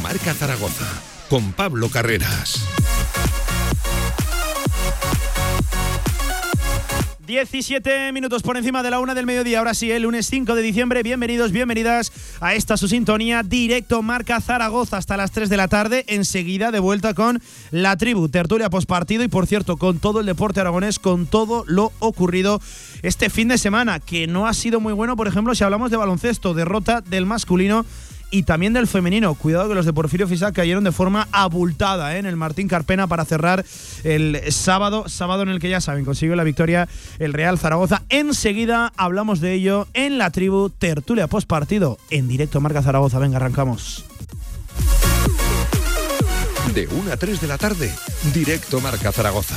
Marca Zaragoza con Pablo Carreras. 17 minutos por encima de la una del mediodía. Ahora sí, el lunes 5 de diciembre. Bienvenidos, bienvenidas a esta su sintonía. Directo Marca Zaragoza hasta las 3 de la tarde. Enseguida de vuelta con la tribu, tertulia postpartido y por cierto, con todo el deporte aragonés, con todo lo ocurrido este fin de semana, que no ha sido muy bueno, por ejemplo, si hablamos de baloncesto, derrota del masculino y también del femenino. Cuidado que los de Porfirio Fisac cayeron de forma abultada ¿eh? en el Martín Carpena para cerrar el sábado, sábado en el que ya saben, consiguió la victoria el Real Zaragoza. Enseguida hablamos de ello en la tribu Tertulia Post Partido en directo Marca Zaragoza. Venga, arrancamos. De 1 a 3 de la tarde, directo Marca Zaragoza.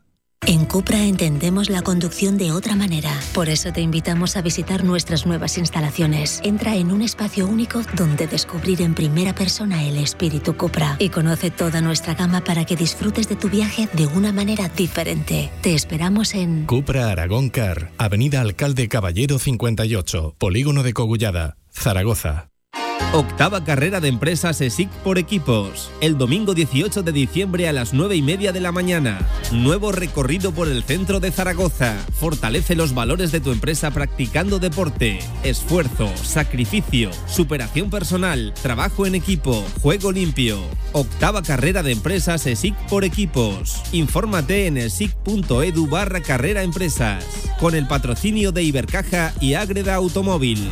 En Cupra entendemos la conducción de otra manera. Por eso te invitamos a visitar nuestras nuevas instalaciones. Entra en un espacio único donde descubrir en primera persona el espíritu Cupra y conoce toda nuestra gama para que disfrutes de tu viaje de una manera diferente. Te esperamos en Cupra Aragón Car, Avenida Alcalde Caballero 58, Polígono de Cogullada, Zaragoza. Octava carrera de empresas ESIC por equipos. El domingo 18 de diciembre a las 9 y media de la mañana. Nuevo recorrido por el centro de Zaragoza. Fortalece los valores de tu empresa practicando deporte, esfuerzo, sacrificio, superación personal, trabajo en equipo, juego limpio. Octava carrera de empresas ESIC por equipos. Infórmate en esic.edu barra carrera empresas. Con el patrocinio de Ibercaja y Ágreda Automóvil.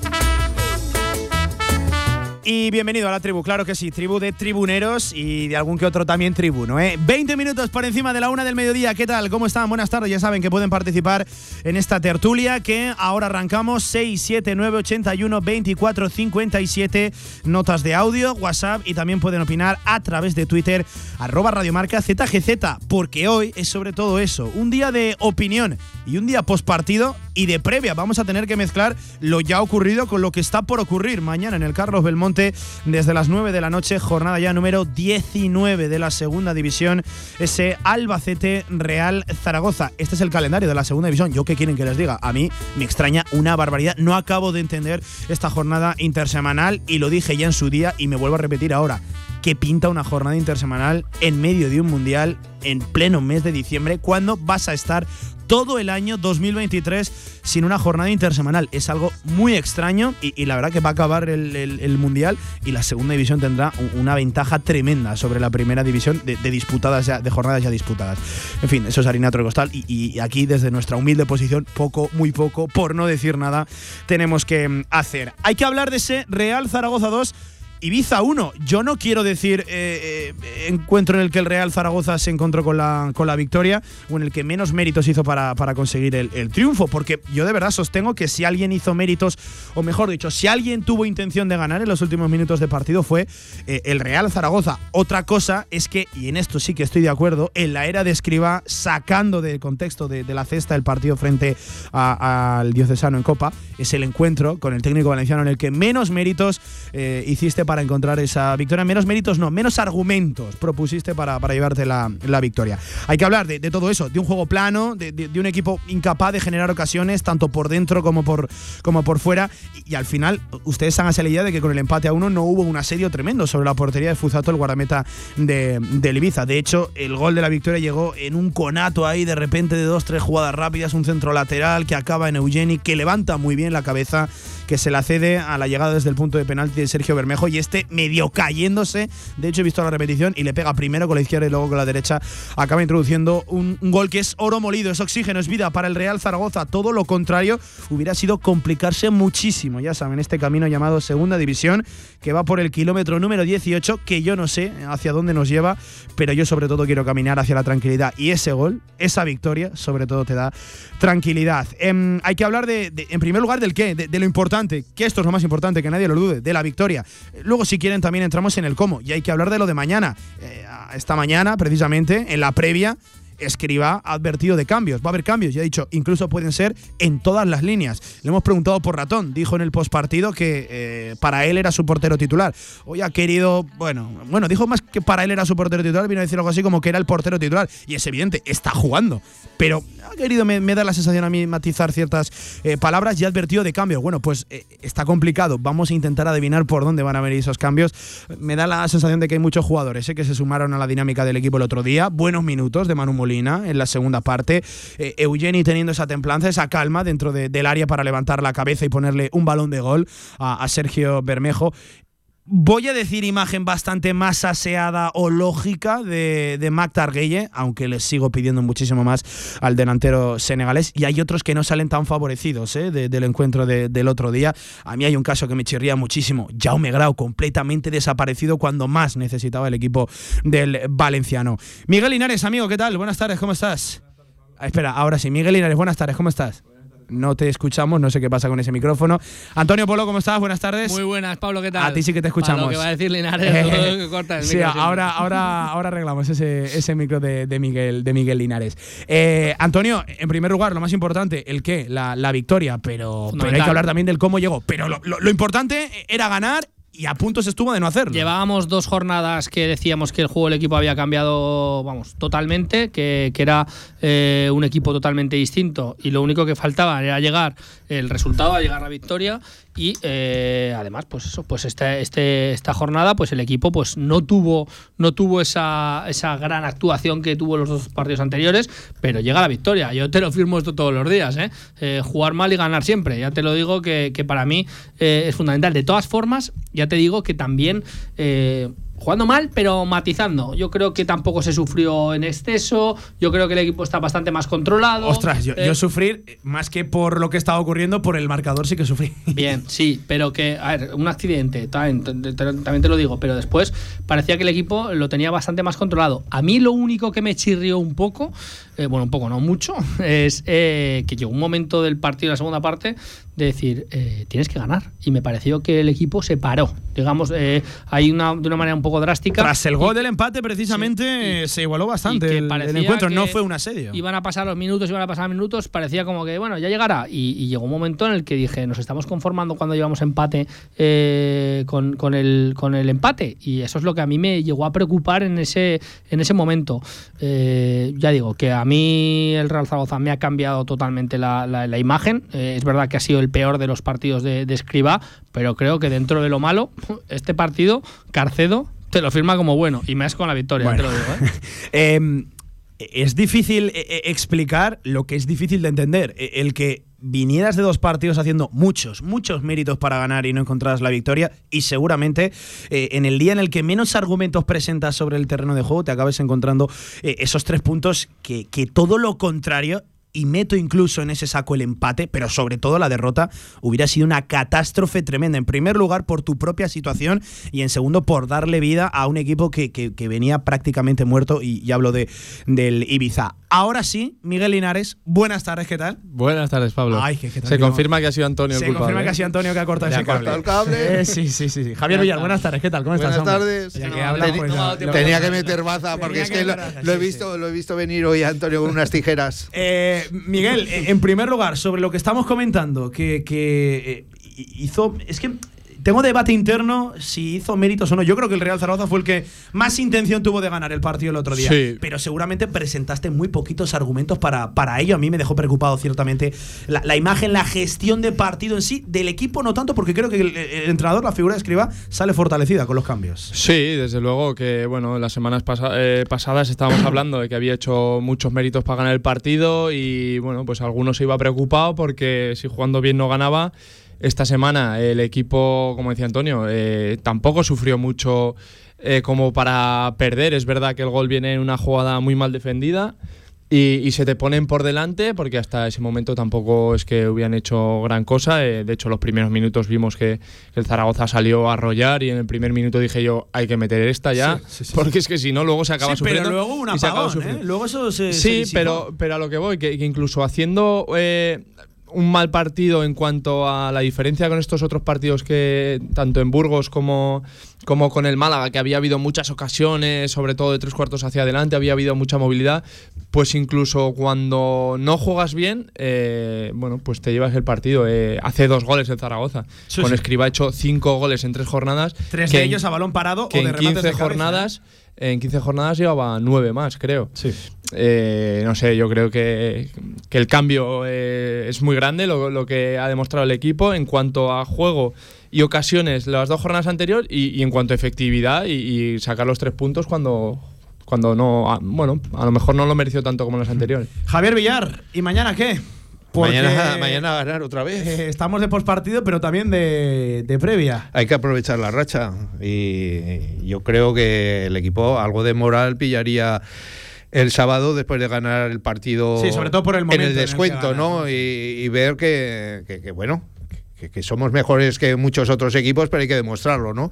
Y bienvenido a la tribu, claro que sí, tribu de tribuneros y de algún que otro también tribuno. ¿eh? 20 minutos por encima de la una del mediodía, ¿qué tal? ¿Cómo están? Buenas tardes, ya saben que pueden participar en esta tertulia que ahora arrancamos 6, 7, 9, 81, 24, 57, notas de audio, WhatsApp y también pueden opinar a través de Twitter, arroba radiomarca ZGZ, porque hoy es sobre todo eso, un día de opinión y un día post partido y de previa. Vamos a tener que mezclar lo ya ocurrido con lo que está por ocurrir mañana en el Carlos Belmonte desde las 9 de la noche, jornada ya número 19 de la segunda división, ese Albacete Real Zaragoza. Este es el calendario de la segunda división. ¿Yo qué quieren que les diga? A mí me extraña una barbaridad. No acabo de entender esta jornada intersemanal y lo dije ya en su día y me vuelvo a repetir ahora que pinta una jornada intersemanal en medio de un mundial en pleno mes de diciembre, cuando vas a estar todo el año 2023 sin una jornada intersemanal. Es algo muy extraño y, la verdad que va a acabar el, Mundial y la segunda división tendrá una ventaja tremenda sobre la primera división de, disputadas ya, de jornadas ya disputadas. En fin, eso es harina de costal y, y aquí desde nuestra humilde posición, poco, muy poco, por no decir nada, tenemos que mm, hacer. Hay que hablar de ese Real Zaragoza 2 Ibiza 1. Yo no quiero decir eh, eh, encuentro en el que el Real Zaragoza se encontró con la, con la victoria o en el que menos méritos hizo para, para conseguir el, triunfo, porque yo de verdad sostengo que si alguien hizo méritos, o mejor dicho, si alguien tuvo intención de ganar en los últimos minutos de partido fue eh, el Real Zaragoza. Otra cosa es que, y en esto sí que estoy de acuerdo, en la era de Escriba, sacando del contexto de, la cesta el partido frente al Diocesano en Copa, es el encuentro con el técnico valenciano en el que menos méritos hiciste para para encontrar esa victoria. Menos méritos, no, menos argumentos propusiste para, para llevarte la, la, victoria. Hay que hablar de, todo eso, de un juego plano, de, un equipo incapaz de generar ocasiones, tanto por dentro como por, como por fuera. Y, al final, ustedes han la idea de que con el empate a uno no hubo un asedio tremendo sobre la portería de Fuzato, el guardameta de, de Ibiza. De hecho, el gol de la victoria llegó en un conato ahí, de repente, de dos, tres jugadas rápidas, un centro lateral que acaba en Eugeni, que levanta muy bien la cabeza que se la cede a la llegada desde el punto de penalti de Sergio Bermejo y este medio cayéndose. De hecho, he visto la repetición y le pega primero con la izquierda y luego con la derecha. Acaba introduciendo un, gol que es oro molido, es oxígeno, es vida para el Real Zaragoza. Todo lo contrario hubiera sido complicarse muchísimo, ya saben, este camino llamado Segunda División, que va por el kilómetro número 18, que yo no sé hacia dónde nos lleva, pero yo sobre todo quiero caminar hacia la tranquilidad. Y ese gol, esa victoria, sobre todo te da tranquilidad. Em, hay que hablar de, en primer lugar, del qué, de lo importante, que esto es lo más importante, que nadie lo dude, de la victoria. Luego, si quieren, también entramos en el cómo, y hay que hablar de lo de mañana. Eh, esta mañana, precisamente, en la previa, Escriba ha advertido de cambios. Va a haber cambios, ya he dicho, incluso pueden ser en todas las líneas. Le hemos preguntado por Ratón, dijo en el postpartido que eh, para él era su portero titular. Hoy ha querido, bueno, bueno, dijo más que para él era su portero titular, vino a decir algo así como que era el portero titular. Y es evidente, está jugando. Pero ha querido, me, da la sensación a mí matizar ciertas eh, palabras y ha advertido de cambios. Bueno, pues eh, está complicado. Vamos a intentar adivinar por dónde van a venir esos cambios. Me da la sensación de que hay muchos jugadores que se sumaron a la dinámica del equipo el otro día. Buenos minutos de Manu Molina en la segunda parte. Eh, Eugeni teniendo esa templanza, esa calma dentro de- del área para levantar la cabeza y ponerle un balón de gol a, a Sergio Bermejo. Voy a decir imagen bastante más aseada o lógica de, de Mac Targuelle, aunque les sigo pidiendo muchísimo más al delantero senegalés. Y hay otros que no salen tan favorecidos ¿eh? de- del encuentro de- del otro día. A mí hay un caso que me chirría muchísimo. Jaume Grau, completamente desaparecido cuando más necesitaba el equipo del valenciano. Miguel Linares, amigo, ¿qué tal? Buenas tardes, ¿cómo estás? Ah, espera, ahora sí. Miguel Linares, buenas tardes, ¿cómo estás? No te escuchamos, no sé qué pasa con ese micrófono. Antonio Polo, ¿cómo estás? Buenas tardes. Muy buenas, Pablo, ¿qué tal? A ti sí que te escuchamos. Lo que va a decir Linares, Eh, que corta el sí, micro ahora, ahora, ahora arreglamos ese, ese micro de, de Miguel, de Miguel Linares. Eh, Antonio, en primer lugar, lo más importante, el qué, la, la victoria, pero, pero hay que hablar también del cómo llegó. Pero lo, lo- lo importante era ganar y a puntos estuvo de no hacerlo. Llevábamos dos jornadas que decíamos que el juego del equipo había cambiado, vamos, totalmente, que, que era eh, un equipo totalmente distinto y lo único que faltaba era llegar el resultado, a llegar la victoria y eh, además, pues eso, pues este, este, esta jornada, pues el equipo pues no tuvo, no tuvo esa, esa gran actuación que tuvo los dos partidos anteriores, pero llega la victoria. Yo te lo firmo esto todos los días, ¿eh? Eh, jugar mal y ganar siempre. Ya te lo digo que, que para mí es fundamental. De todas formas, ya te digo que también jugando mal, pero matizando. Yo creo que tampoco se sufrió en exceso. Yo creo que el equipo está bastante más controlado. Ostras, yo, Eh, yo sufrir, más que por lo que estaba ocurriendo, por el marcador sí que sufrí. Bien, sí, pero que, a ver, un accidente, también te, te- también te lo digo, pero después parecía que el equipo lo tenía bastante más controlado. A mí lo único que me chirrió un poco, eh, bueno, un poco, no mucho, es eh, que llegó un momento del partido, la segunda parte, de decir, eh, tienes que ganar. Y me pareció que el equipo se paró. Digamos, eh, hay una, de una manera un poco drástica. Tras el Y- gol del empate, precisamente, Sí, y- se igualó bastante que el- encuentro. No fue un asedio. Iban a pasar los minutos, iban a pasar minutos, parecía como que, bueno, ya llegará. Y, y llegó un momento en el que dije, nos estamos conformando cuando llevamos empate eh, con, con el, con el empate. Y eso es lo que a mí me llegó a preocupar en ese, en ese momento. Eh, ya digo, que a mí el Real Zaragoza me ha cambiado totalmente la, la- la imagen. Eh, es verdad que ha sido el peor de los partidos de, de Escribá, pero creo que dentro de lo malo, este partido, Carcedo te lo firma como bueno. Y más con la victoria, Bueno. te lo digo. ¿eh? Eh, es difícil eh, eh, explicar lo que es difícil de entender. Eh, El que vinieras de dos partidos haciendo muchos, muchos méritos para ganar y no encontraras la victoria y seguramente eh, en el día en el que menos argumentos presentas sobre el terreno de juego te acabes encontrando eh, esos tres puntos que, que todo lo contrario y meto incluso en ese saco el empate, pero sobre todo la derrota hubiera sido una catástrofe tremenda. En primer lugar, por tu propia situación y en segundo, por darle vida a un equipo que, que- que venía prácticamente muerto y, y hablo de, del Ibiza. Ahora sí, Miguel Linares, buenas tardes, ¿qué tal? Buenas tardes, Pablo. Ay, qué- qué Se confirma que ha sido Antonio Se el culpable. confirma que ha sido Antonio que ha cortado ese cable. cortado el cable. Eh, sí, sí, sí. Javier Villar, buenas tardes, ¿qué tal? ¿Cómo estás? Buenas tardes. Ya que No, pues, no, Tenía que meter baza porque Tenía es que que lo, he sí, visto, lo he visto venir hoy a Antonio con unas tijeras. Eh, Miguel, eh, en primer lugar, sobre lo que estamos comentando, que, que, eh, hizo. Es que. Tengo debate interno si hizo méritos o no. Yo creo que el Real Zaragoza fue el que más intención tuvo de ganar el partido el otro día. Sí. Pero seguramente presentaste muy poquitos argumentos para, para ello. A mí me dejó preocupado ciertamente la, la imagen, la gestión de partido en sí, del equipo no tanto, porque creo que el, el entrenador, la figura de Escriba, sale fortalecida con los cambios. Sí, desde luego que bueno, las semanas pasa- eh, pasadas estábamos hablando de que había hecho muchos méritos para ganar el partido y bueno, pues algunos se iba preocupado porque si jugando bien no ganaba. Esta semana el equipo, como decía Antonio, eh, tampoco sufrió mucho eh, como para perder. Es verdad que el gol viene en una jugada muy mal defendida. Y, y se te ponen por delante porque hasta ese momento tampoco es que hubieran hecho gran cosa. Eh, de hecho, los primeros minutos vimos que, que el Zaragoza salió a arrollar y en el primer minuto dije yo, hay que meter esta ya, Sí, sí, sí, porque es que si no luego se acaba sufriendo. pero luego un y se acaba apagón, ¿eh? Luego eso se. Sí, pero, pero a lo que voy, que, que incluso haciendo eh, un mal partido en cuanto a la diferencia con estos otros partidos que tanto en Burgos como, como con el Málaga, que había habido muchas ocasiones, sobre todo de tres cuartos hacia adelante, había habido mucha movilidad, pues incluso cuando no juegas bien, eh, bueno, pues te llevas el partido. Eh, hace dos goles el Zaragoza. Sí, con sí. Escriba ha hecho cinco goles en tres jornadas. Tres de en- ellos a balón parado que o de en remates 15 de cabeza, ¿eh? jornadas en 15 jornadas llevaba nueve más creo Sí. Eh, no sé yo creo que, que el cambio eh, es muy grande lo, lo que ha demostrado el equipo en cuanto a juego y ocasiones las dos jornadas anteriores y, y en cuanto a efectividad y, y sacar los tres puntos cuando cuando no ah, bueno a lo mejor no lo mereció tanto como las anteriores Javier Villar, ¿y mañana qué? Mañana, mañana ganar otra vez. eh, estamos de postpartido, pero también de, de previa. Hay que aprovechar la racha y yo creo que el equipo algo de moral pillaría el sábado después de ganar el partido Sí, sobre todo por el momento en el descuento, ¿no? ¿no? Y, y ver que, que- que, bueno, que, que somos mejores que muchos otros equipos, pero hay que demostrarlo, ¿no?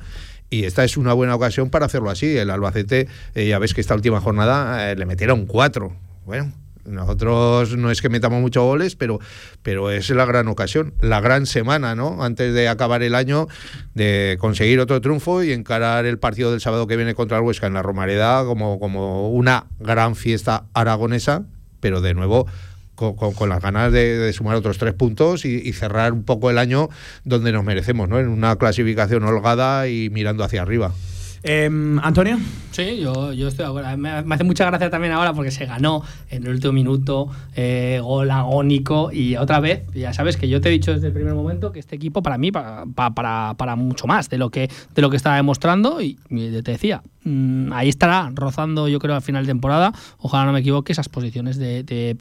Y esta es una buena ocasión para hacerlo así. El Albacete, eh, ya ves que esta última jornada eh, le metieron cuatro. Bueno, nosotros no es que metamos muchos goles, pero, pero es la gran ocasión, la gran semana, ¿no? Antes de acabar el año, de conseguir otro triunfo y encarar el partido del sábado que viene contra el Huesca en la Romareda como, como una gran fiesta aragonesa, pero de nuevo con, con- las ganas de, de sumar otros tres puntos y, y cerrar un poco el año donde nos merecemos, ¿no? En una clasificación holgada y mirando hacia arriba. Em, Antonio. Sí, yo, yo estoy de acuerdo. Me, hace mucha gracia también ahora porque se ganó en el último minuto, eh, gol agónico y otra vez, ya sabes que yo te he dicho desde el primer momento que este equipo para mí, para, pa- para, para mucho más de lo que, de lo que estaba demostrando y, y te decía, mm, ahí estará rozando yo creo al final de temporada, ojalá no me equivoque, esas posiciones de, de.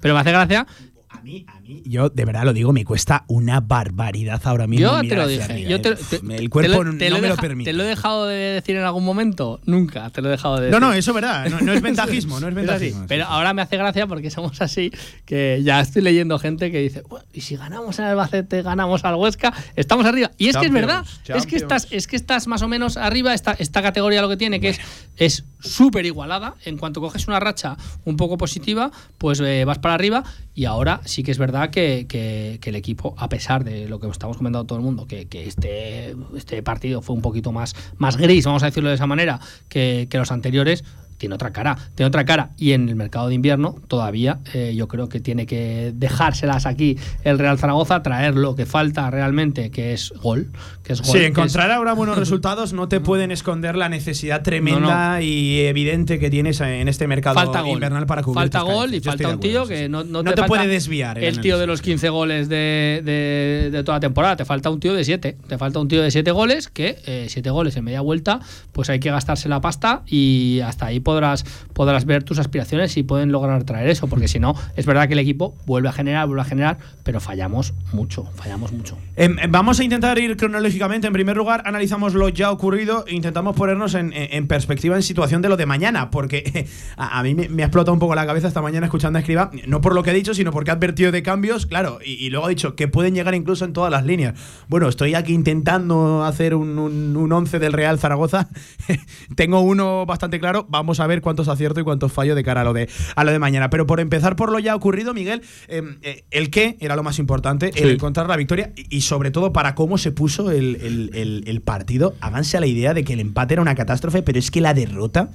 Pero me hace gracia A mí, a mí, yo de verdad lo digo, me cuesta una barbaridad ahora mismo. Yo te lo dije. Yo ¿eh? te, te- el cuerpo te lo- te no lo me lo permite. ¿Te lo he dejado de decir en algún momento? Nunca, te lo he dejado de No, decir. no, eso es verdad. No, no es ventajismo, no es Es así. ventajismo. Pero ahora me hace gracia porque somos así, que ya estoy leyendo gente que dice, "Buah, y si ganamos en Albacete, ganamos al Huesca, estamos arriba. Y es que es Champions, verdad, es que, estás, es que estás más o menos arriba, esta, esta categoría lo que tiene, que es es súper igualada. En cuanto coges una racha un poco positiva, pues eh, vas para arriba. Y ahora sí que es verdad que, que- el equipo, a pesar de lo que estamos comentando todo el mundo, que, que este, este partido fue un poquito más, más gris, vamos a decirlo de esa manera, que, que los anteriores, tiene otra cara, tiene otra cara. Y en el mercado de invierno todavía eh, yo creo que tiene que dejárselas aquí el Real Zaragoza, traer lo que falta realmente, que es gol. Que es gol Sí, encontrar es- ahora buenos resultados no te pueden esconder la necesidad tremenda y evidente que tienes en este mercado falta invernal para cubrir Falta gol y Yo falta un tío acuerdo, que sí. no, no te, te puede desviar el El tío de los 15 goles de, de- de toda la temporada, te falta un tío de 7. Te falta un tío de 7 goles que 7 goles en media vuelta, pues hay que gastarse la pasta y hasta ahí podrás, podrás ver tus aspiraciones y pueden lograr traer eso, porque si no, es verdad que el equipo vuelve a generar, vuelve a generar, pero fallamos mucho, fallamos mucho. Em, em, vamos a intentar ir cronológicamente. En primer lugar, analizamos lo ya ocurrido e intentamos ponernos en, en- perspectiva, en situación de lo de mañana, porque a, mí me, me ha explotado un poco la cabeza esta mañana escuchando a Escriba, no por lo que ha dicho, sino porque ha advertido de cambios, claro, y, luego ha dicho que pueden llegar incluso en todas las líneas. Bueno, estoy aquí intentando hacer un, un, un once del Real Zaragoza. Tengo uno bastante claro, vamos a ver cuántos acierto y cuántos fallo de cara a lo de, a lo de mañana. Pero por empezar por lo ya ocurrido, Miguel, em, eh, el qué era lo más importante, el encontrar la victoria y, y sobre todo para cómo se puso el, el- el- el partido. Háganse a la idea de que el empate era una catástrofe, pero es que la derrota,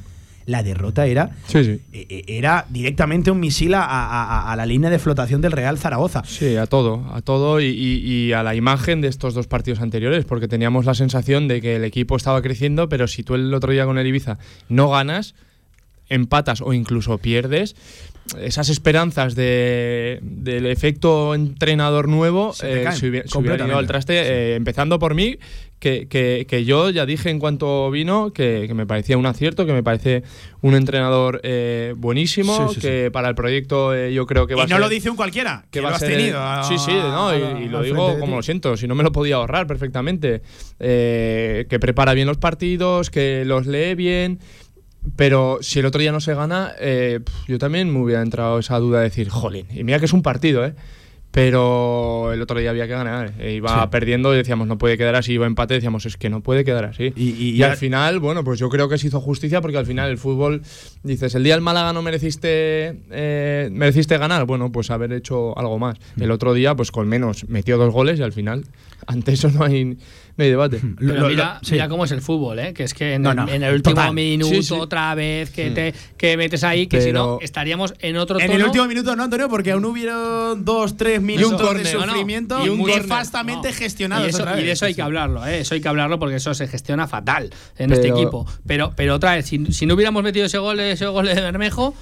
la derrota era, Sí, sí. eh, eh, era directamente un misil a, a- a- a la línea de flotación del Real Zaragoza. Sí, a todo, a todo y, y- y a la imagen de estos dos partidos anteriores, porque teníamos la sensación de que el equipo estaba creciendo, pero si tú el otro día con el Ibiza no ganas, empatas o incluso pierdes, esas esperanzas de, del efecto entrenador nuevo Se eh, caen se, hubiera- se hubieran ido al traste, eh, empezando por mí, que, que- que yo ya dije en cuanto vino que, que me parecía un acierto, que me parece un entrenador eh, buenísimo, Sí, sí, que para el proyecto yo creo que va Y a no ser lo dice un cualquiera, que, va lo a has ser tenido. a- sí, sí, no, y, y lo digo como lo siento, si no me lo podía ahorrar perfectamente. Que prepara bien los partidos, que los lee bien. Pero si el otro día no se gana, eh, yo también me hubiera entrado esa duda de decir, jolín, y mira que es un partido, ¿eh? Pero el otro día había que ganar. eh, iba Sí. perdiendo y decíamos, no puede quedar así. Iba empate y decíamos, es que no puede quedar así. Y- y- Y, y al al- final, bueno, pues yo creo que se hizo justicia porque al final el fútbol, dices, el día del Málaga no mereciste, eh, mereciste ganar. Bueno, pues haber hecho algo más. Mm. El otro día, pues con menos, metió dos goles y al final, ante eso no hay, no hay debate. Pero lo- mira, lo- sí. mira cómo es el fútbol, ¿eh? que es que en, No, el, no, en el último total. minuto Sí, sí. otra vez que te que metes ahí, que si no estaríamos en otro En tono. el último minuto, no, Antonio, porque aún hubieron dos, tres minutos de córner. No, no, sufrimiento y un nefastamente No. gestionados. Y, eso- otra y de eso hay que hablarlo, ¿eh? Eso hay que hablarlo porque eso se gestiona fatal en este equipo. Pero, pero otra vez, si, si no hubiéramos metido ese gol, ese gol de Bermejo,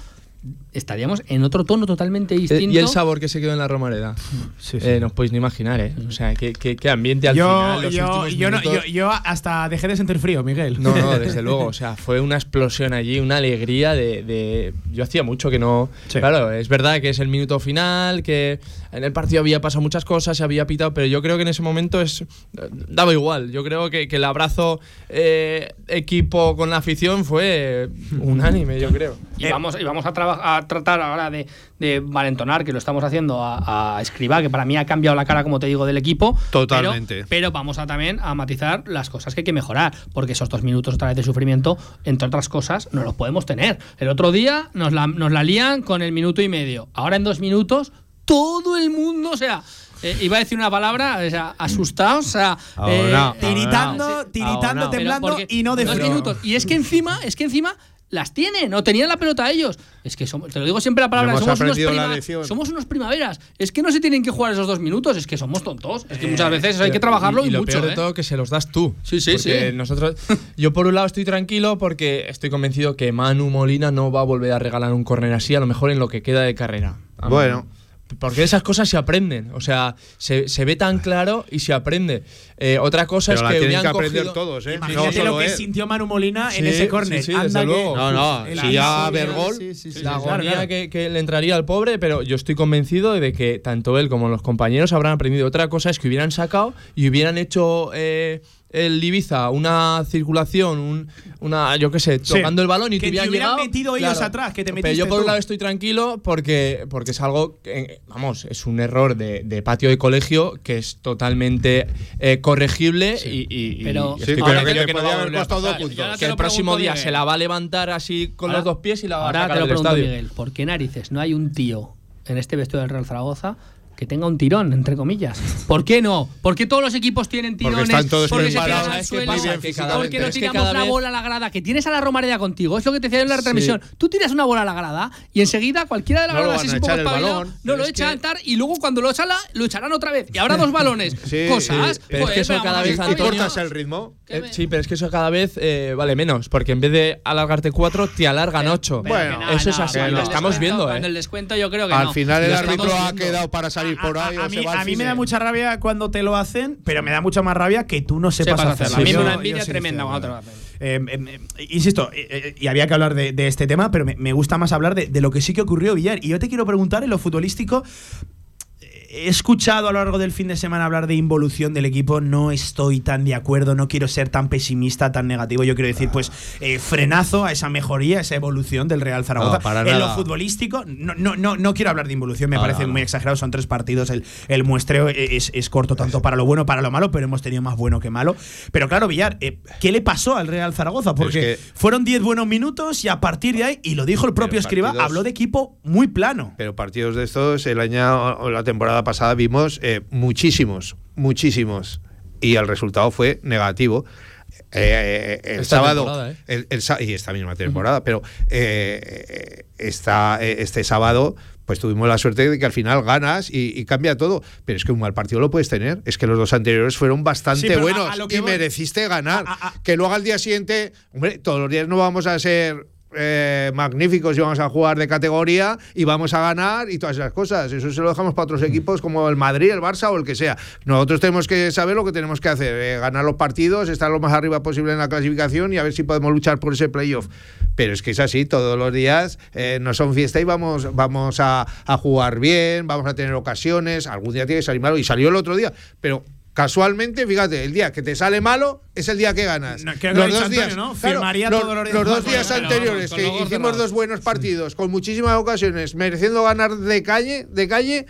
estaríamos en otro tono totalmente Eh, distinto. Y el sabor que se quedó en la Romareda. Sí, sí. Eh, no os podéis ni imaginar, ¿eh? O sea, qué, qué- qué ambiente al yo, final. los yo, últimos yo, no- yo- yo hasta dejé de sentir frío, Miguel. No, no, desde luego. O sea, fue una explosión allí, una alegría de. de- yo hacía mucho que no. Sí. Claro, es verdad que es el minuto final, que en el partido había pasado muchas cosas, se había pitado, pero yo creo que en ese momento es daba igual. Yo creo que, que el abrazo eh, equipo con la afición fue unánime, yo creo. Y vamos, y vamos a, tratar ahora de, de valentonar, que lo estamos haciendo a, a Escribá, que para mí ha cambiado la cara, como te digo, del equipo. Totalmente. Pero, pero vamos a también a matizar las cosas que hay que mejorar, porque esos dos minutos otra vez de sufrimiento, entre otras cosas, no los podemos tener. El otro día nos la, nos la lían con el minuto y medio. Ahora en dos minutos, todo el mundo, o sea. eh, iba a decir una palabra, o sea, asustados, o sea, eh, Tiritando, ahora. tiritando, Ahora. temblando y no de dos minutos. Y es que encima, es que encima las tienen, no tenían la pelota ellos. Es que somos, te lo digo siempre la palabra, hemos somos unos, prima- somos unos primaveras. Es que no se tienen que jugar esos dos minutos, es que somos tontos. Es que muchas veces hay que trabajarlo y, y lo mucho. peor de ¿eh? todo que se los das tú. Sí, sí, sí. nosotros, yo por un lado estoy tranquilo porque estoy convencido que Manu Molina no va a volver a regalar un córner así, a lo mejor en lo que queda de carrera. A Bueno. Porque esas cosas se aprenden, o sea, se, se ve tan claro y se aprende. Eh, otra cosa Pero la es que tienen que aprender cogido- todos, ¿eh? Imagínate No solo lo que él. sintió Manu Molina en Sí, ese córner. sí, sí, Anda desde que- luego. No, no, El si ya agonía, ver gol, sí, sí, sí, la agonía claro. Que, que le entraría al pobre, pero yo estoy convencido de que tanto él como los compañeros habrán aprendido. Otra cosa es que hubieran sacado y hubieran hecho eh, el Ibiza una circulación, un- una, yo qué sé, Sí. tocando el balón y Que te te hubieran hubieran llegado. metido ellos atrás, que te Pero yo por un lado estoy tranquilo porque, porque es algo, que, vamos, es un error de, de patio de colegio que es totalmente eh, corregible y, y- y Pero- Sí, que te va a haber costado dos puntos. Te Que el próximo día Miguel. se la va a levantar así con Ahora- los dos pies y la va a sacar te del estadio. Miguel, ¿por qué narices no hay un tío en este vestido del Real Zaragoza que tenga un tirón, entre comillas? ¿Por qué no? ¿Por qué todos los equipos tienen Porque tirones? están todos porque se tiran al ¿Sabes qué suelo? no tiramos la vez- bola a la grada? Que tienes a la Romareda contigo. Es lo que te decía en la retransmisión. Tú tiras una bola a la grada y enseguida cualquiera de la No lo grada, van si a es un poco echar el espabilado, balón. no lo es echan que- y luego cuando lo echan, la- lo echarán otra vez. Y ahora dos balones. Sí, Cosas. sí. Pero es que eso cada vez, está ¿Te bien. Antonio- cortas el ritmo? ¿Qué Eh, sí, pero es que eso cada vez eh, vale menos, porque en vez de alargarte cuatro, te alargan ocho. Bueno, eso es así, lo estamos viendo, cuando ¿eh? el descuento yo creo que Al final el árbitro ha quedado para salir por ahí a, mí, a me da mucha rabia cuando te lo hacen, pero me da mucha más rabia que tú no sepas, Sepas hacerlo. hacerlo. A mí me da una envidia tremenda cuando te lo. Eh, eh, insisto, eh, eh, y había que hablar de, de este tema, pero me, me gusta más hablar de, de lo que sí que ocurrió, Villar. Y yo te quiero preguntar en lo futbolístico. He escuchado a lo largo del fin de semana hablar de involución del equipo, no estoy tan de acuerdo, no quiero ser tan pesimista, tan negativo, yo quiero decir, pues, eh, frenazo a esa mejoría, a esa evolución del Real Zaragoza. No, para en lo futbolístico, no, no, no, no quiero hablar de involución, me parece no, muy exagerado, son tres partidos, el, el muestreo es, es corto tanto para lo bueno como para lo malo, pero hemos tenido más bueno que malo. Pero claro, Villar, eh, ¿qué le pasó al Real Zaragoza? Porque Es que- fueron 10 buenos minutos y a partir de ahí, y lo dijo el propio Escriba, partidos- habló de equipo muy plano. Pero partidos de estos, el año o la temporada pasada vimos eh, muchísimos, muchísimos. Y el resultado fue negativo. Eh, eh, el Esta sábado temporada, ¿eh? el- el y esta misma temporada, pero eh, eh, esta, eh, este sábado pues tuvimos la suerte de que al final ganas y, y cambia todo. Pero es que un mal partido lo puedes tener. Es que los dos anteriores fueron bastante Sí, a- buenos a que y voy- mereciste ganar. A- a- a- que luego al día siguiente, hombre, todos los días no vamos a ser eh, magníficos y vamos a jugar de categoría y vamos a ganar y todas esas cosas. Eso se lo dejamos para otros equipos como el Madrid, el Barça o el que sea. Nosotros tenemos que saber lo que tenemos que hacer, eh, ganar los partidos, estar lo más arriba posible en la clasificación y a ver si podemos luchar por ese playoff. Pero es que es así, todos los días eh, no son fiesta y vamos, vamos a, a jugar bien, vamos a tener ocasiones, algún día tiene que salir malo y salió el otro día, pero casualmente, fíjate, el día que te sale malo es el día que ganas. No, creo que lo ha dicho Antonio, ¿no? Firmaría los, los días los dos días anteriores que los hicimos dos buenos partidos, con muchísimas ocasiones, mereciendo ganar de calle, de calle,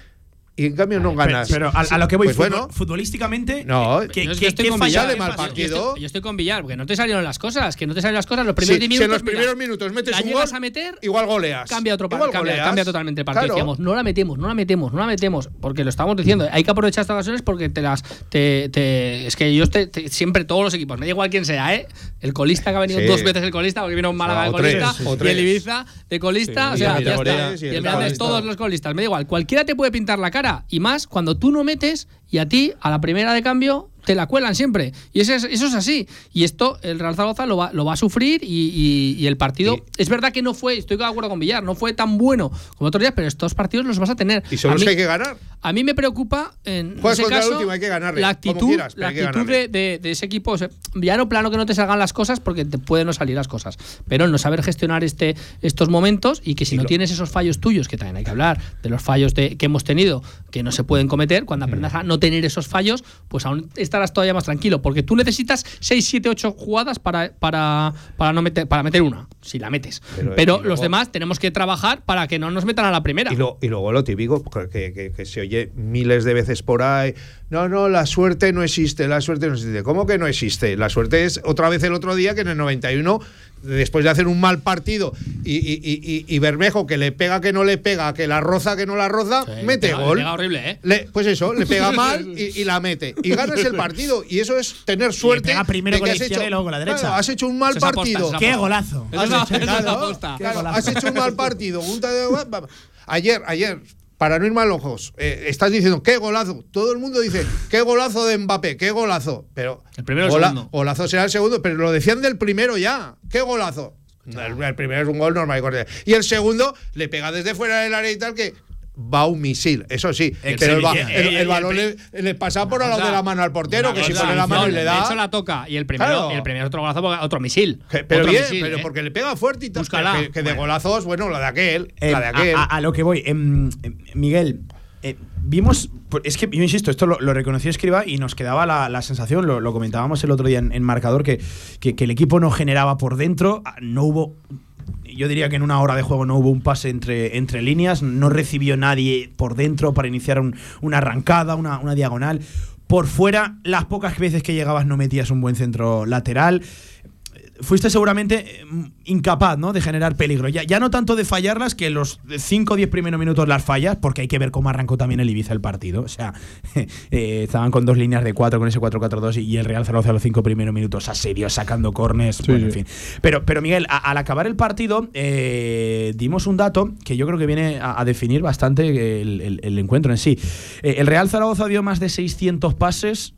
y en cambio no ganas. pero a, a lo que voy, Pues bueno. futbolísticamente, No, ¿qué, Yo que estoy con falla- Villar, de mal yo estoy- partido? Yo estoy con Villar, porque no te salieron las cosas, que no te salieron las cosas. Los Si, primeros 10 si minutos. en los mira, primeros minutos metes un llegas gol, a meter, igual goleas. Cambia otro partido, cambia, goleas. cambia totalmente el partido. Claro. Decíamos, no la metemos, no la metemos, no la metemos, porque lo estamos diciendo. Hay que aprovechar estas ocasiones porque te las. Te, te- es que yo te- te- siempre, todos los equipos, me da igual quién sea, ¿eh? El colista que ha venido Sí. dos veces el colista, porque vino un Málaga de tres, colista, y el. Ibiza de colista, Sí, o sea, ya está. Y el todos los colistas, me da igual. Cualquiera te puede pintar la cara, y más cuando tú no metes y a ti, a la primera de cambio, te la cuelan siempre. Y eso es, eso es así. Y esto, el Real Zaragoza lo va, lo va a sufrir y, y- y el partido. es verdad que no fue, estoy de acuerdo con Villar, no fue tan bueno como otros días, pero estos partidos los vas a tener. Y son A los mí- que hay que ganar. a mí me preocupa en Juegas ese caso, último, hay que ganarle, la actitud, quieras, la actitud de, de- de ese equipo. O sea, ya no plano que no te salgan las cosas porque te pueden no salir las cosas, pero no saber gestionar este, estos momentos y que si no tienes esos fallos tuyos, que también hay que hablar de los fallos de, que hemos tenido que no se pueden cometer, cuando aprendas Mm. a no tener esos fallos, pues aún estarás todavía más tranquilo, porque tú necesitas 6, 7, 8 jugadas para, para, para, no meter, para meter una, si la metes. Pero, Pero, y luego- los demás tenemos que trabajar para que no nos metan a la primera. Y, lo- y luego lo típico, que, que- que se oye miles de veces por ahí. No, no, la suerte no existe, la suerte no existe. ¿Cómo que no existe? La suerte es otra vez el otro día que en el 91, después de hacer un mal partido y, y- y- y- Bermejo que le pega que no le pega, que la roza que no la roza, Sí, mete le pega- gol. le pega horrible, ¿eh? Le- pues eso, le pega mal y, y la mete. Y ganas el partido. Y eso es tener suerte. pega primero de con que la has izquierda hecho- y luego con la derecha. Claro, has hecho un mal aposta, partido. ¡Qué golazo! Has hecho- claro, claro, golazo. has hecho un mal partido. un Ayer, ayer, para no ir mal ojos, eh, estás diciendo qué golazo. Todo el mundo dice qué golazo de Mbappé, qué golazo. Pero El primero gola- segundo. golazo será el segundo, pero lo decían del primero ya. Qué golazo. El, el primero es un gol normal y corriente. Y el segundo le pega desde fuera del área y tal que va un misil, eso sí. El pero el, balón le, le pasa por al lado de la mano al portero, que si pone la mano y le De da. hecho la toca y el primero, Claro. y el primero es otro golazo, otro misil. Que- pero Otro bien, misil, pero ¿eh? porque le pega fuerte y tal. Búscala. Que, que de Bueno. golazos, bueno, la de aquel. Eh, la de aquel. a, a- a lo que voy, em, em, Miguel, eh, vimos, pues, es que yo insisto, esto lo, lo reconoció Escriba y nos quedaba la, la sensación, lo, lo comentábamos el otro día en, en marcador, que, que- que el equipo no generaba por dentro, ah, no hubo... Yo diría que en una hora de juego no hubo un pase entre, entre líneas, no recibió nadie por dentro para iniciar un- una arrancada, una, una diagonal. Por fuera, las pocas veces que llegabas no metías un buen centro lateral fuiste seguramente eh, incapaz ¿no? de generar peligro. Ya, ya no tanto de fallarlas, que los 5 o 10 primeros minutos las fallas, porque hay que ver cómo arrancó también el Ibiza el partido. O sea, eh, estaban con dos líneas de 4 con ese 4-4-2 y el Real Zaragoza los 5 primeros minutos asedio, sacando cornes. bueno, en fin. Pero, pero Miguel, a- al acabar el partido, eh, dimos un dato que yo creo que viene a, a definir bastante el, el- el encuentro en sí. Eh, el Real Zaragoza dio más de 600 pases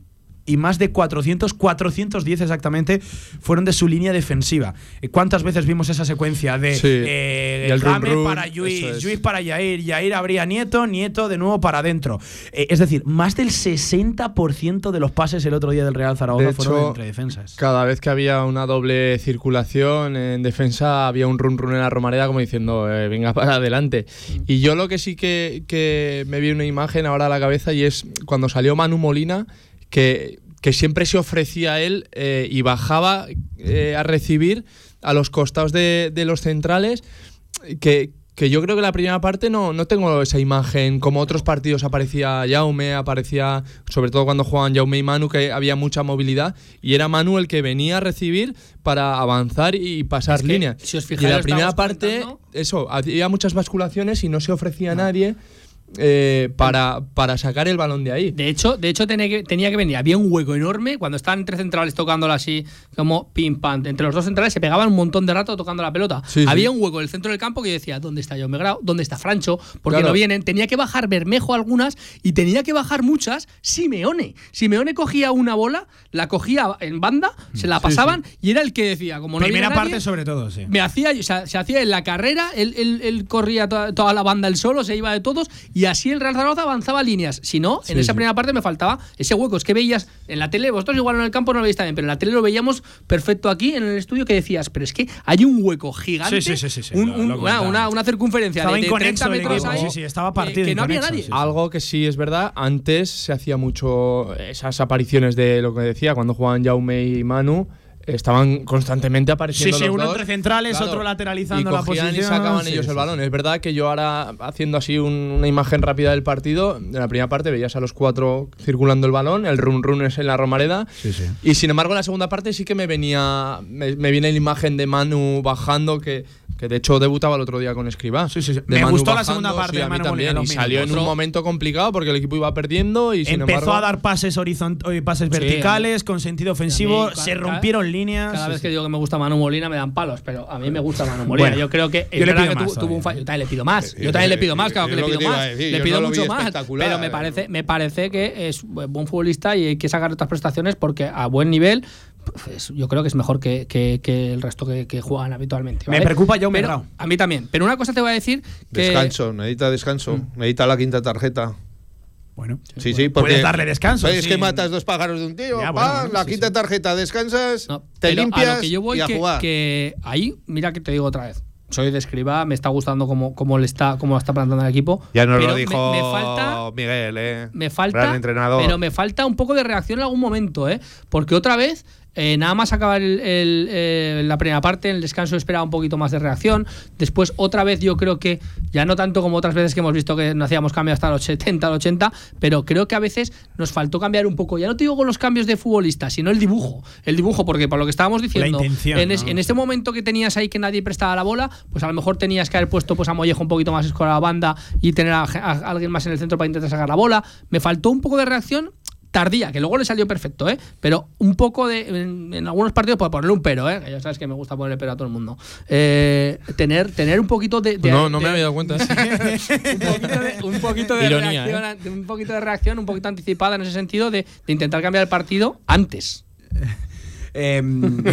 y más de 400, 410 exactamente, fueron de su línea defensiva. ¿Cuántas veces vimos esa secuencia de Sí. eh, el run para Lluís, es. Para Yair, Yair abría Nieto, Nieto de nuevo para adentro? Eh, es decir, más del 60% de los pases el otro día del Real Zaragoza De fueron hecho, entre defensas. Cada vez que había una doble circulación en defensa, había un run run en la Romareda como diciendo, eh, venga para adelante. Y yo lo que sí que, que me vi una imagen ahora a la cabeza y es cuando salió Manu Molina, que, que siempre se ofrecía a él eh, y bajaba eh, a recibir a los costados de, de los centrales, que, que yo creo que la primera parte no, no tengo esa imagen, como otros partidos aparecía Jaume, aparecía, sobre todo cuando jugaban Jaume y Manu, que había mucha movilidad, y era Manu el que venía a recibir para avanzar y pasar Es que, líneas. si os y fijáis, la primera parte, eso, había muchas basculaciones y no se ofrecía a nadie. Eh, para, para sacar el balón de ahí. De hecho, de hecho tenía que, tenía que venir. Había un hueco enorme cuando estaban entre centrales tocándola así, como pim pam. Entre los dos centrales se pegaban un montón de rato tocando la pelota. Sí, sí. Había un hueco en el centro del campo que yo decía, ¿dónde está Jaume Grau? ¿Dónde está Francho? Porque Claro. no vienen. Tenía que bajar Bermejo algunas y tenía que bajar muchas Simeone. Simeone cogía una bola, la cogía en banda, se la pasaban y era el que decía, como no Primera nadie, parte, sobre todo, sí. me hacía, o sea, se hacía en la carrera, él, él- él corría toda, toda la banda él solo, se iba de todos y así el Real Zaragoza avanzaba líneas. Si no, en Sí, esa sí. primera parte me faltaba ese hueco. Es que veías en la tele, vosotros igual en el campo no lo veis también, pero en la tele lo veíamos perfecto aquí en el estudio que decías, pero es que hay un hueco gigante, Sí, sí, sí, sí, sí, un- lo- un- lo una, una- una circunferencia Estaba de, de inconexo 30 el metros ahí, sí, sí, estaba partido que no había nadie. sí, sí. Algo que sí es verdad, antes se hacía mucho esas apariciones de lo que decía, cuando jugaban Jaume y Manu, estaban constantemente apareciendo Sí, sí, los uno dos. entre centrales, otro lateralizando y la posición, y sacaban sí, ellos sí, el sí. balón. Es verdad que yo ahora, haciendo así un- una imagen rápida del partido, en la primera parte veías a los cuatro circulando el balón, el run run es en la Romareda, y sin embargo en la segunda parte sí que me venía, me, me viene la imagen de Manu bajando, que, que de hecho debutaba el otro día con Escribá. Sí, sí, sí. De Me Manu gustó la segunda parte sí, de a mí Manu también, Molina, y salió en un momento complicado porque el equipo iba perdiendo y sin Empezó embargo, a dar pases horizontales, pases verticales, con sentido ofensivo, se cada- rompieron líneas. Cada sí, vez sí. que digo que me gusta Manu Molina me dan palos, pero a mí me gusta Manu Molina. Bueno, yo creo que es yo le verdad pido que más tuvo, tuvo un fallo. Yo también le pido más. Eh, Yo también eh, le pido más, claro que le pido más. le pido mucho más. Pero me parece, me parece que es buen futbolista y hay que sacar otras prestaciones porque a buen nivel. Pues, yo creo que es mejor que, que- que el resto que, que juegan habitualmente. Me preocupa Jaume Pero-. A mí también. Pero una cosa te voy a decir que. Descanso, necesita descanso, necesita la quinta tarjeta. Bueno, Sí, sí, porque puedes darle descanso. Es sí. que matas dos pájaros de un tiro. Ya, pa, bueno, bueno, la sí, quinta sí. tarjeta, descansas, No, te limpias a lo que yo voy y a que, jugar. que ahí, mira que te digo otra vez. Soy de escriba, me está gustando cómo, cómo le está, cómo lo está plantando el equipo. ya nos lo me- dijo me falta Miguel, ¿eh? me falta, Gran entrenador. pero me falta un poco de reacción en algún momento, ¿eh? Porque otra vez, eh, nada más acabar el- el, eh, la primera parte, en el descanso esperaba un poquito más de reacción. Después, otra vez, yo creo que, ya no tanto como otras veces que hemos visto que no hacíamos cambios hasta los 70, los 80, pero creo que a veces nos faltó cambiar un poco. Ya no te digo con los cambios de futbolistas, sino el dibujo. El dibujo, porque por lo que estábamos diciendo, en, es- ¿no? en este momento que tenías ahí que nadie prestaba la bola, pues a lo mejor tenías que haber puesto pues, a Mollejo un poquito más escolar a la banda y tener a, a alguien más en el centro para intentar sacar la bola. Me faltó un poco de reacción tardía, que luego le salió perfecto, ¿eh? Pero un poco de. En, en algunos partidos, puedo ponerle un pero, ¿eh? Que ya sabes que me gusta ponerle pero a todo el mundo. Eh, tener, tener un poquito de. de- no, no me había dado cuenta. un poquito de, un poquito de Ironía, reacción, an- un poquito de reacción, un poquito anticipada en ese sentido de, de intentar cambiar el partido antes. Eh, me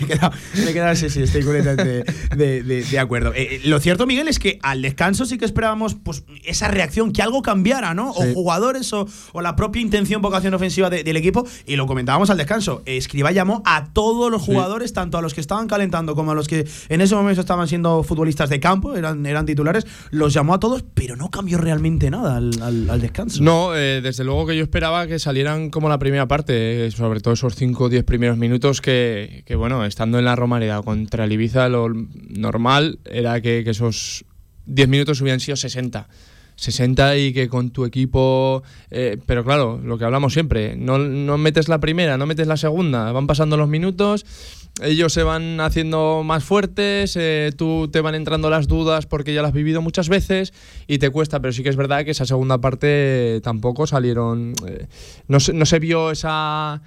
he quedado, me he quedado sí, sí, estoy completamente de, de- de acuerdo. Eh, lo cierto, Miguel, es que al descanso sí que esperábamos pues, esa reacción, que algo cambiara, ¿no? O jugadores o, o la propia intención, vocación ofensiva de- del equipo. Y lo comentábamos al descanso. Eh, Escriba llamó a todos los jugadores, tanto a los que estaban calentando como a los que en ese momento estaban siendo futbolistas de campo, eran, eran titulares, los llamó a todos, pero no cambió realmente nada al, al- al descanso. No, eh, desde luego que yo esperaba que salieran como la primera parte, eh, sobre todo esos 5 o 10 primeros minutos que, que, bueno, estando en la Romareda contra el Ibiza, lo normal era que, que esos 10 minutos hubieran sido 60. 60 y que con tu equipo, eh, pero claro, lo que hablamos siempre, no, no metes la primera, no metes la segunda, van pasando los minutos, ellos se van haciendo más fuertes, eh, tú te van entrando las dudas porque ya las has vivido muchas veces y te cuesta, pero sí que es verdad que esa segunda parte tampoco salieron, eh, no, se, no se vio esa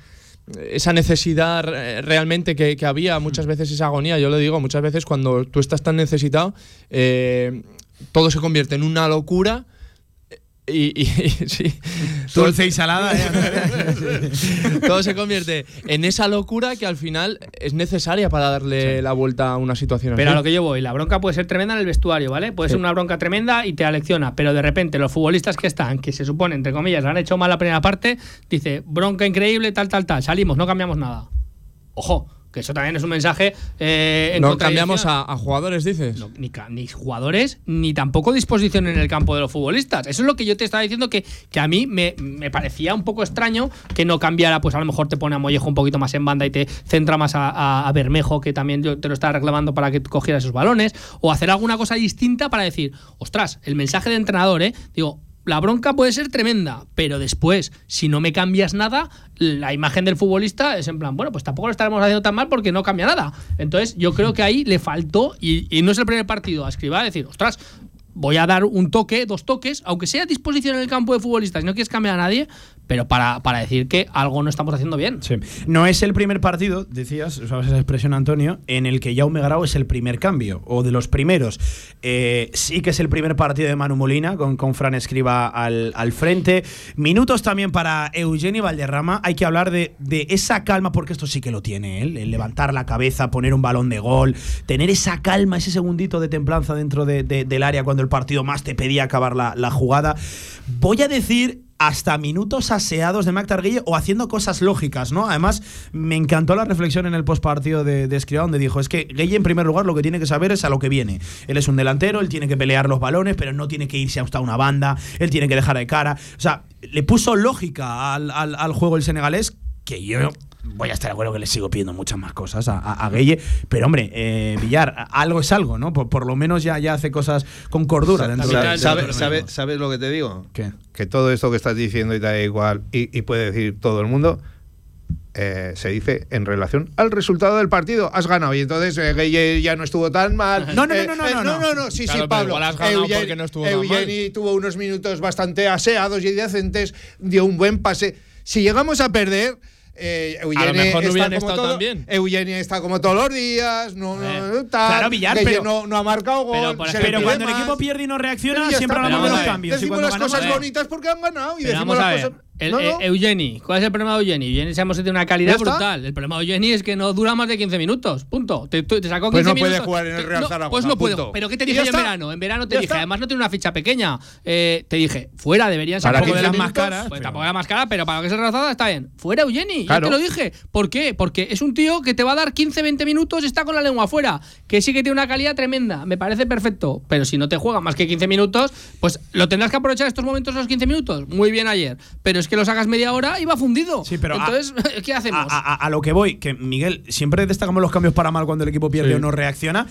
esa necesidad realmente que, que había, muchas veces esa agonía, yo lo digo, muchas veces cuando tú estás tan necesitado, eh, todo se convierte en una locura. Y, y- y- sí, Dulce y salada, ¿eh? todo se convierte en esa locura que al final es necesaria para darle la vuelta a una situación Pero a lo que yo voy, la bronca puede ser tremenda en el vestuario, ¿vale? Puede ser una bronca tremenda y te alecciona, pero de repente los futbolistas que están, que se supone, entre comillas, han hecho mal la primera parte, dice, bronca increíble, tal, tal, tal, salimos, no cambiamos nada. Ojo, que eso también es un mensaje eh, en no cambiamos a, a jugadores, dices. No, ni, jugadores, ni tampoco disposición en el campo de los futbolistas. Eso es lo que yo te estaba diciendo que, que a mí me, me parecía un poco extraño que no cambiara, pues a lo mejor te pone a Mollejo un poquito más en banda y te centra más a, a- a Bermejo, que también yo te lo estaba reclamando para que cogiera esos balones, o hacer alguna cosa distinta para decir, ostras, el mensaje de entrenador, ¿eh? Digo, la bronca puede ser tremenda, pero después, si no me cambias nada, la imagen del futbolista es en plan, bueno, pues tampoco lo estaremos haciendo tan mal porque no cambia nada. Entonces, yo creo que ahí le faltó, y, y no es el primer partido, a escribir, decir, ostras, voy a dar un toque, dos toques, aunque sea a disposición en el campo de futbolistas, si no quieres cambiar a nadie, pero para, para decir que algo no estamos haciendo bien. No es el primer partido, decías, usabas esa expresión, Antonio, en el que Jaume Grau es el primer cambio, o de los primeros. Eh, sí que es el primer partido de Manu Molina, con, con Fran Escriba al, al frente. Minutos también para Eugenio Valderrama. Hay que hablar de, de esa calma, porque esto sí que lo tiene él, el levantar la cabeza, poner un balón de gol, tener esa calma, ese segundito de templanza dentro de- de- del área cuando el partido más te pedía acabar la, la jugada. Voy a decir hasta minutos aseados de Mac Targuille o haciendo cosas lógicas, ¿no? Además, me encantó la reflexión en el postpartido de, de donde dijo, es que Gueye en primer lugar lo que tiene que saber es a lo que viene. Él es un delantero, él tiene que pelear los balones, pero no tiene que irse hasta una banda, él tiene que dejar de cara. O sea, le puso lógica al, al- al juego el senegalés, que yo voy a estar de acuerdo que le sigo pidiendo muchas más cosas a, a, a Gueye, pero hombre, eh, Villar, algo es algo, ¿no? Por, por lo menos ya, ya hace cosas con cordura dentro O sea, de- del ¿sabe- terreno. sabe- ¿Sabes lo que te digo? ¿Qué? Que todo esto que estás diciendo y da igual, y, y puede decir todo el mundo, eh, se dice en relación al resultado del partido. Has ganado y entonces eh, Gueye ya no estuvo tan mal. No, no, no, Eh, no, no, eh, no, no, no. no, sí, Claro, sí, Pablo. has Eugeni- no estuvo Eugeni tuvo unos minutos bastante aseados y decentes, dio un buen pase. Si llegamos a perder. Eh, Eugeni mejor no está hubieran como estado todo- tan bien. Eugeni está como todos los días, no, no, Eh, tal. claro, Villar, pero- no, no ha marcado gol. Pero, cuando el equipo pierde y no reacciona, siempre hablamos de los a cambios. Decimos las cosas bonitas porque han ganado y decimos a las cosas. El, No, eh, no. Eugeni, ¿cuál es el problema de Eugeni? Eugeni sabemos que tiene una calidad brutal. El problema de Eugeni es que no dura más de 15 minutos. Punto. Te, te- sacó 15 Pues no puede minutos. jugar en el Real No, Zaragoza, Pues no puede. punto. Pero ¿qué te Y dije yo en verano? En verano te dije, está. además no tiene una ficha pequeña. Eh, te dije, fuera, deberían ser Para un poco de 15 las más caras. Pues pero- tampoco era más cara, pero para lo que es razada está bien. Fuera Eugeni, Claro. ya te lo dije. ¿Por qué? Porque es un tío que te va a dar 15, 20 minutos, está con la lengua afuera. Que sí que tiene una calidad tremenda. Me parece perfecto. Pero si no te juega más que 15 minutos, pues lo tendrás que aprovechar estos momentos los 15 minutos. Muy bien ayer. Pero es que lo sacas media hora y va fundido. Sí, pero a- Entonces, ¿qué hacemos? A, a- a lo que voy, que Miguel, siempre destacamos los cambios para mal cuando el equipo pierde Sí. o no reacciona.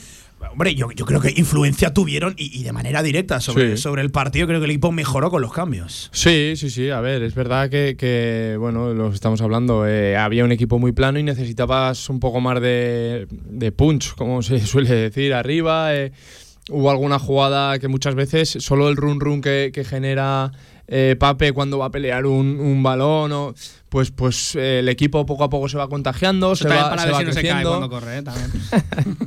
Hombre, yo, yo creo que influencia tuvieron y, y de manera directa sobre, Sí. sobre el partido. Creo que el equipo mejoró con los cambios. Sí, sí, sí. A ver, es verdad que, que, bueno, lo estamos hablando. eh, había un equipo muy plano y necesitabas un poco más de, de punch, como se suele decir, arriba. eh, hubo alguna jugada que muchas veces solo el run run que, que genera eh, Pape cuando va a pelear un, un balón, o, pues, pues eh, el equipo poco a poco se va contagiando, Eso se va, para se ver va si no se cae cuando corre, ¿eh? También.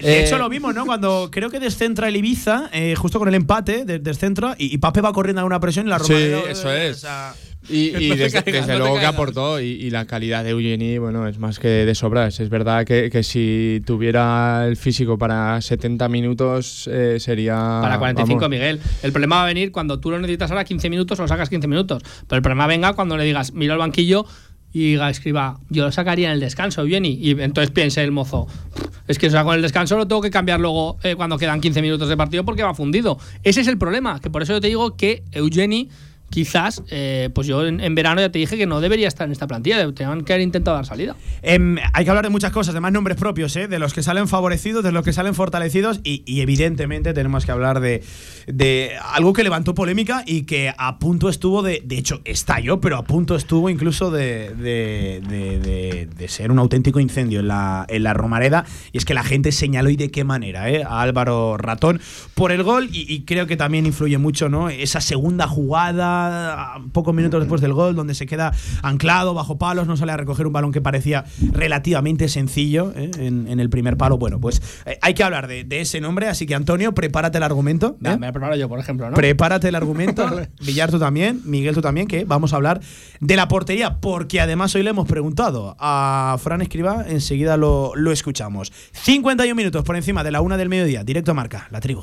De Eh, hecho, lo vimos, ¿no? Cuando creo que descentra el Ibiza, eh, justo con el empate, de- descentra, y, y Pape va corriendo a una presión y la Sí, Romareda, eso eh, es. o sea, Y, y No te desde, no luego que aportó y, y la calidad de Eugeni, bueno, es más que de sobras. Es verdad que, que si tuviera el físico para 70 minutos eh, sería... Para 45, vamos. Miguel. El problema va a venir cuando tú lo necesitas ahora 15 minutos, lo sacas 15 minutos. Pero el problema venga cuando le digas, mira el banquillo y diga, escriba, yo lo sacaría en el descanso, Jenny. Y entonces piense el mozo, es que lo saco en el descanso, lo tengo que cambiar luego eh, cuando quedan 15 minutos de partido porque va fundido. Ese es el problema, que por eso yo te digo que Eugeni. Quizás, eh, pues yo en, verano ya te dije que no debería estar en esta plantilla, tenían que haber intentado dar salida. Em, hay que hablar de muchas cosas, de más nombres propios, ¿eh? de los que salen favorecidos, de los que salen fortalecidos y, evidentemente tenemos que hablar de, de algo que levantó polémica y que a punto estuvo de, de hecho estalló, pero a punto estuvo incluso de, de, de- de- de ser un auténtico incendio en la, en la Romareda y es que la gente señaló y de qué manera ¿eh? a Álvaro Ratón por el gol y, y creo que también influye mucho ¿no? esa segunda jugada, pocos minutos después del gol, donde se queda anclado bajo palos, no sale a recoger un balón que parecía relativamente sencillo ¿eh? en, en el primer palo. Bueno, pues eh, hay que hablar de, de ese nombre, así que Antonio, prepárate el argumento. Nah, ¿eh? Me lo preparo yo, por ejemplo, ¿no? Prepárate el argumento. Villar, tú también. Miguel, tú también, que vamos a hablar de la portería, porque además hoy le hemos preguntado a Fran Escriba. Enseguida lo, lo escuchamos. 51 minutos por encima de la una del mediodía. Directo a marca, la tribu.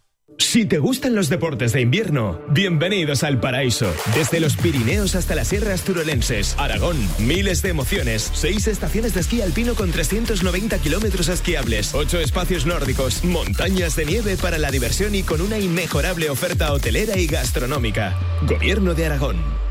Si te gustan los deportes de invierno, bienvenidos al paraíso. Desde los Pirineos hasta las sierras turolenses, Aragón, miles de emociones, seis estaciones de esquí alpino con 390 kilómetros esquiables, ocho espacios nórdicos, montañas de nieve para la diversión y con una inmejorable oferta hotelera y gastronómica. Gobierno de Aragón.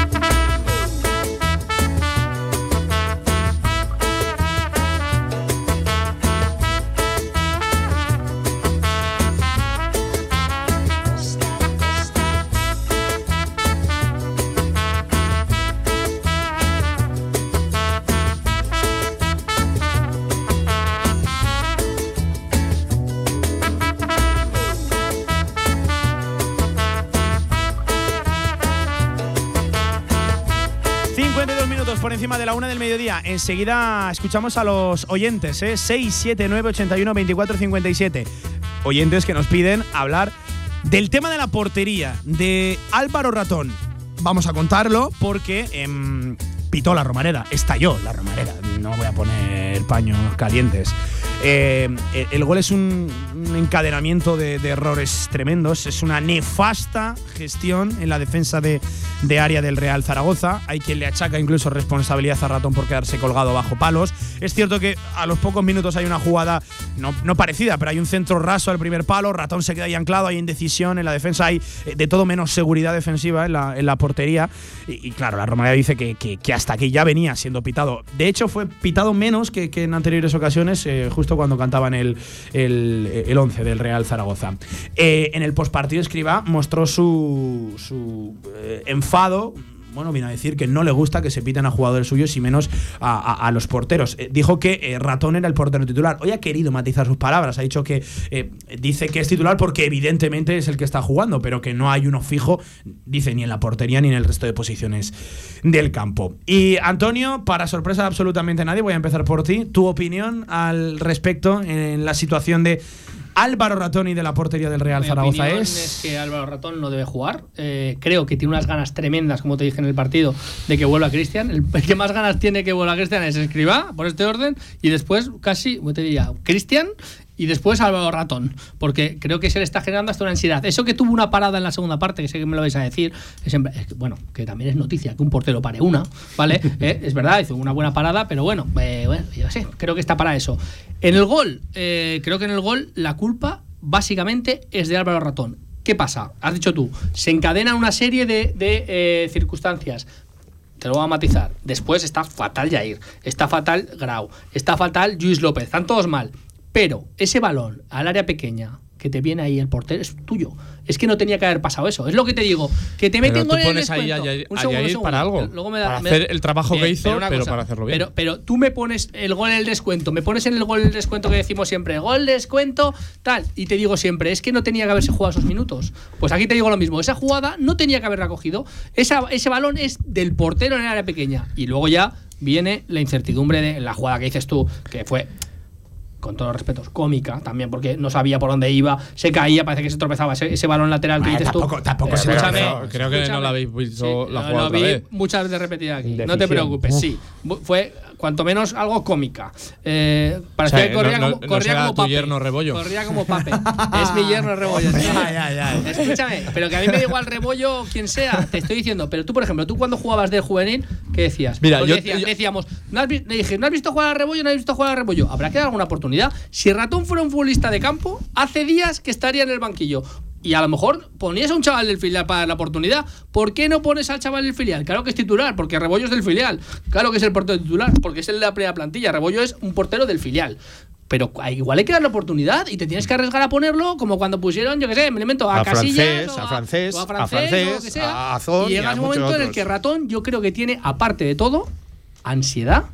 Enseguida escuchamos a los oyentes, ¿eh? 679 81 24 57. Oyentes que nos piden hablar del tema de la portería de Álvaro Ratón. Vamos a contarlo porque em, pitó la Romareda, estalló la Romareda. No voy a poner paños calientes. Eh, el gol es un, encadenamiento de, de, errores tremendos, es una nefasta gestión en la defensa de, de, área del Real Zaragoza. Hay quien le achaca incluso responsabilidad a Ratón por quedarse colgado bajo palos. Es cierto que a los pocos minutos hay una jugada no, parecida, pero hay un centro raso al primer palo, Ratón se queda ahí anclado, hay indecisión en la defensa, hay eh, de todo menos seguridad defensiva en la, portería. Y, claro, la Romareda dice que, que, que, hasta aquí ya venía siendo pitado. De hecho, fue pitado menos que, en anteriores ocasiones, eh, justo cuando cantaban el, el, el 11 del Real Zaragoza. Eh, en el postpartido Escriba mostró su, su enfado bueno, vino a decir que no le gusta que se piten a jugadores suyos y menos a, los porteros. Eh, dijo que eh, Ratón era el portero titular. Hoy ha querido matizar sus palabras. Ha dicho que eh, dice que es titular porque evidentemente es el que está jugando, pero que no hay uno fijo, dice, ni en la portería ni en el resto de posiciones del campo. Y Antonio, para sorpresa de absolutamente nadie, voy a empezar por ti. Tu opinión al respecto en la situación de Álvaro Ratón y de la portería del Real Mi Zaragoza es... es que Álvaro Ratón no debe jugar. Eh, creo que tiene unas ganas tremendas, como te dije en el partido, de que vuelva Cristian. El, el que más ganas tiene que vuelva Cristian es Escribá, por este orden, y después casi, ¿cómo te diría? Cristian y después Álvaro Ratón, porque creo que se le está generando hasta una ansiedad. Eso que tuvo una parada en la segunda parte, que sé que me lo vais a decir, es, en- es que, bueno, que también es noticia que un portero pare una, ¿vale? Eh, es verdad, hizo una buena parada, pero bueno, eh, bueno, yo sé, creo que está para eso. En el gol, eh, creo que en el gol la culpa básicamente es de Álvaro Ratón. ¿Qué pasa? Has dicho tú, se encadena una serie de, de, eh, circunstancias te lo voy a matizar. Después está fatal Jair, está fatal Grau, está fatal Luis López, están todos mal. Pero ese balón al área pequeña que te viene ahí el portero es tuyo. Es que no tenía que haber pasado eso. Es lo que te digo. Que te meten en el pones ahí descuento. a Yair- Un segundo, para algo. Luego me da- Para me hacer da- el trabajo que hizo, una pero para hacerlo bien. Pero, pero tú me pones el gol en el descuento, me pones en el gol en el descuento que decimos siempre, gol, descuento, tal, y te digo siempre, es que no tenía que haberse jugado esos minutos. Pues aquí te digo lo mismo, esa jugada no tenía que haberla cogido. Esa, ese balón es del portero en el área pequeña. Y luego ya viene la incertidumbre de la jugada que dices tú, que fue con todos los respetos, cómica también, porque no sabía por dónde iba, se caía, parece que se tropezaba ese, ese balón lateral que dices tampoco- tú. tampoco se escúchame, tropezó. Creo que no la habéis visto la lo- jugada lo otra vi vez. muchas veces repetida aquí. No te preocupes, sí. Fue cuanto menos algo cómica. Eh, parecía O sea, que corría no- no- como, no corría será como pape. yerno Rebollo. Corría como pape. es mi yerno rebollo. Escúchame, pero que a mí me da igual rebollo quien sea. Te estoy diciendo, pero tú, por ejemplo, tú cuando jugabas de juvenil, ¿qué decías? Mira, Porque yo- decías- yo- decíamos, ¿no has, le dije, ¿no has visto jugar a rebollo? ¿No has visto jugar a rebollo? Habrá que dar alguna oportunidad. Si Ratón fuera un futbolista de campo, hace días que estaría en el banquillo. Y a lo mejor ponías a un chaval del filial para la oportunidad. ¿Por qué no pones al chaval del filial? Claro que es titular, porque Rebollo es del filial. Claro que es el portero titular, porque es el de la primera plantilla. Rebollo es un portero del filial. Pero a- igual hay que dar la oportunidad y te tienes que arriesgar a ponerlo como cuando pusieron, yo qué sé, me invento, a, A Casillas francés, o a francés, o a a francés, francés, o que sea. a Azón y llega a un momento en el otros. que Ratón yo creo que tiene, aparte de todo, ansiedad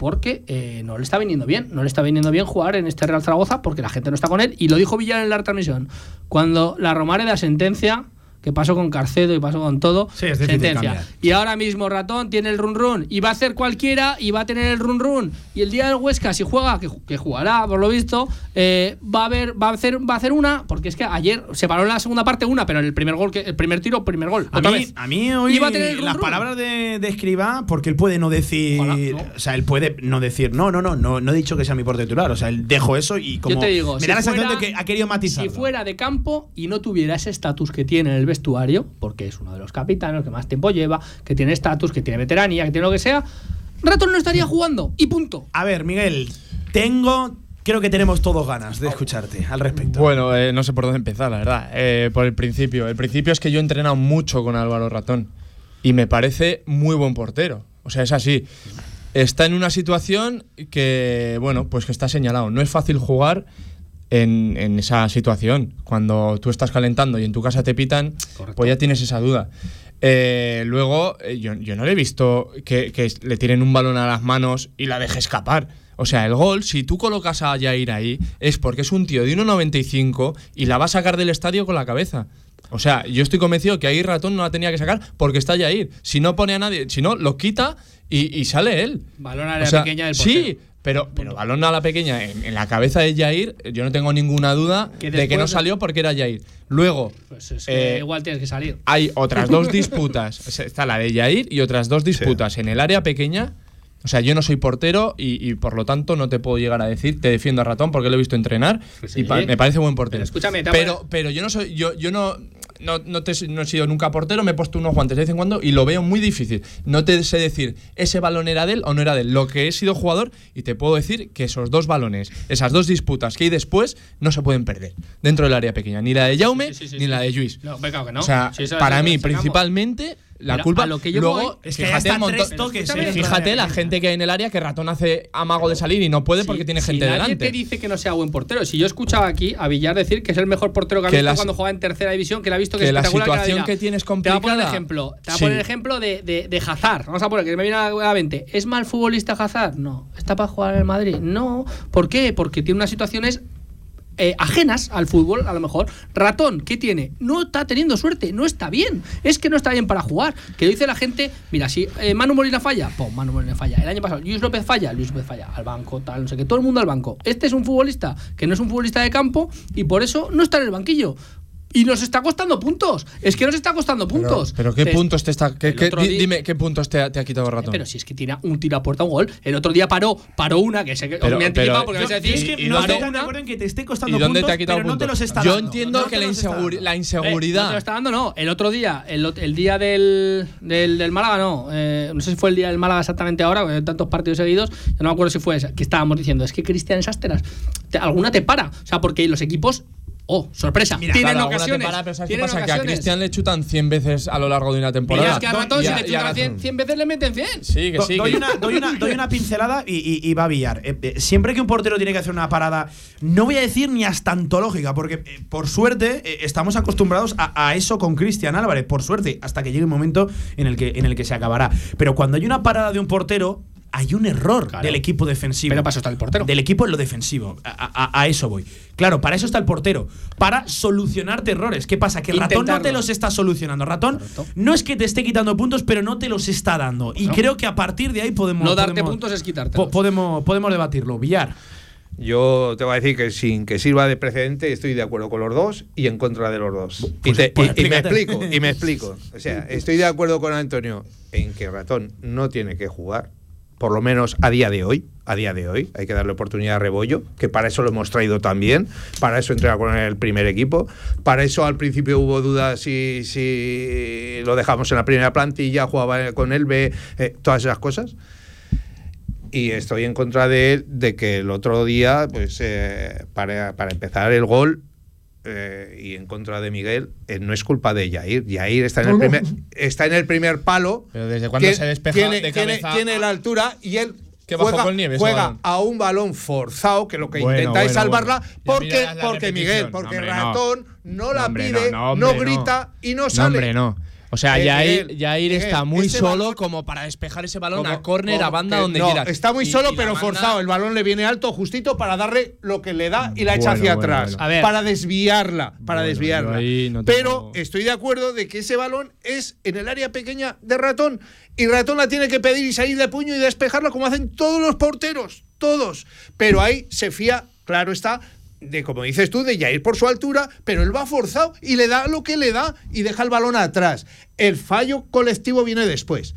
porque eh, no le está viniendo bien. No le está viniendo bien jugar en este Real Zaragoza porque la gente no está con él. Y lo dijo Villar en la transmisión. Cuando la Romareda sentencia, que pasó con Carcedo y pasó con todo. Sí, es sentencia. Y ahora mismo Ratón tiene el run run y va a hacer cualquiera y va a tener el run run. Y el día del Huesca, si juega, que, ju- que jugará por lo visto, eh, va a ver, va a hacer, va a hacer una, porque es que ayer se paró en la segunda parte una, pero en el primer gol, que, el primer tiro, primer gol. A otra mí, vez. a mí hoy Iba a tener el run las run. palabras de, de Escribá, porque él puede no decir. Ojalá, no. O sea, él puede no decir, no, no, no, no, no he dicho que sea mi portero titular. O sea, él dejo eso y como. Yo te digo, me si da la sensación de que ha querido matizar. Si fuera de campo y no tuviera ese estatus que tiene en el vestuario, porque es uno de los capitanes que más tiempo lleva, que tiene estatus, que tiene veteranía, que tiene lo que sea, Ratón no estaría jugando y punto. A ver, Miguel, tengo. Creo que tenemos todos ganas de escucharte al respecto. Bueno, eh, no sé por dónde empezar, la verdad. Eh, por el principio. El principio es que yo he entrenado mucho con Álvaro Ratón y me parece muy buen portero. O sea, es así. Está en una situación que, bueno, pues que está señalado. No es fácil jugar en, en esa situación. Cuando tú estás calentando y en tu casa te pitan, pues ya tienes esa duda. Eh, luego, eh, yo, yo no le he visto que, que le tiren un balón a las manos y la deje escapar. O sea, el gol, si tú colocas a Jair ahí, es porque es un tío de 1,95 y la va a sacar del estadio con la cabeza. O sea, yo estoy convencido que ahí Ratón no la tenía que sacar porque está Jair. Si no pone a nadie, si no, lo quita y, y sale él. Balón a O la sea, pequeña del portero. Sí, pero, pero balón a la pequeña en, en la cabeza de Jair, yo no tengo ninguna duda Que de que no salió porque era Jair. Luego, Pues es que eh, igual tienes que salir. hay otras dos disputas. Está la de Jair y otras dos disputas en el área pequeña. O sea, yo no soy portero y, y por lo tanto no te puedo llegar a decir, te defiendo a Ratón porque lo he visto entrenar y pa- me parece buen portero. Pero escúchame, pero, pero yo no soy, yo, yo no, no, no, te- no he sido nunca portero, me he puesto unos guantes de vez en cuando y lo veo muy difícil. No te sé decir ese balón era de él o no era de él. Lo que he sido jugador y te puedo decir que esos dos balones, esas dos disputas que hay después, no se pueden perder dentro del área pequeña. Ni la de Jaume Sí, sí, sí, ni la de Luis. No, que no. O sea, Si esa- para mí, principalmente, la Pero culpa. a lo que yo luego, voy es que fíjate, hasta un montón- tres toques, eh, Fíjate la gente que hay en el área que Ratón hace amago de salir y no puede porque tiene si gente nadie delante. te dice que no sea buen portero. Si yo escuchaba aquí a Villar decir que es el mejor portero que ha Que visto la- cuando juega en tercera división, que la ha visto que, que es la espectacular, la situación dirá. que tienes Te voy a poner complicada. ejemplo. Te voy a Sí. poner el ejemplo de, de, de Hazard. Vamos a poner que me viene a la mente. ¿Es mal futbolista Hazard? No. ¿Está para jugar en el Madrid? No. ¿Por qué? Porque tiene unas situaciones eh, ajenas al fútbol, a lo mejor. Ratón, ¿qué tiene? No está teniendo suerte, no está bien. Es que no está bien para jugar. Que dice la gente, mira, si eh, Manu Molina falla, pues Manu Molina falla. El año pasado, Luis López falla, Luis López falla. Al banco, tal, no sé qué. Todo el mundo al banco. Este es un futbolista que no es un futbolista de campo y por eso no está en el banquillo. Y nos está costando puntos. Es que nos está costando puntos. Pero qué puntos te está. qué- el qué- otro di- día- dime qué puntos te ha, te ha quitado Ratón. Pero si es que tira un tiro a puerta, un gol. El otro día paró, paró una que sé que Pero- me porque yo- vais a Yo decir es que ¿Y no de acuerdo en que te esté costando ¿Y dónde puntos, te ha quitado pero no te puntos? los está Yo dando. entiendo No que la, los está inseguri- dando. la Eh, no inseguridad. te lo está dando, no. El otro día, el, el día del, del, del Málaga, no. Eh, no sé si fue el día del Málaga exactamente ahora, porque hay tantos partidos seguidos. Yo no me acuerdo si fue esa. Que estábamos diciendo, es que Cristian. Te- alguna te para. O sea, porque los equipos. Oh, sorpresa. Mira, tienen Claro, ocasiones. para, pero ¿sabes qué pasa? Que a. Cristian le chutan 100 veces a lo largo de una temporada. Mira, es que a Ratón, Y si a- le y chutan Ratón. 100, 100 veces le meten 100. Sí, que Do- sí. doy, que- una, doy, una, doy una pincelada y, y- y va a billar. Eh, eh, siempre que un portero tiene que hacer una parada, no voy a decir ni hasta antológica, porque eh, por suerte eh, estamos acostumbrados a, a eso con Cristian Álvarez, por suerte, hasta que llegue un momento en el que, en el que se acabará. Pero cuando hay una parada de un portero, hay un error Claro. del equipo defensivo. Pero para eso está el portero. Del equipo en lo defensivo. A, a- a eso voy. Claro, para eso está el portero. Para solucionarte errores. ¿Qué pasa? Que Ratón no te los está solucionando. Ratón no es que te esté quitando puntos, pero no te los está dando. Y No. creo que a partir de ahí podemos. No darte podemos- puntos es quitarte. po- podemos, podemos debatirlo. Villar. Yo te voy a decir que sin que sirva de precedente estoy de acuerdo con los dos y en contra de los dos. y, Pues- te- pues y- y me explico, y me explico. O sea, estoy de acuerdo con Antonio en que Ratón no tiene que jugar, por lo menos a día de hoy. A día de hoy hay que darle oportunidad a Rebollo, que para eso lo hemos traído también, para eso entrega con el primer equipo, para eso al principio hubo dudas si, si lo dejamos en la primera plantilla, jugaba con el B, eh, todas esas cosas y estoy en contra de de que el otro día, pues eh, para, para empezar el gol eh, y en contra de Miguel, eh, no es culpa de Jair. Jair está en el primer, está en el primer palo. Pero desde Tiene- se despeja tiene, de tiene- cabeza tiene la altura y él Que juega, con nieve ese juega a un balón forzado que lo que Bueno, intenta es salvarla bueno. Porque, porque. Miguel, porque hombre. Ratón no, la hombre, pide, no, no, hombre, no. grita y no No, sale. hombre, no. O sea, Eh, Jair, Jair está muy ese solo balón- como para despejar ese balón como- a córner, a banda, que donde no, quieras. Está muy Y- solo, y pero banda- forzado. El balón le viene alto, justito, para darle lo que le da y la echa hacia bueno, atrás. bueno. A ver. Para desviarla. Para Bueno, desviarla. no Pero estoy de acuerdo de que ese balón es en el área pequeña de ratón. Y ratón la tiene que pedir y salir de puño y despejarla como hacen todos los porteros. Todos. Pero ahí se fía, claro está. De como dices tú, de Jair por su altura, pero él va forzado y le da lo que le da y deja el balón atrás. El fallo colectivo viene después.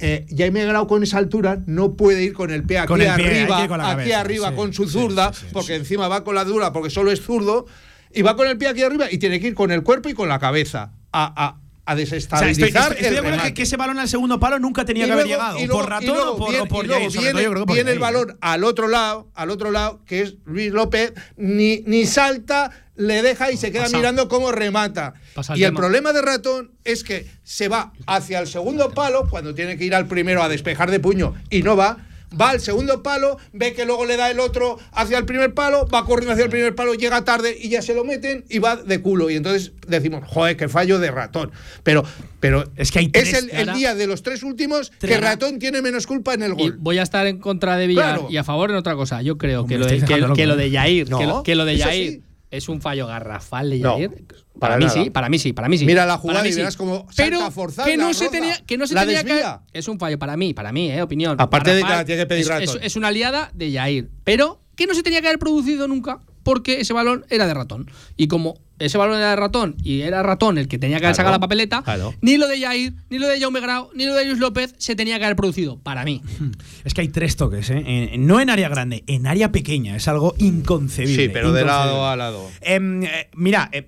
Eh, Jaime Grau con esa altura no puede ir con el pie aquí Con el pie, hay que arriba, ir con aquí arriba sí, con su zurda, sí, sí, porque encima va con la dura porque solo es zurdo, y va con el pie aquí arriba y tiene que ir con el cuerpo y con la cabeza a, a, a O sea, desestabilizar estoy, estoy- estoy el de acuerdo que, ese balón al segundo palo nunca tenía Y que haber llegado. luego- por ratón luego o por, viene- o por Jair, viene, todo por el balón al otro lado, al otro lado, que es Luis López, ni, ni salta, le deja y se queda pasa. mirando cómo remata. Pasa el y el tema. problema de Ratón es que se va hacia el segundo palo cuando tiene que ir al primero a despejar de puño y no va. Va al segundo palo, ve que luego le da el otro hacia el primer palo, va corriendo hacia el primer palo, llega tarde y ya se lo meten y va de culo. Y entonces decimos, joder, qué fallo de ratón. Pero, pero Es que hay es tres- el, el día de los tres últimos que ratón tiene menos culpa en el Y gol. voy a estar en contra de Villar Claro. y a favor en otra cosa. Yo creo Hombre, que, lo de, que, que lo de Yair, No, que, lo, que lo de Yair sí. Es un fallo garrafal de No, Yair. para para, mí sí, para mí sí, para mí sí. Mira la jugada y sí. verás cómo Pero salta que no se tenía que no se tenía desvía. que es un fallo para mí, para mí, eh, opinión. Aparte de que la tiene que pedir es, es- es una aliada de Yair, pero que no se tenía que haber producido nunca porque ese balón era de ratón. Y como ese balón era de ratón y era ratón el que tenía que haber Claro, sacado la papeleta, claro. ni lo de Yair, ni lo de Jaume Grau, ni lo de Luis López se tenía que haber producido, para mí. Es que hay tres toques, ¿eh? En- no en área grande, en área pequeña. Es algo inconcebible. Sí, pero de lado a lado. Em, eh, mira, eh,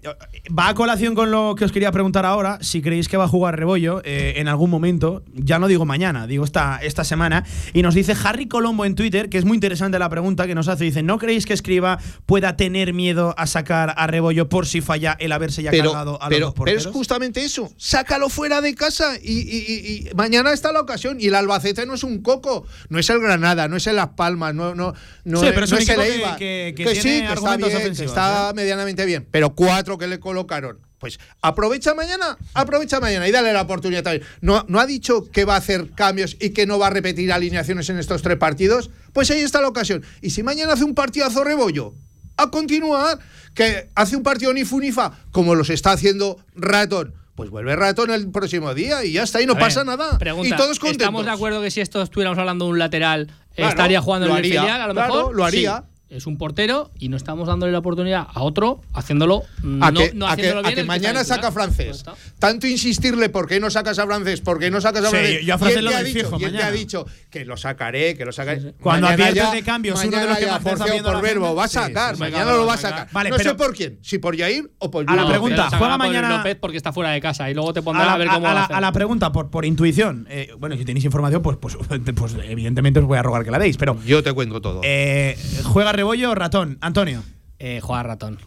va a colación con lo que os quería preguntar ahora. Si creéis que va a jugar Rebollo eh, en algún momento, ya no digo mañana, digo esta, esta semana. Y nos dice Harry Colombo en Twitter, que es muy interesante la pregunta que nos hace. Dice: ¿No creéis que Escriba pueda tener miedo a sacar a Rebollo por si falla el haberse ya Pero, cargado a los pero, dos pero porteros? es justamente eso. Sácalo fuera de casa y, y- y- y mañana está la ocasión. Y el Albacete no es un coco, no es el Granada, no es el Las Palmas, no, no, no, Sí, es, pero es no es el que- Eibar. que- que sí, que bien, está ¿eh? medianamente bien. Pero cuatro que le colocaron. Pues aprovecha mañana, aprovecha mañana y dale la oportunidad también. No, no ha dicho que va a hacer cambios y que no va a repetir alineaciones en estos tres partidos. Pues ahí está la ocasión. Y si mañana hace un partidazo rebollo, a continuar, que hace un partido ni fu ni fa, como los está haciendo Ratón. Pues vuelve Ratón el próximo día y ya está, y no ver, pasa nada. Pregunta, y todos contentos. ¿Estamos de acuerdo que si esto estuviéramos hablando de un lateral, Claro, estaría jugando lo en el haría, filial, a lo claro, mejor? lo haría. Sí. Es un portero y no estamos dándole la oportunidad a otro haciéndolo A no, que, no a que- haciéndolo a que mañana saca francés. Tanto insistirle, ¿por qué no sacas a francés? ¿Por qué no sacas a Sí, francés? yo a Y Francés lo te ha dicho, fijo y él te ha dicho que lo sacaré, que lo sacaré. Cuando Mañana adviertes ya- de cambios, uno de los que ya más viendo por la verbo, va a Sí, sacar, sí, mañana lo va a sacar. Vale, no pero- sé por quién, si por Jair o por A la pregunta, juega por mañana- López porque está fuera de casa y luego te a pondrá la, a, ver cómo a la- hace. a la pregunta, por, por intuición, eh, bueno, si tenéis información, pues, pues, pues evidentemente os voy a rogar que la deis, pero Yo te cuento todo. eh, ¿juega Rebollo o Ratón? Antonio. Eh, juega ratón.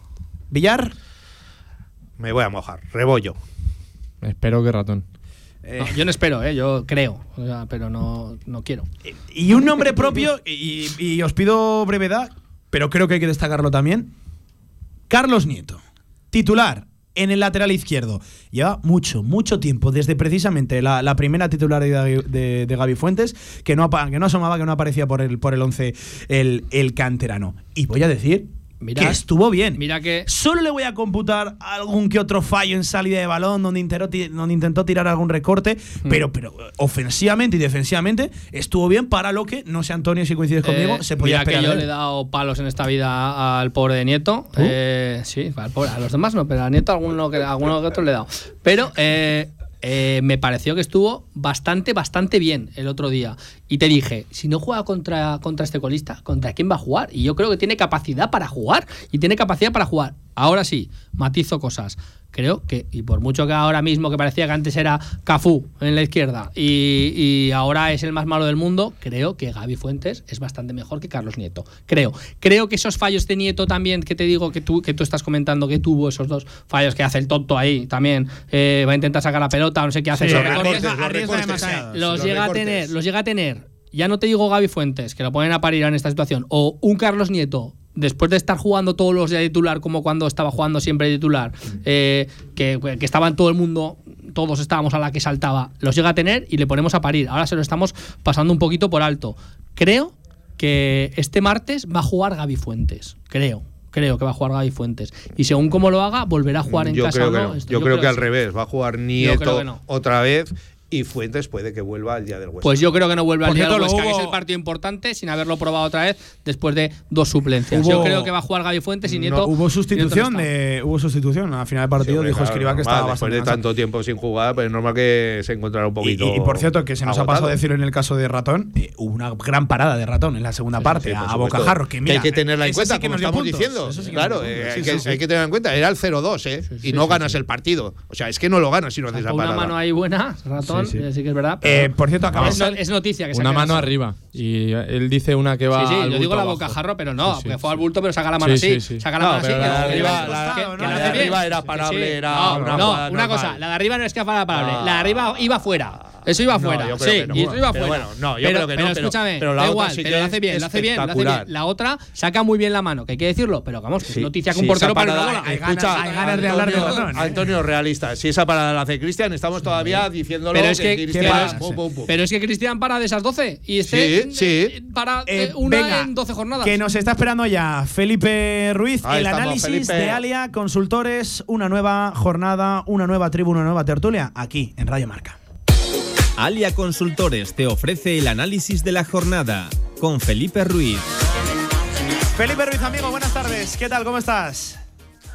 ¿Villar? Me voy a mojar. Rebollo. Espero que ratón. No, yo no espero, eh, yo creo, o sea, pero no, no quiero. Y un nombre propio, y, y os pido brevedad, pero creo que hay que destacarlo también. Carlos Nieto, titular en el lateral izquierdo. Lleva mucho, mucho tiempo, desde precisamente la, primera titularidad de, de, Gaby Fuentes, que no, que no asomaba, que no aparecía por el, por el 11 el, el canterano. Y voy a decir Que estuvo bien. Mira que Solo le voy a computar algún que otro fallo en salida de balón donde intentó, ti- donde intentó tirar algún recorte, Hmm. pero, pero ofensivamente y defensivamente estuvo bien para lo que, no sé Antonio si coincides conmigo, Eh, se podía mira que yo le he dado palos en esta vida al pobre de Nieto. Eh, sí, al pobre, a los demás no, pero a Nieto alguno que, alguno que otro le he dado. Pero eh, eh, me pareció que estuvo bastante, bastante bien el otro día. Y te dije, si no juega contra, contra este colista, ¿contra quién va a jugar? Y yo creo que tiene capacidad para jugar. Y tiene capacidad para jugar. Ahora sí, matizo cosas. Creo que, y por mucho que ahora mismo que parecía que antes era Cafú en la izquierda y, y ahora es el más malo del mundo, creo que Gaby Fuentes es bastante mejor que Carlos Nieto. Creo. Creo que esos fallos de Nieto también, que te digo que tú, que tú estás comentando que tuvo esos dos fallos que hace el tonto ahí también, eh, va a intentar sacar la pelota, no sé qué hace. Sí, arriesga- recortes. los los llega a tener, los llega a tener. Ya no te digo Gaby Fuentes, que lo ponen a parir en esta situación, o un Carlos Nieto, después de estar jugando todos los días de titular, como cuando estaba jugando siempre de titular, eh, que, que estaba en todo el mundo todos estábamos a la que saltaba, los llega a tener y le ponemos a parir. Ahora se lo estamos pasando un poquito por alto. Creo que este martes va a jugar Gaby Fuentes, creo. Creo que va a jugar Gaby Fuentes. Y según cómo lo haga, volverá a jugar en yo casa. Creo que ¿no? Esto- Yo, creo, que, al revés, va a jugar Nieto no. otra vez y Fuentes puede que vuelva al día del Huesca. Pues yo creo que no vuelve al día del Huesca, que hubo- es el partido importante, sin haberlo probado otra vez después de dos suplencias. Hubo- Yo creo que va a jugar Gaby Fuentes y No, Nieto. Hubo sustitución Nieto no de, hubo sustitución al final del Sí, partido hombre, dijo claro, Escribá que estaba Después bastante de cansado. tanto tiempo sin jugar, pues es normal que se encontrara un Y, poquito. y- y por cierto, que se nos ha pasado agotado. a decirlo en el caso de Ratón, eh, hubo una gran parada de Ratón en la segunda parte Sí, a supuesto. Bocajarro. Que, mira, hay que tenerla en cuenta, sí que como estamos puntos, diciendo. sí que claro, eh, hay, Sí, que, sí, hay sí. que tener en cuenta. Era el 0-2, ¿eh? Sí, sí, y no sí, ganas sí. el partido. O sea, es que no lo ganas si no haces esa una parada. mano ahí buena, ratón, Sí, sí. eh, sí que es verdad. Eh, pero- por cierto, acaba no- es noticia que Una mano quedado. arriba. Y él dice una que va. Sí, sí, al yo digo la bocajarro, pero no, porque fue al bulto, pero saca la mano Sí, así. sí, sí. Saca la No, mano así. que- la de que- arriba- que- que- que era parable, era No, una cosa, la de arriba no es que fuera parable, No. la de arriba iba fuera. Eso iba No, fuera. sí, no. y eso iba Pero fuera. bueno, no, yo pero, creo que no, pero escúchame, pero la da otra igual, sí pero que lo hace bien, es lo hace bien, lo hace bien. espectacular. La otra saca muy bien la mano, que hay que decirlo, pero vamos, que Sí, es noticia que sí, un portero para una bola. Hay ganas- escucha, hay ganas de hablar de Antonio- Ratón, ¿eh? Antonio realista. Si esa parada la hace Cristian, estamos todavía diciéndolo. Pero es que, Cristian- pero, es- pum, pum, pum. pero es que Cristian para de esas 12 y este Sí, sí. para Eh, eh, una venga, en 12 jornadas. Que nos está esperando ya Felipe Ruiz, Ahí el estamos, análisis Felipe. de Alia Consultores, una nueva jornada, una nueva tribu, una nueva tertulia, aquí en Radio Marca. Alia Consultores te ofrece el análisis de la jornada con Felipe Ruiz. Felipe Ruiz, amigo, buenas tardes. ¿Qué tal? ¿Cómo estás?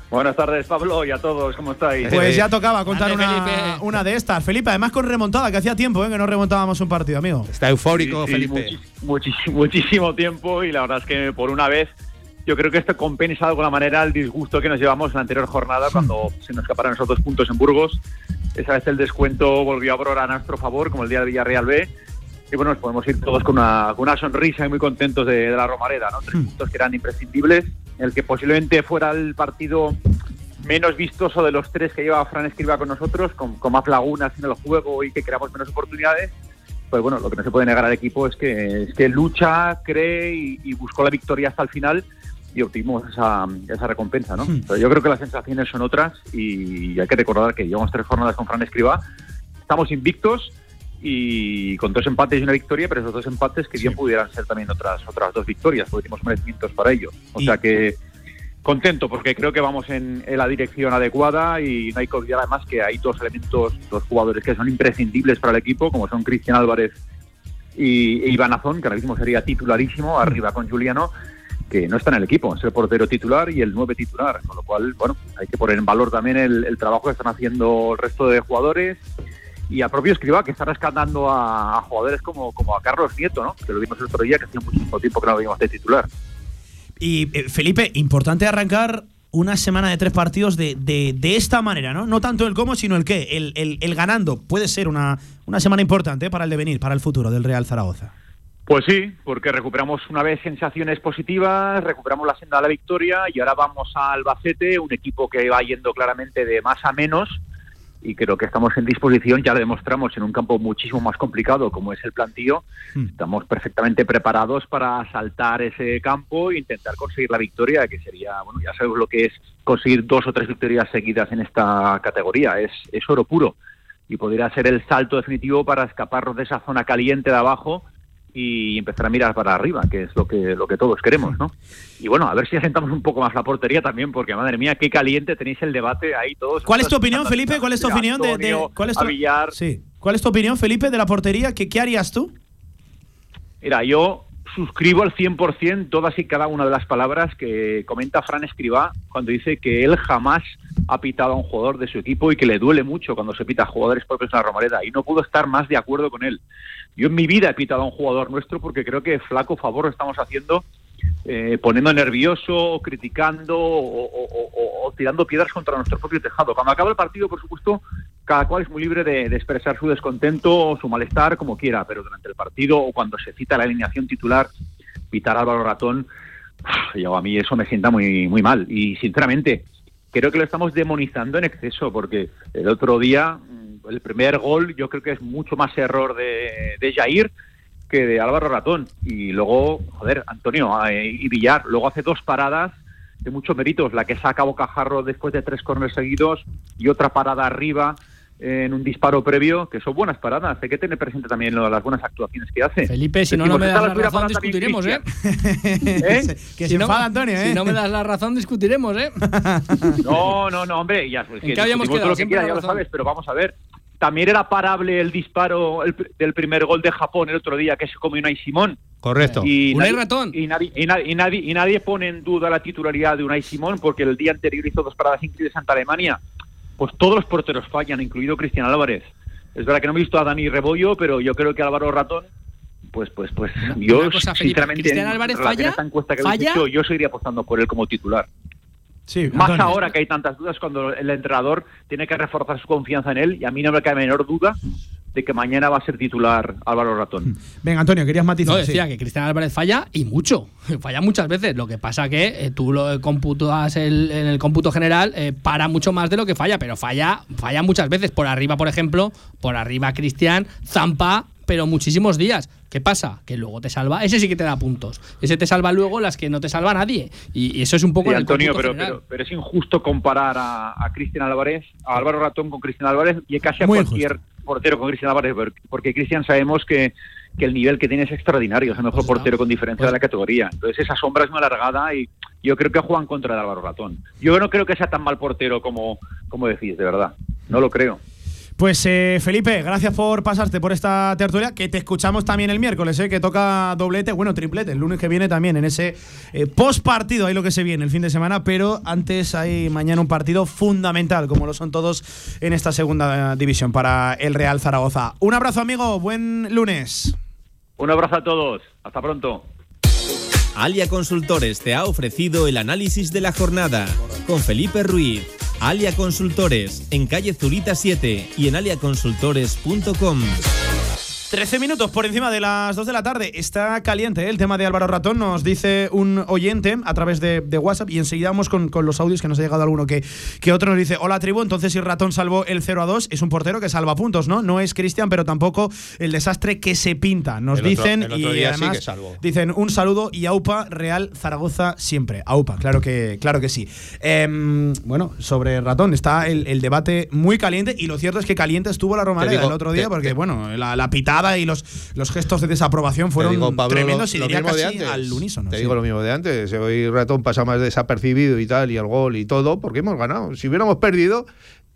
Buenas tardes, Pablo, y a todos, ¿cómo estáis? Pues ya tocaba contar una, de estas. Felipe, además con remontada, que hacía tiempo ¿eh? que no remontábamos un partido, amigo. Está eufórico, Sí, sí, Felipe. muchis- muchis- muchísimo tiempo y la verdad es que por una vez yo creo que esto compensa de alguna manera el disgusto que nos llevamos en la anterior jornada cuando se nos escaparon esos dos puntos en Burgos. Esa vez el descuento volvió a obrar a nuestro favor, como el día del Villarreal B. Y bueno, nos podemos ir todos con una, con una sonrisa y muy contentos de, de la Romareda, ¿no? Tres puntos que eran imprescindibles, en el que posiblemente fuera el partido menos vistoso de los tres que lleva Fran Escriba con nosotros, con, con más lagunas en el juego y que creamos menos oportunidades. Pues bueno, lo que no se puede negar al equipo es que, es que lucha, cree y, y buscó la victoria hasta el final y obtuvimos esa, esa recompensa, ¿no? Pero yo creo que las sensaciones son otras y hay que recordar que llevamos tres jornadas con Fran Escriba, estamos invictos y con dos empates y una victoria, pero esos dos empates que bien pudieran ser también otras otras dos victorias, porque tenemos merecimientos para ello. O Y- sea que contento porque creo que vamos en, en la dirección adecuada y no hay que olvidar además que hay dos elementos, dos jugadores que son imprescindibles para el equipo, como son Cristian Álvarez y e Iván Azón, que ahora mismo sería titularísimo, arriba con Juliano, que no está en el equipo, es el portero titular y el nueve titular, con lo cual, bueno, hay que poner en valor también el, trabajo que están haciendo el resto de jugadores y al propio Escribá, que está rescatando a, a jugadores como, como a Carlos Nieto, ¿no? que lo vimos el otro día, que hacía muchísimo tiempo que no lo vimos de titular. Y eh, Felipe, importante arrancar una semana de tres partidos de, de, de esta manera, ¿no? No tanto el cómo, sino el qué. El, el- el ganando puede ser una, una semana importante para el devenir, para el futuro del Real Zaragoza. Pues sí, porque recuperamos una vez sensaciones positivas, recuperamos la senda de la victoria y ahora vamos a Albacete, un equipo que va yendo claramente de más a menos y creo que estamos en disposición, ya lo demostramos en un campo muchísimo más complicado como es el plantío, Hmm. estamos perfectamente preparados para asaltar ese campo e intentar conseguir la victoria, que sería, bueno, ya sabemos lo que es conseguir dos o tres victorias seguidas en esta categoría, es, es oro puro y podría ser el salto definitivo para escaparnos de esa zona caliente de abajo y empezar a mirar para arriba, que es lo que lo que todos queremos, ¿no? Y bueno, a ver si asentamos un poco más la portería también, porque madre mía, qué caliente tenéis el debate ahí todos. ¿Cuál es tu opinión, Felipe? ¿Cuál es tu opinión de, cuál es tu, sí. ¿Cuál es tu opinión, Felipe, de la portería? ¿Qué, qué harías tú? Mira, yo suscribo al 100% todas y cada una de las palabras que comenta Fran Escribá cuando dice que él jamás ha pitado a un jugador de su equipo y que le duele mucho cuando se pita a jugadores propios en la Romareda. Y no puedo estar más de acuerdo con él. Yo en mi vida he pitado a un jugador nuestro porque creo que flaco favor estamos haciendo eh, poniendo nervioso, criticando o, tirando piedras contra nuestro propio tejado. Cuando acaba el partido, por supuesto, cada cual es muy libre de, expresar su descontento o su malestar como quiera, pero durante el partido o cuando se cita la alineación titular, pitar Álvaro Ratón, yo a mí eso me sienta muy, muy mal. Y sinceramente, creo que lo estamos demonizando en exceso, porque el otro día, mm, el primer gol, yo creo que es mucho más error de Jair que de Álvaro Ratón. Y luego, joder, Antonio eh, y Villar, luego hace dos paradas de muchos méritos, la que saca Bocajarro después de tres corners seguidos y otra parada arriba en un disparo previo, que son buenas paradas. Hay que tener presente también las buenas actuaciones que hace. Felipe, si no, me das la razón, discutiremos, ¿eh? ¿Eh? que Si se no- enfada Antonio, ¿eh? Si no me das la razón, discutiremos, ¿eh? No, no, no, hombre, ya pues, ¿En que qué habíamos quedado? lo que Siempre quiera, la ya lo sabes, pero vamos a ver. También era parable el disparo el del primer gol de Japón el otro día que se comió Unai Simón. Correcto. Y Unai nadie- Ratón. Y nadie, y, nadie, y, nadie, y nadie pone en duda la titularidad de Unai Simón porque el día anterior hizo dos paradas increíbles ante Alemania. Pues todos los porteros fallan, incluido Cristian Álvarez. Es verdad que no he visto a Dani Rebollo, pero yo creo que Álvaro Ratón, pues, pues, pues, yo una cosa, Felipe, sinceramente, ¿Cristian Álvarez falla? esta encuesta que habéis ¿Falla? hecho, yo seguiría apostando por él como titular. Sí, Más Antonio. ahora que hay tantas dudas cuando el entrenador tiene que reforzar su confianza en él y a mí no me cabe menor duda de que mañana va a ser titular Álvaro Ratón. Venga, Antonio, querías matizar. No, decía sí. que Cristian Álvarez falla y mucho. Falla muchas veces. Lo que pasa que eh, tú lo computas el- en el cómputo general, eh, para mucho más de lo que falla, pero falla, falla muchas veces. Por arriba, por ejemplo, por arriba Cristian, Zampa, pero muchísimos días. ¿Qué pasa? Que luego te salva. Ese sí que te da puntos. Ese te salva luego las que no te salva nadie. Y, y eso es un poco Sí, Antonio, pero, pero, pero es injusto comparar a, a Cristian Álvarez, a Álvaro Ratón con Cristian Álvarez y casi a Muy cualquier portero con Cristian Álvarez, por- porque Cristian sabemos que, que el nivel que tiene es extraordinario, es el mejor Pues está. portero con diferencia Pues- de la categoría. Entonces esa sombra es muy alargada y yo creo que juega en contra de Álvaro Ratón. Yo no creo que sea tan mal portero como, como decís, de verdad. No lo creo. Pues eh, Felipe, gracias por pasarte por esta tertulia, que te escuchamos también el miércoles, eh, que toca doblete, bueno, triplete, el lunes que viene también en ese eh, post partido, ahí lo que se viene el fin de semana, pero antes hay mañana un partido fundamental, como lo son todos en esta segunda división para el Real Zaragoza. Un abrazo amigo, buen lunes. Un abrazo a todos. Hasta pronto. Alia Consultores te ha ofrecido el análisis de la jornada con Felipe Ruiz. Alia Consultores en calle Zurita 7 y en aliaconsultores.com. 13 minutos por encima de las 2 de la tarde. Está caliente ¿eh? el tema de Álvaro Ratón, nos dice un oyente a través de, de WhatsApp y enseguida vamos con, con los audios que nos ha llegado alguno que, que otro nos dice, hola tribu, entonces si Ratón salvó el 0 a 2, es un portero que salva puntos, ¿no? No es Cristian, pero tampoco el desastre que se pinta. Nos El dicen otro y sí además dicen un saludo y AUPA Real Zaragoza siempre. AUPA, claro que, claro que sí. Em, bueno, sobre Ratón está el, el debate muy caliente y lo cierto es que caliente estuvo la Romareda digo, el otro día te- porque, te- bueno, la, la pitada y los, los gestos de desaprobación fueron digo, Pablo, tremendos y lo diría mismo de casi antes. al unísono. Te sí. digo lo mismo de antes. Hoy Ratón pasa más desapercibido y tal, y el gol y todo, porque hemos ganado. Si hubiéramos perdido.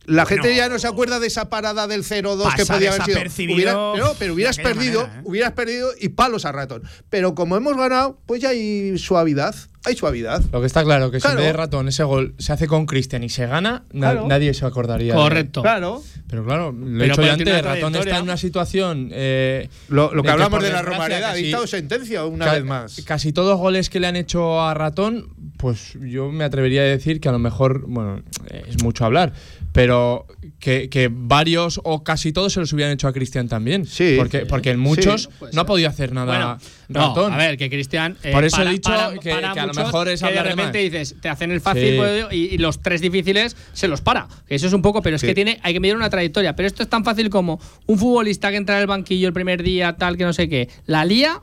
La Bueno, gente ya no se acuerda de esa parada del 0-2 que podía haber sido. Hubiera- no, pero hubieras perdido, manera, ¿eh? hubieras perdido y palos a ratón. Pero como hemos ganado, pues ya hay suavidad. Hay suavidad. Lo que está claro, que Claro. si de ratón ese gol se hace con Cristian y se gana, na- Claro. nadie se acordaría. de- Correcto. Claro. Pero claro, lo he dicho tiene antes, ratón está en una situación. eh, Lo, lo de que hablamos de la Romareda, ha dictado sentencia una vez más. Casi todos los goles que le han hecho a Ratón, pues yo me atrevería a decir que a lo mejor, bueno, es mucho hablar, pero que, que varios o casi todos se los hubieran hecho a Cristian también. Sí. Porque, porque en muchos Sí. No ha podido hacer nada Bueno, Ratón. No, a ver, que Cristian. eh, Por eso he dicho para- que- para que a lo mejor es que de hablar de repente más. dices, te hacen el fácil Sí. pues, y, y los tres difíciles se los para. Que Eso es un poco, pero es Sí. que tiene, hay que medir una trayectoria. Pero esto es tan fácil como un futbolista que entra en el banquillo el primer día, tal, que no sé qué, la lía.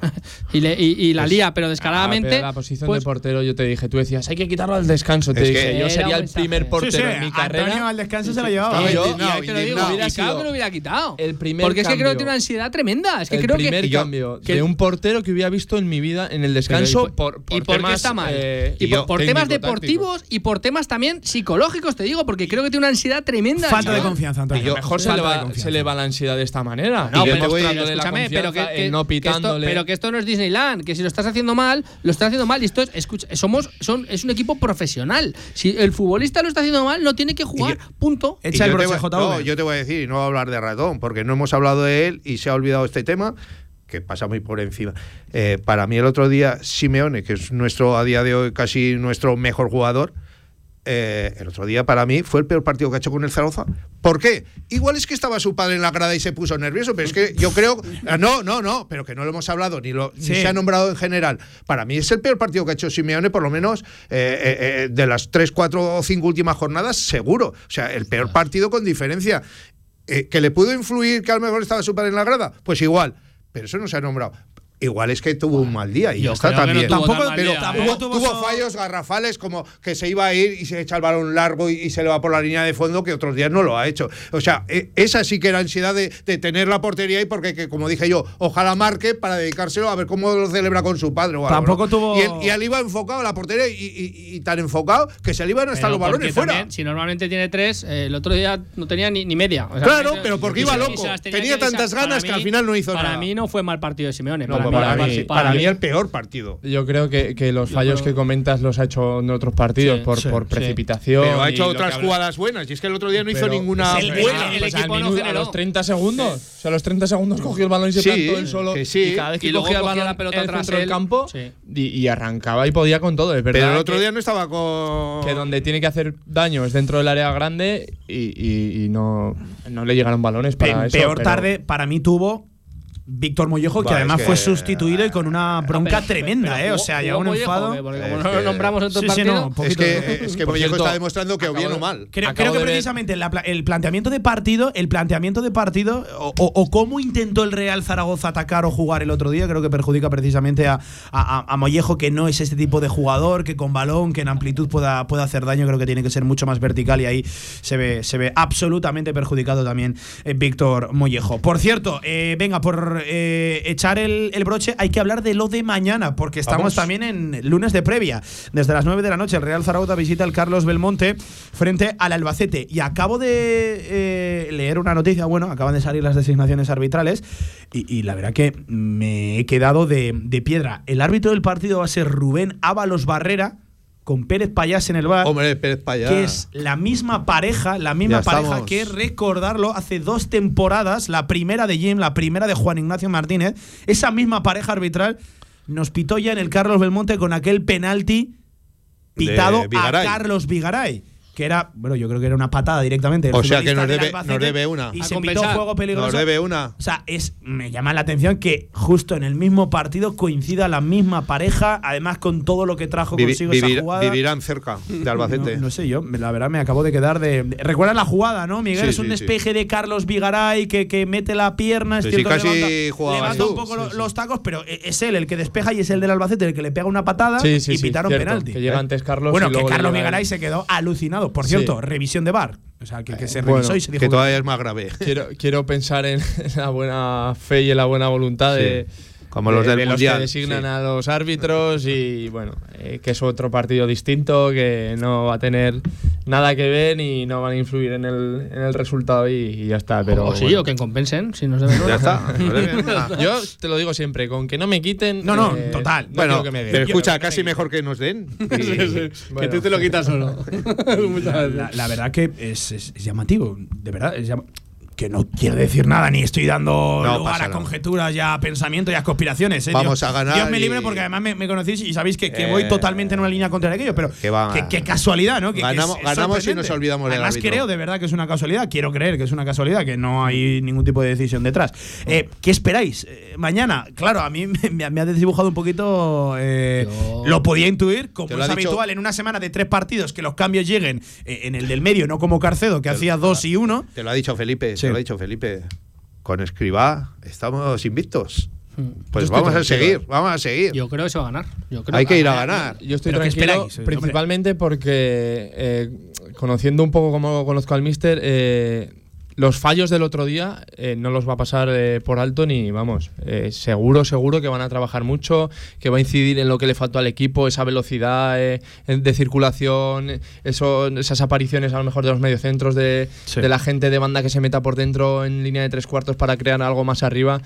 y, le- y- y la lía, pero Ah, descaradamente. pero la posición pues, de portero, yo te dije, tú decías, hay que quitarlo al descanso. Te Es dije, que yo sería el primer portero Sí, sí, en mi carrera. Antonio al descanso se la llevaba. Y yo- y ahí te lo digo, hubiera sido que lo hubiera quitado. el primer Porque es que creo que tiene una ansiedad tremenda. Es que el creo primer que. Y cambio que- de un portero que hubiera visto en mi vida en el descanso Pero, por, por ¿Y por qué está mal? eh, y por, yo- por temas deportivos y por temas también psicológicos, te digo, porque creo que tiene una ansiedad tremenda. Falta de confianza, Antonio. mejor se le, va, confianza. se le va la ansiedad de esta manera. No, y pero, escúchame, que, no pitándole. pero que esto no es Disneyland, que si lo estás haciendo mal, lo estás haciendo mal y esto es, escucha, somos, son, es un equipo profesional. Si el futbolista lo está haciendo mal, no tiene que jugar, punto. Echa el broche, voy- JV. No, yo te voy a decir, y no voy a hablar de ratón, porque no hemos hablado de él y se ha olvidado este tema, que pasa muy por encima. Eh, para mí el otro día, Simeone, que es nuestro, a día de hoy, casi nuestro mejor jugador, eh, el otro día para mí fue el peor partido que ha hecho con el Zaragoza. ¿Por qué? Igual es que estaba su padre en la grada y se puso nervioso, pero es que yo creo. ah, No, no, no, pero que no lo hemos hablado ni, lo, ni se ha nombrado en general. Para mí es el peor partido que ha hecho Simeone, por lo menos eh, eh, de las tres, cuatro o cinco últimas jornadas, seguro. O sea, el peor partido con diferencia. ¿Que le pudo influir que a lo mejor estaba su padre en la grada? Pues igual, pero eso no se ha nombrado. Igual es que tuvo un mal día y Yo ya está no también. Tampoco- pero día, tampoco ¿eh? tuvo, fallos garrafales como que se iba a ir y se echa el balón largo y, y se le va por la línea de fondo que otros días no lo ha hecho. O sea, e- esa sí que era ansiedad de, de tener la portería ahí porque, que, como dije yo, ojalá marque para dedicárselo a ver cómo lo celebra con su padre. o algo, Tampoco ¿no? tuvo- Y él, y él iba enfocado a la portería y, y- y tan enfocado que se le iban hasta Pero los balones fuera. también, si normalmente tiene tres, eh, el otro día no tenía ni, ni media. O sea, Claro, y- pero porque y iba y loco. Tenía tantas para ganas que al final no hizo para nada. mí no fue mal partido de Simeone. No, para, para, para- mí, para para mí mí- el peor partido. Yo creo que, que los fallos creo- que comentas los ha hecho en otros partidos Sí, por, sí, por sí. precipitación. Pero ha hecho otras jugadas buenas. Y es que el otro día no hizo ninguna el- el- buena. el Pues al equipo no minuto- a los 30 segundos. O sea, a los 30 segundos cogió el balón y se Sí, plantó él solo. que sí. Y cada vez que Y luego cogía el balón la pelota centro del campo Sí. y, y arrancaba y podía con todo. Es verdad Pero el otro que- día no estaba con. que donde tiene que hacer daño es dentro del área grande y, y- y no, no le llegaron balones para eso. peor tarde para mí tuvo Víctor Mollejo, que además es fue sustituido y con una bronca Pero- tremenda, pero ¿eh? O sea, ya un Mollejo, enfado. Porque Es como no lo nombramos en todo Sí, el sí, partido. Es que, es que Por Mollejo cierto, está demostrando que o bien o mal. Creo, que precisamente el planteamiento de partido, el planteamiento de partido o, o- o cómo intentó el Real Zaragoza atacar o jugar el otro día, creo que perjudica precisamente a, a- a Mollejo, que no es este tipo de jugador, que con balón, que en amplitud pueda, pueda hacer daño, creo que tiene que ser mucho más vertical y ahí se ve, se ve absolutamente perjudicado también eh, Víctor Mollejo. Por cierto, eh, venga, por eh, echar el, el broche, hay que hablar de lo de mañana, porque estamos Vamos. también en lunes de previa. Desde las 9 de la noche, el Real Zaragoza visita el Carlos Belmonte frente al Albacete. Y acabo de eh, leer una noticia, bueno, acaban de salir las designaciones arbitrales, y, y la verdad que me he quedado de, de piedra. El árbitro del partido va a ser Rubén Ábalos Barrera, con Pérez Payás en el bar. Hombre, Pérez Payá. Que es la misma pareja, la misma Ya pareja estamos. que recordarlo hace dos temporadas, la primera de Jim, la primera de Juan Ignacio Martínez, esa misma pareja arbitral nos pitó ya en el Carlos Belmonte con aquel penalti pitado a. Carlos Vigaray. Que era, bueno, yo creo que era una patada directamente. O sea que nos debe- Albacete, nos debe una. Y A se pitó compensar. juego peligroso. Nos debe una. O sea, es, me llama la atención que justo en el mismo partido coincida la misma pareja, además con todo lo que trajo Vivi- consigo vivir- esa jugada. vivirán cerca de Albacete. No, no sé yo, la verdad me acabo de quedar de. ¿Recuerdas la jugada, no, Miguel? Sí, es un sí, sí. despeje de Carlos Vigaray que, que mete la pierna, es cierto casi levanta, levanta un poco Sí, lo- sí. los tacos, pero e- es él el que despeja y es el del Albacete el que le pega una patada Sí, sí, y sí, pitaron cierto, penalti. que llega ¿eh? antes Carlos Bueno, y que luego Carlos Vigaray se quedó alucinado. Por Sí. cierto, revisión de bar. O sea, que, que se Bueno, revisó y se dijo Que todavía es más grave. Quiero, quiero pensar en la buena fe y en la buena voluntad Sí. de, Como los de- del de los Mundial, que designan sí. a los árbitros y bueno, eh, que es otro partido distinto, que no va a tener nada que ver y no van a influir en el, en el resultado y, y ya está. Pero o sí, bueno. o que compensen, si nos deben Ya está. Yo te lo digo siempre, con que no me quiten. No, no, eh, total. no Bueno, que me den. pero escucha, casi me mejor que nos den. Y- Bueno. Que tú te lo quitas solo. La, verdad que es, es- es llamativo, de verdad. es llama- que no quiero decir nada, ni estoy dando No lugar a conjeturas, ya a pensamientos y a conspiraciones. ¿eh? Vamos Dios- a ganar Dios me y- libre porque además me, me conocéis y sabéis que, que Eh, voy totalmente en una línea contra aquello, pero qué- casualidad, ¿no? Que- que Ganamos- es- es ganamos y nos olvidamos del Además creo de verdad que es una casualidad, quiero creer que es una casualidad, que no hay ningún tipo de decisión detrás. Eh, ¿Qué esperáis? Eh, mañana, claro, a mí me, me ha desdibujado un poquito, lo podía intuir, como es dicho- habitual en una semana de tres partidos, que los cambios lleguen en el del medio, no como Carcedo, que hacía dos y uno. Te lo ha dicho Felipe, Sí. Lo ha dicho Felipe. Con Escribá estamos invictos. Yo Pues vamos a seguir, eh. vamos a seguir. Yo creo que se va a ganar. Yo creo Hay que ir a ganar. Yo estoy ¿Pero qué tranquilo esperáis? Principalmente porque eh, conociendo un poco cómo conozco al míster, eh, los fallos del otro día eh, no los va a pasar eh, por alto ni, vamos, eh, seguro, seguro que van a trabajar mucho, que va a incidir en lo que le faltó al equipo, esa velocidad de circulación, eso, esas apariciones a lo mejor de los mediocentros, de, Sí. de la gente de banda que se meta por dentro en línea de tres cuartos para crear algo más arriba.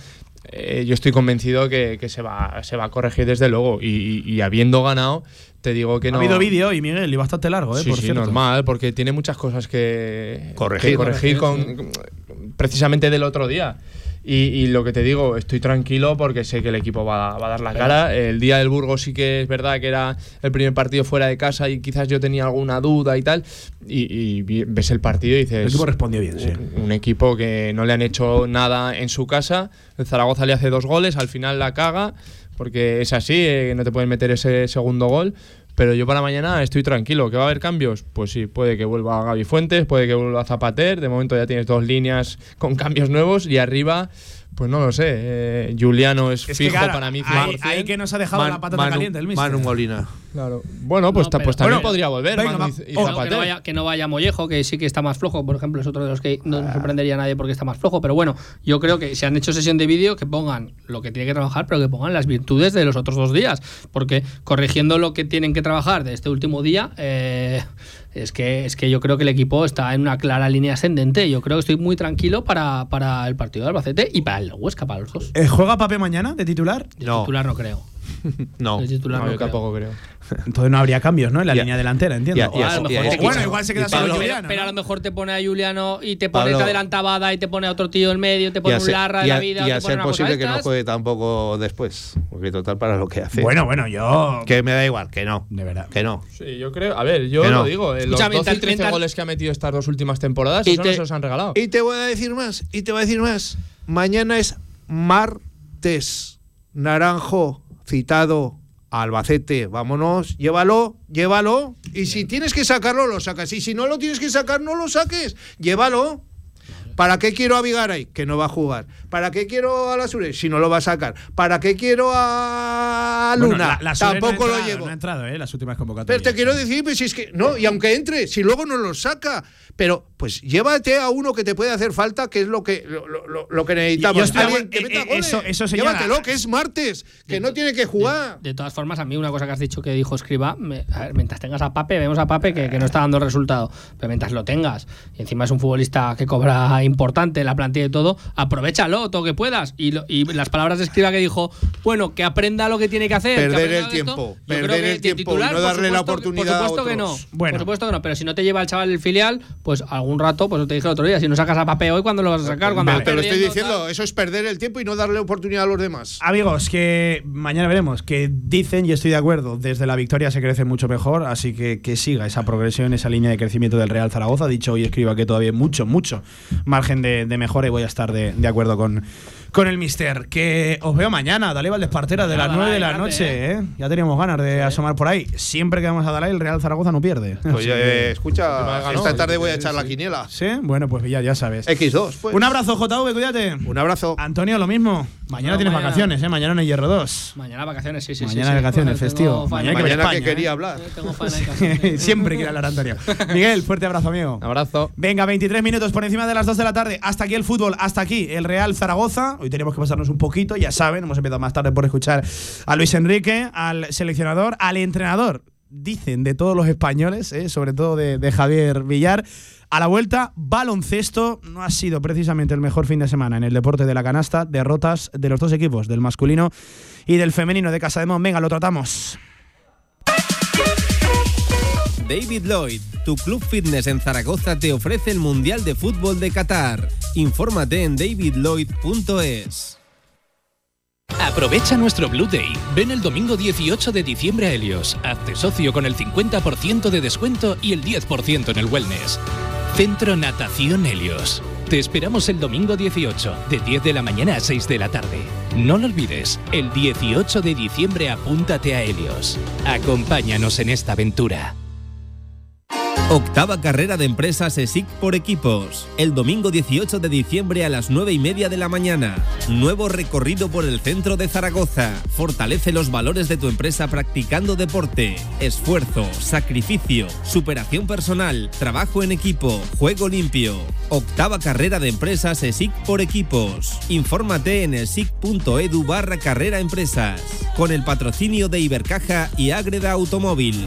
Eh, yo estoy convencido que, que se, va, se va a corregir desde luego y, y- y habiendo ganado, te digo que Ha no. habido vídeo y Miguel, y bastante largo, ¿eh? Sí, por sí, cierto. normal, porque tiene muchas cosas que Corregir. que corregir con, con- precisamente del otro día. Y, y lo que te digo, estoy tranquilo porque sé que el equipo va, va a dar la cara. El día del Burgos sí que es verdad que era el primer partido fuera de casa y quizás yo tenía alguna duda y tal. Y, y ves el partido y dices. El equipo respondió bien, sí. Un, un equipo que no le han hecho nada en su casa. El Zaragoza le hace dos goles, al final la caga, porque es así, eh, no te pueden meter ese segundo gol. Pero yo para mañana estoy tranquilo. ¿Que va a haber cambios? Pues sí, puede que vuelva Gaby Fuentes, puede que vuelva Zapater. De momento ya tienes dos líneas con cambios nuevos y arriba Pues no lo sé. eh, Juliano es, Es que, fijo claro, para mí. ahí, 100%. ahí que nos ha dejado Man- la patata Manu- caliente el mister. Manu Molina. Claro. Bueno, pues, No, ta- pero- pues también Bueno, podría volver. venga, Manu va. y- y Oh, No, que, no vaya, que no vaya Mollejo, que sí que está más flojo, por ejemplo, es otro de los que no nos sorprendería a nadie porque está más flojo. Pero bueno, yo creo que si han hecho sesión de vídeo, que pongan lo que tiene que trabajar, pero que pongan las virtudes de los otros dos días. Porque corrigiendo lo que tienen que trabajar de este último día, eh, es, que, es que yo creo que el equipo está en una clara línea ascendente. Yo creo que estoy muy tranquilo para, para el partido de Albacete y para el Huesca, para los dos. Eh, ¿Juega Pape mañana de titular? De No. titular no creo. No. Titular No, no yo creo. tampoco creo. Entonces no habría cambios, ¿no? En la línea delantera, entiendo. Ya. bueno, igual se queda solo Pablo- Juliano. Pero a lo mejor te pone a Juliano y te pone Pablo- el adelantabada y te pone a otro tío en medio, te pone a un ser- larra de la vida. y o a te pone ser posible que no juegue tampoco después. Porque total para lo que hace. Bueno, bueno, yo. Que me da igual, que no. De verdad. Que no. Sí, yo creo. A ver, yo lo digo. eh, los Escucha, 12 y mientras- 13 mientras- goles que ha metido estas dos últimas temporadas, Y eso no se los han regalado. Y te voy a decir más, y te voy a decir más. Mañana es martes. Naranjo, citado, Albacete. Vámonos, llévalo, llévalo. Y si tienes que sacarlo, lo sacas. Y si no lo tienes que sacar, no lo saques. Llévalo. ¿Para qué quiero a Vigaray? Que no va a jugar. ¿Para qué quiero a la Sure? Si no lo va a sacar. ¿para qué quiero a Bueno, Luna? la- la Sule no Tampoco lo entrado, llevo. No ha entrado, ¿eh? Las últimas convocatorias. Pero te quiero decir, pues si es que. No, y aunque entre, si luego no lo saca. Pero, pues llévate a uno que te puede hacer falta, que es lo que, lo, lo- lo que necesitamos. Yo estoy de Alguien que meta eh, goles. eso- eso señala- Llévatelo, que es martes, que no tiene que jugar. De, de todas formas, a mí una cosa que has dicho que dijo Escriba, me- a ver, mientras tengas a Pape, vemos a Pape que, que no está dando el resultado, pero mientras lo tengas, y encima es un futbolista que cobra importante en la plantilla y todo, aprovechalo todo que puedas. Y, lo- y las palabras de Escriba que dijo, bueno, que aprenda lo que tiene que hacer. Perder el tiempo, perder el tiempo y titular, no por darle la supuesto que- oportunidad Por supuesto que no. Bueno. Por supuesto que no, pero si no te lleva el chaval del filial, pues algún rato, pues te dije el otro día, si no sacas a Pape hoy, ¿cuándo lo vas a sacar? Cuando te lo estoy diciendo, tal. eso es perder el tiempo y no darle oportunidad a los demás. Amigos, que mañana veremos, que dicen, y estoy de acuerdo, desde la victoria se crece mucho mejor, así que que siga esa progresión, esa línea de crecimiento del Real Zaragoza. Dicho hoy escriba que todavía mucho, mucho margen de, de mejora y voy a estar de, de acuerdo con, con el mister. Que os veo mañana, Dalai Valdespartera, de las 9 de la noche. grande, ¿eh? Ya teníamos ganas de asomar por ahí. Siempre que vamos a Dalai, el Real Zaragoza no pierde. Pues, Así eh, escucha, esta tarde voy a sí, echar la quiniela. ¿Sí? Bueno, pues ya, ya sabes. X2, pues. Un abrazo, JV, cuídate. Un abrazo. Antonio, lo mismo. Mañana No, tienes mañana. vacaciones, ¿eh? Mañana no hay hierro 2. Mañana vacaciones, sí, sí. sí, Mañana sí. vacaciones, Tengo festivo. Mañana que Mañana que España, ¿eh? quería hablar. Tengo faena en casa. Siempre quiere hablar Antonio. Miguel, fuerte abrazo, amigo. Abrazo. Venga, 23 minutos por encima de las 2 de la tarde. Hasta aquí el fútbol, hasta aquí el Real Zaragoza. Hoy tenemos que pasarnos un poquito, ya saben, hemos empezado más tarde por escuchar a Luis Enrique, al seleccionador, al entrenador. Dicen de todos los españoles, eh, sobre todo de, de Javier Villar. A la vuelta, baloncesto no ha sido precisamente el mejor fin de semana en el deporte de la canasta. Derrotas de los dos equipos, del masculino y del femenino de Casa de Mon. Venga, lo tratamos. David Lloyd, tu club fitness en Zaragoza te ofrece el Mundial de Fútbol de Qatar. Infórmate en davidlloyd.es. Aprovecha nuestro Blue Day. Ven el domingo 18 de diciembre a Helios. Hazte socio con el 50% de descuento y el 10% en el wellness. Centro Natación Helios. Te esperamos el domingo 18, de 10 de la mañana a 6 de la tarde. No lo olvides, el 18 de diciembre apúntate a Helios. Acompáñanos en esta aventura. Octava carrera de empresas ESIC por equipos. El domingo 18 de diciembre a las 9 y media de la mañana. Nuevo recorrido por el centro de Zaragoza. Fortalece los valores de tu empresa practicando deporte, esfuerzo, sacrificio, superación personal, trabajo en equipo, juego limpio. Octava carrera de empresas ESIC por equipos. Infórmate en esic.edu barra carrera empresas. Con el patrocinio de Ibercaja y Ágreda Automóvil.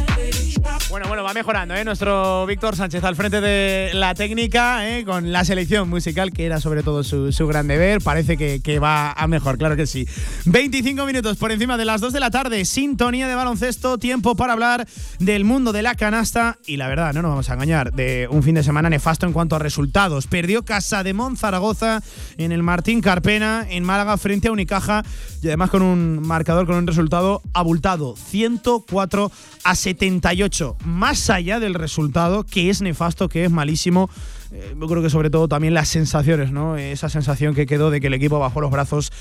Bueno, bueno, va mejorando, ¿eh? Nuestro Víctor Sánchez al frente de la técnica, ¿eh? con la selección musical, que era sobre todo su, gran deber. Parece que, va a mejor, claro que sí. 25 minutos por encima de las 2 de la tarde, sintonía de baloncesto, tiempo para hablar del mundo de la canasta y la verdad, no nos vamos a engañar, de un fin de semana nefasto en cuanto a resultados. Perdió Casa de Zaragoza en el Martín Carpena, en Málaga, frente a Unicaja, y además con un marcador, con un resultado abultado, 104 a 78 más allá del resultado, que es nefasto, que es malísimo, eh, yo creo que sobre todo también las sensaciones, ¿no? Esa sensación que quedó de que el equipo bajó los brazos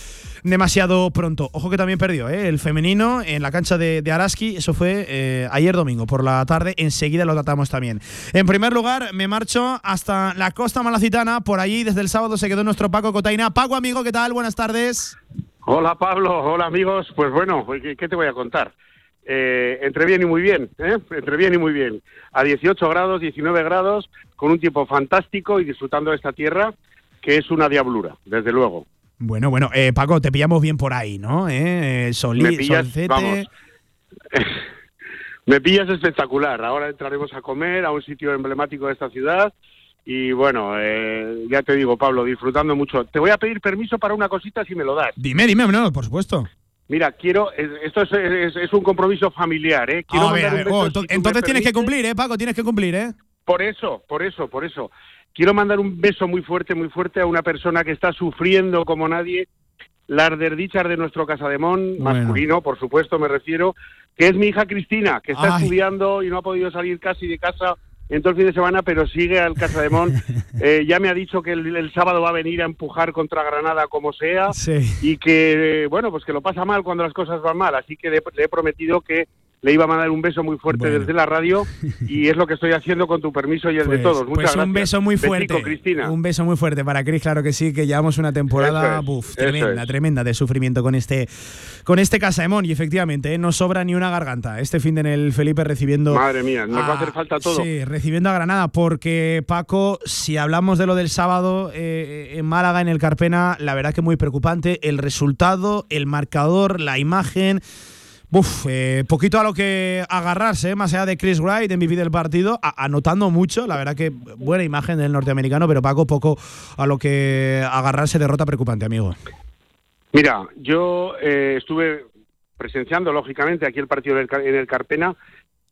demasiado pronto. Ojo que también perdió, ¿eh? El femenino en la cancha de, Araski, eso fue eh, ayer domingo por la tarde, enseguida lo tratamos también. En primer lugar, me marcho hasta la costa malacitana, por allí desde el sábado se quedó nuestro Paco Cotaina. Paco, amigo, ¿qué tal? Buenas tardes. Hola Pablo, hola amigos. Pues bueno, ¿qué te voy a contar? Eh, entre bien y muy bien, ¿eh? entre bien y muy bien. A 18 grados, 19 grados, con un tiempo fantástico y disfrutando de esta tierra, que es una diablura, desde luego. Bueno, bueno, eh, Paco, te pillamos bien por ahí, ¿no? Eh, Solí, me pillas, solcete. vamos. me pillas espectacular. Ahora entraremos a comer a un sitio emblemático de esta ciudad y bueno, eh, ya te digo, Pablo, disfrutando mucho. Te voy a pedir permiso para una cosita si me lo das. Dime, dime, no, por supuesto. Mira, quiero, es- esto es, es- es un compromiso familiar, ¿eh? Quiero a ver, a ver. Oh, si entonces tienes que cumplir, ¿eh, Paco? Tienes que cumplir, ¿eh? Por eso, por eso, por eso. Quiero mandar un beso muy fuerte, muy fuerte a una persona que está sufriendo como nadie las desdichas de nuestro Casademón, Bueno. masculino, por supuesto, me refiero, que es mi hija Cristina, que está Ay. estudiando y no ha podido salir casi de casa en todo el fin de semana, pero sigue al Casademont. eh, ya me ha dicho que el, el sábado va a venir a empujar contra Granada como sea Sí. y que, bueno, pues que lo pasa mal cuando las cosas van mal. Así que le, le he prometido que le iba a mandar un beso muy fuerte Bueno. desde la radio y es lo que estoy haciendo con tu permiso y el de Pues- todos. Muchas pues un gracias. beso muy Besico, fuerte. Cristina. Un beso muy fuerte para Cris, claro que sí, que llevamos una temporada es, buf, tremenda, es. tremenda de sufrimiento con este con este Casaemón. Y efectivamente, ¿eh? no sobra ni una garganta. Este fin de en el Felipe recibiendo. Madre mía, nos va a hacer falta todo. Sí, recibiendo a Granada, porque Paco, si hablamos de lo del sábado eh, en Málaga, en el Carpena, la verdad que muy preocupante. El resultado, el marcador, la imagen. Uf, eh, poquito a lo que agarrarse, ¿eh? más allá de Chris Wright, MVP del partido, anotando mucho, la verdad que buena imagen del norteamericano, pero Paco, poco a lo que agarrarse, derrota preocupante, amigo. Mira, yo eh, estuve presenciando, lógicamente, aquí el partido en el, Car- en el Carpena.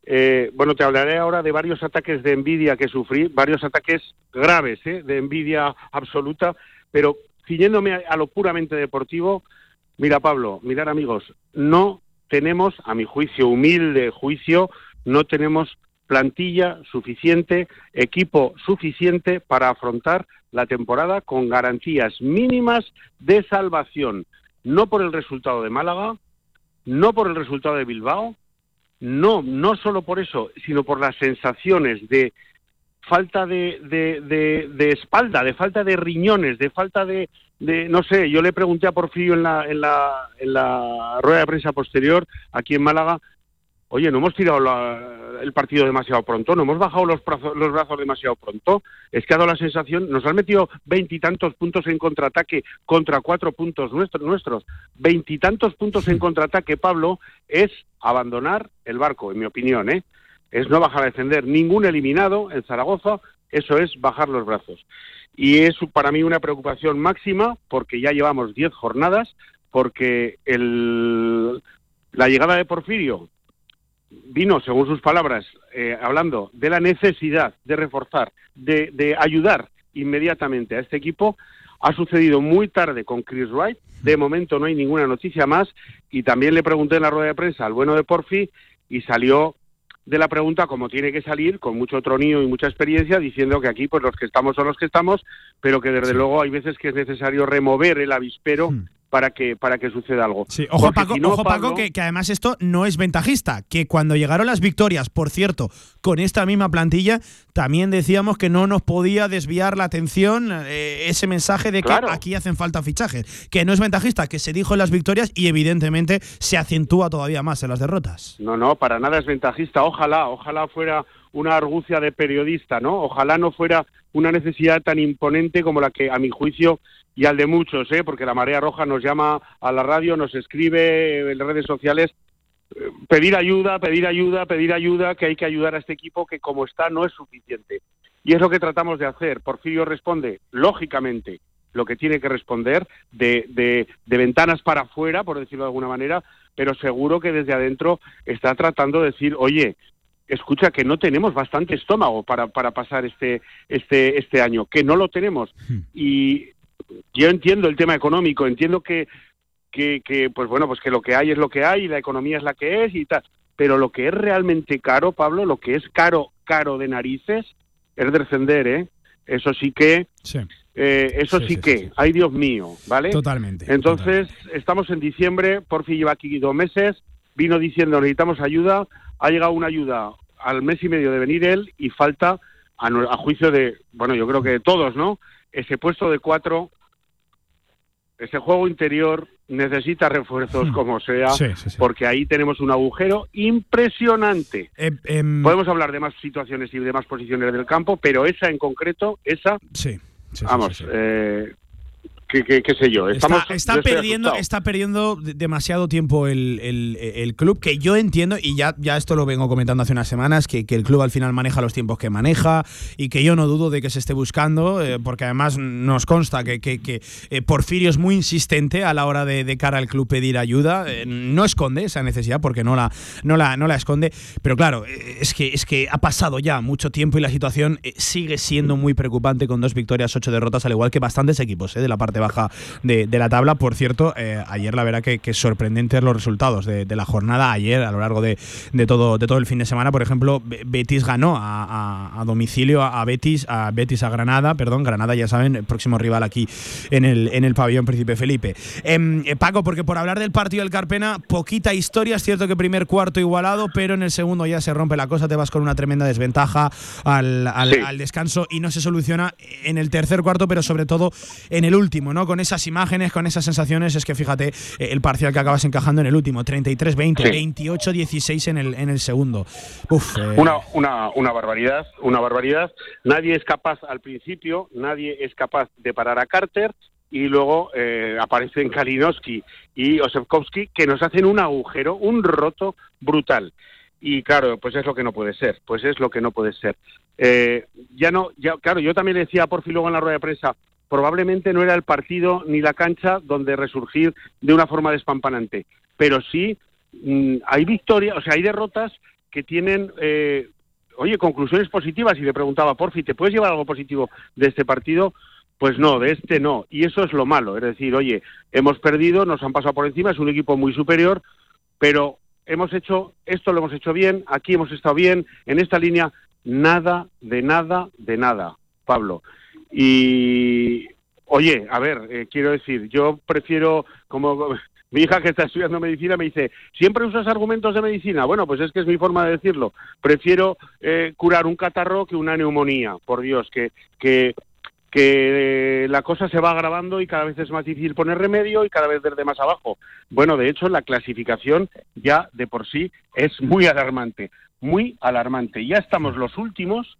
Eh, bueno, te hablaré ahora de varios ataques de envidia que sufrí, varios ataques graves, ¿eh? de envidia absoluta, pero ciñéndome a, a lo puramente deportivo, mira, Pablo, mirar amigos, no tenemos, a mi juicio, humilde juicio, no tenemos plantilla suficiente, equipo suficiente para afrontar la temporada con garantías mínimas de salvación, no por el resultado de Málaga, no por el resultado de Bilbao, no, no solo por eso, sino por las sensaciones de falta de, de, de- de espalda, de falta de riñones, de falta de, de- no sé, yo le pregunté a Porfirio en la, en la, en la rueda de prensa posterior aquí en Málaga, oye, no hemos tirado la- el partido demasiado pronto, no hemos bajado los brazos, los brazos demasiado pronto, es que ha dado la sensación, nos han metido veintitantos puntos en contraataque contra cuatro puntos nuestros, nuestros, veintitantos puntos en contraataque, Pablo, es abandonar el barco, en mi opinión, ¿eh? Es no bajar a defender ningún eliminado en Zaragoza, eso es bajar los brazos. Y es para mí una preocupación máxima porque ya llevamos 10 jornadas, porque el, la llegada de Porfirio vino, según sus palabras, eh, hablando de la necesidad de reforzar, de, de ayudar inmediatamente a este equipo. Ha sucedido muy tarde con Chris Wright. De momento no hay ninguna noticia más. Y también le pregunté en la rueda de prensa al bueno de Porfi y salió de la pregunta como tiene que salir, con mucho tronío y mucha experiencia, diciendo que aquí pues los que estamos son los que estamos, pero que desde luego hay veces que es necesario remover el avispero para que para que suceda algo. Sí, ojo Porque Paco, si no, ojo, Paco que, que además esto no es ventajista, que cuando llegaron las victorias, por cierto, con esta misma plantilla, también decíamos que no nos podía desviar la atención eh, ese mensaje de que Claro. aquí hacen falta fichajes, que no es ventajista, que se dijo en las victorias y evidentemente se acentúa todavía más en las derrotas. No, no, para nada es ventajista. Ojalá, ojalá fuera una argucia de periodista, ¿no? Ojalá no fuera una necesidad tan imponente como la que, a mi juicio, y al de muchos, ¿eh? Porque la Marea Roja nos llama a la radio, nos escribe en redes sociales pedir ayuda, pedir ayuda, pedir ayuda, que hay que ayudar a este equipo que como está no es suficiente. Y es lo que tratamos de hacer. Porfirio responde, lógicamente, lo que tiene que responder de, de, de ventanas para afuera, por decirlo de alguna manera, pero seguro que desde adentro está tratando de decir, oye, escucha que no tenemos bastante estómago para, para pasar este, este, este año, que no lo tenemos. Y yo entiendo el tema económico, entiendo que, que, que, pues bueno, pues que lo que hay es lo que hay y la economía es la que es y tal. Pero lo que es realmente caro, Pablo, lo que es caro, caro de narices, es descender, ¿eh? Eso sí que, Sí. eh, eso Sí, sí, sí, que, sí, ay Dios mío, ¿vale? Totalmente. Entonces, estamos en diciembre, Porfi lleva aquí dos meses, vino diciendo necesitamos ayuda, ha llegado una ayuda al mes y medio de venir él y falta, a, juicio de, bueno, yo creo que de todos, ¿no? Ese puesto de cuatro, ese juego interior necesita refuerzos como sea, Hmm. Sí, sí, sí. porque ahí tenemos un agujero impresionante. Eh, em, Podemos hablar de más situaciones y de más posiciones del campo, pero esa en concreto, esa, sí. vamos, eh, que- qué sé yo, estamos, está, perdiendo, asustado. está perdiendo de- demasiado tiempo el, el- el club, que yo entiendo, y ya, ya esto lo vengo comentando hace unas semanas, que, que el club al final maneja los tiempos que maneja y que yo no dudo de que se esté buscando, eh, porque además nos consta que, que- que, eh, Porfirio es muy insistente a la hora de, de cara al club pedir ayuda, eh, no esconde esa necesidad porque no la, no la, no la esconde, pero claro, es que, es que ha pasado ya mucho tiempo y la situación sigue siendo muy preocupante con dos victorias, ocho derrotas, al igual que bastantes equipos eh, de la parte baja de, de la tabla. Por cierto, eh, ayer la verdad que, que sorprendentes los resultados de, de la jornada. Ayer, a lo largo de, de todo, de todo el fin de semana, por ejemplo, Be- Betis ganó a, a- a domicilio a, a Betis, a Betis a Granada, perdón, Granada ya saben, el próximo rival aquí en el, en el pabellón Príncipe Felipe. Em, eh, Paco, porque por hablar del partido del Carpena, poquita historia, es cierto que primer cuarto igualado, pero en el segundo ya se rompe la cosa, te vas con una tremenda desventaja al, al- Sí. al descanso y no se soluciona en el tercer cuarto, pero sobre todo en el último, ¿no? Con esas imágenes, con esas sensaciones, es que fíjate eh, el parcial que acabas encajando en el último, 33-20, Sí. 28-16 en el, en el segundo. Uf, eh, Una, una, una barbaridad, una barbaridad. Nadie es capaz al principio, nadie es capaz de parar a Carter y luego eh, aparecen Kalinowski y Osefkowski que nos hacen un agujero, un roto brutal. Y claro, pues es lo que no puede ser, pues es lo que no puede ser. Eh, ya no, ya, claro, yo también le decía a Porfi luego en la rueda de prensa, probablemente no era el partido ni la cancha donde resurgir de una forma despampanante, pero sí mm, hay victorias, o sea, hay derrotas que tienen, eh, oye, conclusiones positivas. Y le preguntaba, Porfi, ¿te puedes llevar algo positivo de este partido? Pues no, de este no. Y eso es lo malo. Es decir, oye, hemos perdido, nos han pasado por encima, es un equipo muy superior, pero hemos hecho, esto lo hemos hecho bien, aquí hemos estado bien, en esta línea, nada, de nada, de nada, Pablo. Y, oye, a ver, eh, quiero decir, yo prefiero, como mi hija que está estudiando medicina me dice, ¿siempre usas argumentos de medicina? Bueno, pues es que es mi forma de decirlo. Prefiero eh, curar un catarro que una neumonía, por Dios, que, que, que la cosa se va agravando y cada vez es más difícil poner remedio y cada vez desde más abajo. Bueno, de hecho, la clasificación ya de por sí es muy alarmante, muy alarmante. Ya estamos los últimos,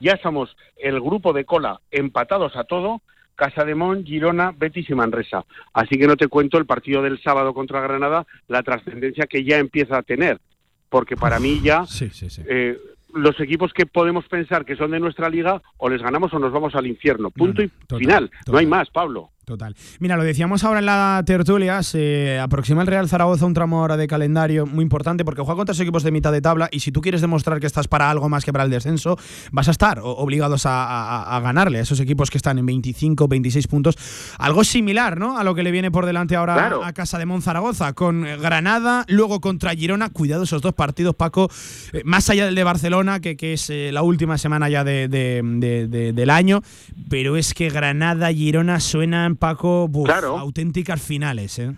ya estamos el grupo de cola empatados a todo, Casademón, Girona, Betis y Manresa. Así que no te cuento el partido del sábado contra Granada, la trascendencia que ya empieza a tener, porque para mí ya sí, sí, sí. eh, los equipos que podemos pensar que son de nuestra liga o les ganamos o nos vamos al infierno. Punto y total, final. No hay más, Pablo. Total. Mira, lo decíamos ahora en la tertulia, se aproxima el Real Zaragoza un tramo ahora de calendario muy importante porque juega contra esos equipos de mitad de tabla y si tú quieres demostrar que estás para algo más que para el descenso, vas a estar obligados a, a- a ganarle a esos equipos que están en 25, 26 puntos. Algo similar, ¿no? A lo que le viene por delante ahora Claro. a Casa de Monzaragoza, con Granada, luego contra Girona. Cuidado esos dos partidos, Paco, eh, más allá del de Barcelona, que, que es eh, la última semana ya de- de- del año, pero es que Granada, Girona suenan, Paco, buf, Claro. auténticas finales, ¿eh?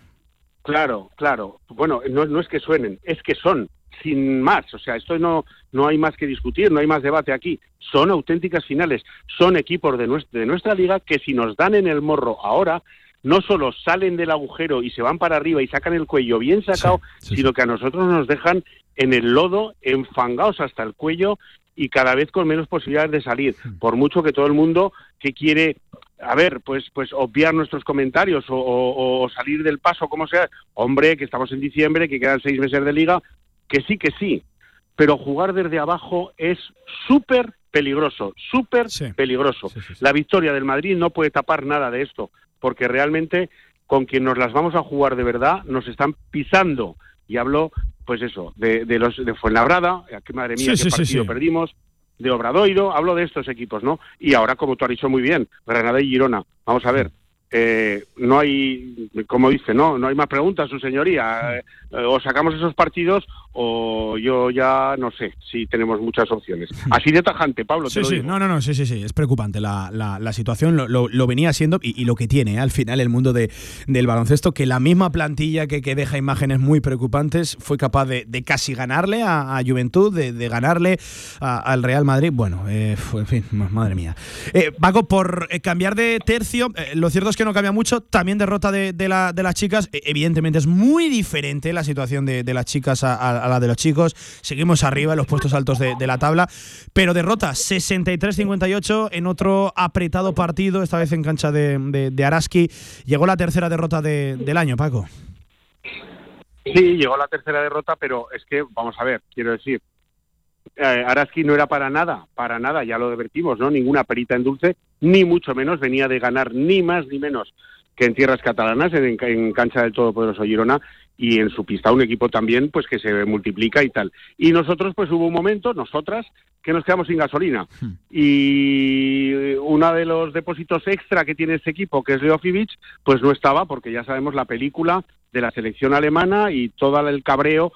Claro, claro. Bueno, no, no es que suenen, es que son, sin más. O sea, esto no, no hay más que discutir, no hay más debate aquí. Son auténticas finales. Son equipos de nuestra, de nuestra liga que si nos dan en el morro ahora, no solo salen del agujero y se van para arriba y sacan el cuello bien sacado, sino que a nosotros nos dejan en el lodo, enfangados hasta el cuello y cada vez con menos posibilidades de salir. Por mucho que todo el mundo que quiere a ver, pues, pues obviar nuestros comentarios o, o- o salir del paso, como sea. Hombre, que estamos en diciembre, que quedan seis meses de liga, que sí, que sí. Pero jugar desde abajo es súper peligroso, súper peligroso. La victoria del Madrid no puede tapar nada de esto, porque realmente con quien nos las vamos a jugar de verdad nos están pisando. Y hablo, pues eso, de, de los de Fuenlabrada, que madre mía, qué partido perdimos, de Obradoiro, hablo de estos equipos, ¿no? Y ahora, como tú has dicho muy bien, Granada y Girona. Vamos a ver, eh, no hay, como dice, no, no hay más preguntas, su señoría. Eh, eh, o sacamos esos partidos o yo ya no sé si tenemos muchas opciones. Así de tajante, Pablo, te Sí, lo sí, digo. no, no, no, sí, sí, sí, es preocupante la, la- la situación, lo, lo- lo venía siendo y, y lo que tiene al final el mundo de- del baloncesto, que la misma plantilla que, que deja imágenes muy preocupantes fue capaz de, de casi ganarle a, a Juventud, de, de ganarle a- al Real Madrid. Bueno, eh, en fin, ma- madre mía. Paco, por cambiar de tercio, lo cierto es que no cambia mucho, también derrota de, de la- de las chicas, Eh, evidentemente es muy diferente la situación de, las chicas a, a- la de los chicos, seguimos arriba en los puestos altos de, la tabla, pero derrota 63-58 en otro apretado partido, esta vez en cancha de, Araski. Llegó la tercera derrota de- del año, Paco. Sí, llegó la tercera derrota, pero es que, vamos a ver, quiero decir, eh, Araski no era para nada, para nada, ya lo advertimos, ¿no? Ninguna perita en dulce, ni mucho menos venía de ganar ni más ni menos que en tierras catalanas, en, en cancha del todopoderoso Girona, y en su pista un equipo también, pues que se multiplica y tal. Y nosotros, pues hubo un momento, nosotras, que nos quedamos sin gasolina. Y uno de los depósitos extra que tiene este equipo, que es Leofivic, pues no estaba, porque ya sabemos la película de la selección alemana y todo el cabreo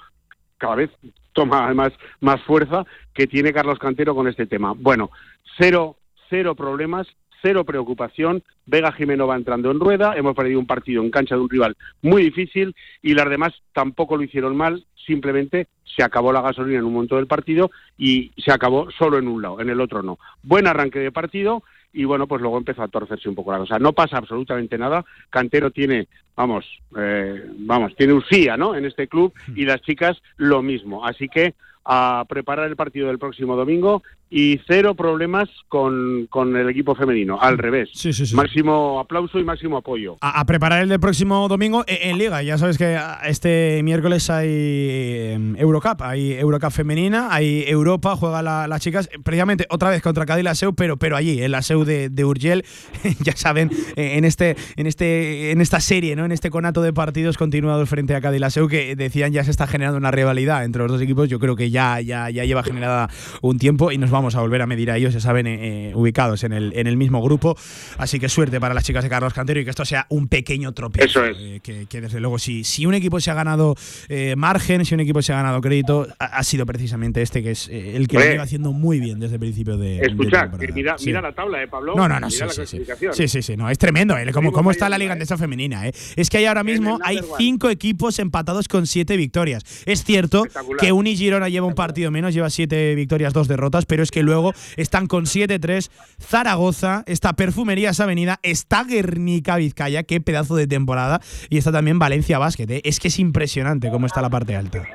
cada vez toma además más fuerza que tiene Carlos Cantero con este tema. Bueno, cero, cero problemas, cero preocupación. Vega Jimeno va entrando en rueda. Hemos perdido un partido en cancha de un rival muy difícil y las demás tampoco lo hicieron mal. Simplemente se acabó la gasolina en un momento del partido y se acabó solo en un lado, en el otro no. Buen arranque de partido y bueno, pues luego empezó a torcerse un poco la cosa. No pasa absolutamente nada. Cantero tiene, vamos, eh, vamos, tiene usía, ¿no? En este club y las chicas lo mismo. Así que a preparar el partido del próximo domingo y cero problemas con, con el equipo femenino, al revés. Máximo aplauso y máximo apoyo. A, a preparar el del próximo domingo en, en Liga. Ya sabes que ah, este miércoles hay eh, Eurocup, hay Eurocup femenina, hay Europa, juega la- las chicas, precisamente otra vez contra Cádiz la SEU, pero, pero allí, en la SEU de, de Urgel, ya saben, eh, en este, en este, en esta serie, ¿no? En este conato de partidos continuados frente a Cádiz la SEU, que decían ya se está generando una rivalidad entre los dos equipos. Yo creo que ya, ya, ya lleva generada un tiempo y nos vamos a volver a medir a ellos, ya saben, eh, eh, ubicados en el, en el mismo grupo. Así que suerte para las chicas de Carlos Cantero y que esto sea un pequeño tropiezo. Eso es. Eh, que, que desde luego, si, si un equipo se ha ganado eh, margen, si un equipo se ha ganado crédito, ha, ha sido precisamente este, que es eh, el que lo Hombre. lleva haciendo muy bien desde el principio de. de Escucha, que mira, Sí. mira la tabla, ¿eh, Pablo? No, no, no, Mira sí, sí, sí. Sí, sí, no, es tremendo, ¿eh? ¿Cómo, cómo está la Liga Andesa femenina, eh? Es que hay ahora mismo hay cinco equipos empatados con siete victorias. Es cierto que Uni Girona lleva un partido menos, lleva siete victorias, dos derrotas, pero es que luego están con 7-3 Zaragoza, está Perfumerías Avenida, está Guernica Vizcaya, qué pedazo de temporada, y está también Valencia Basket, ¿eh? Es que es impresionante cómo está la parte alta.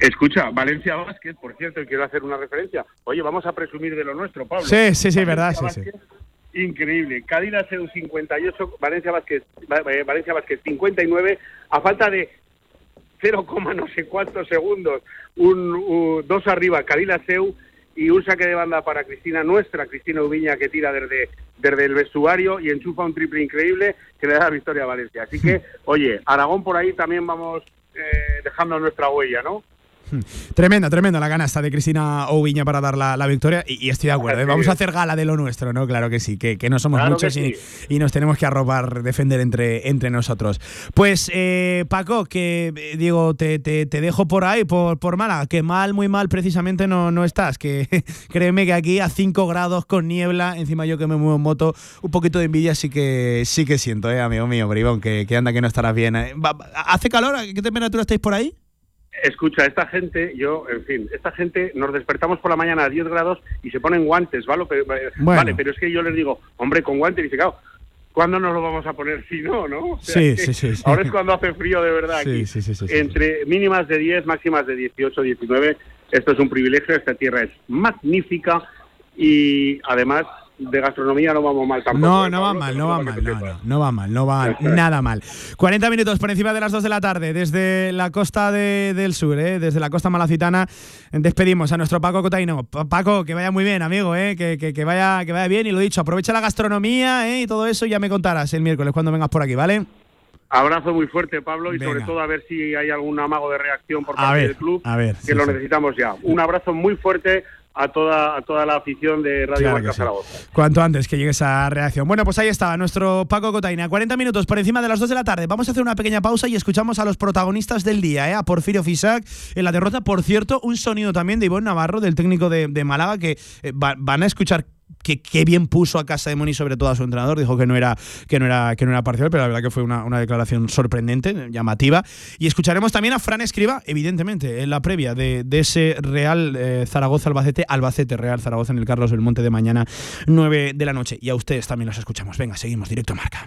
Escucha, Valencia Basket, por cierto, quiero hacer una referencia. Oye, vamos a presumir de lo nuestro, Pablo. Sí, sí, sí, verdad, Valencia sí, sí. Basket, Increíble. Cádiz Seu 58, Valencia Basket, Va- eh, Valencia Basket 59, a falta de 0, no sé cuántos segundos, un, un- dos arriba, Cádiz Seu y un saque de banda para Cristina, nuestra Cristina Ubiña, que tira desde, desde el vestuario y enchufa un triple increíble que le da la victoria a Valencia. Así que, oye, Aragón por ahí también vamos eh, dejando nuestra huella, ¿no? Tremenda, tremenda la canasta de Cristina Oubiña para dar la, la victoria y, y estoy de acuerdo. ¿eh? Vamos a hacer gala de lo nuestro, ¿no? Claro que sí, que, que no somos Claro muchos y, y nos tenemos que arropar, defender entre, entre nosotros. Pues, eh, Paco, que eh, digo, te, te- te dejo por ahí, por, por Málaga, que mal, muy mal precisamente no, no estás, que créeme que aquí a 5 grados con niebla, encima yo que me muevo en moto, un poquito de envidia sí que sí que siento, ¿eh, amigo mío, Bribón, que, que anda que no estarás bien. ¿Hace calor? ¿Qué temperatura estáis por ahí? Escucha, esta gente, yo, en fin, esta gente nos despertamos por la mañana a 10 grados y se ponen guantes, ¿vale? Pero, Bueno. vale, pero es que yo les digo, hombre, con guantes, y dice, claro, ¿cuándo nos lo vamos a poner si no, no? O sea, Sí, sí, sí, sí. Ahora es cuando hace frío de verdad aquí. sí, sí, Entre mínimas de 10, máximas de 18, 19, esto es un privilegio, esta tierra es magnífica y además de gastronomía no vamos mal tampoco. No, ¿eh, no va mal, no va mal, no, no, no va mal, no va nada mal. 40 minutos por encima de las 2 de la tarde, desde la costa de- del sur, ¿eh? desde la costa malacitana, despedimos a nuestro Paco Cotaino. Pa- Paco, que vaya muy bien, amigo, ¿eh? que, que- que vaya, que vaya bien, y lo dicho, aprovecha la gastronomía ¿eh? y todo eso, y ya me contarás el miércoles cuando vengas por aquí, ¿vale? Abrazo muy fuerte, Pablo, y Venga. sobre todo a ver si hay algún amago de reacción por parte ver, del club, a ver, que sí, lo sí. necesitamos ya. Un abrazo muy fuerte a toda, a toda la afición de Radio Claro Marca sí. Zaragoza. Cuanto antes que llegue esa reacción. Bueno, pues ahí estaba nuestro Paco Cotaina. 40 minutos por encima de las 2 de la tarde. Vamos a hacer una pequeña pausa y escuchamos a los protagonistas del día, ¿eh? a Porfirio Fisac en la derrota. Por cierto, un sonido también de Ivonne Navarro, del técnico de, de Málaga, que eh, va- van a escuchar que qué bien puso a Casa de Moni sobre todo a su entrenador dijo que no era que no era que no era parcial pero la verdad que fue una, una declaración sorprendente llamativa. Y escucharemos también a Fran Escriba evidentemente en la previa de, de ese Real eh, Zaragoza Albacete Albacete Real Zaragoza en el Carlos del Monte de mañana 9 de la noche. Y a ustedes también los escuchamos. Venga seguimos directo marca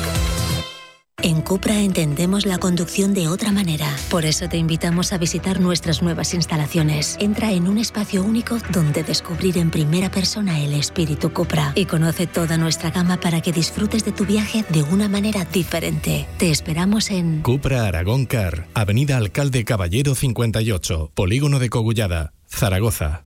En Cupra entendemos la conducción de otra manera. Por eso te invitamos a visitar nuestras nuevas instalaciones. Entra en un espacio único donde descubrir en primera persona el espíritu Cupra y conoce toda nuestra gama para que disfrutes de tu viaje de una manera diferente. Te esperamos en Cupra Aragón Car, Avenida Alcalde Caballero 58, Polígono de Cogullada, Zaragoza.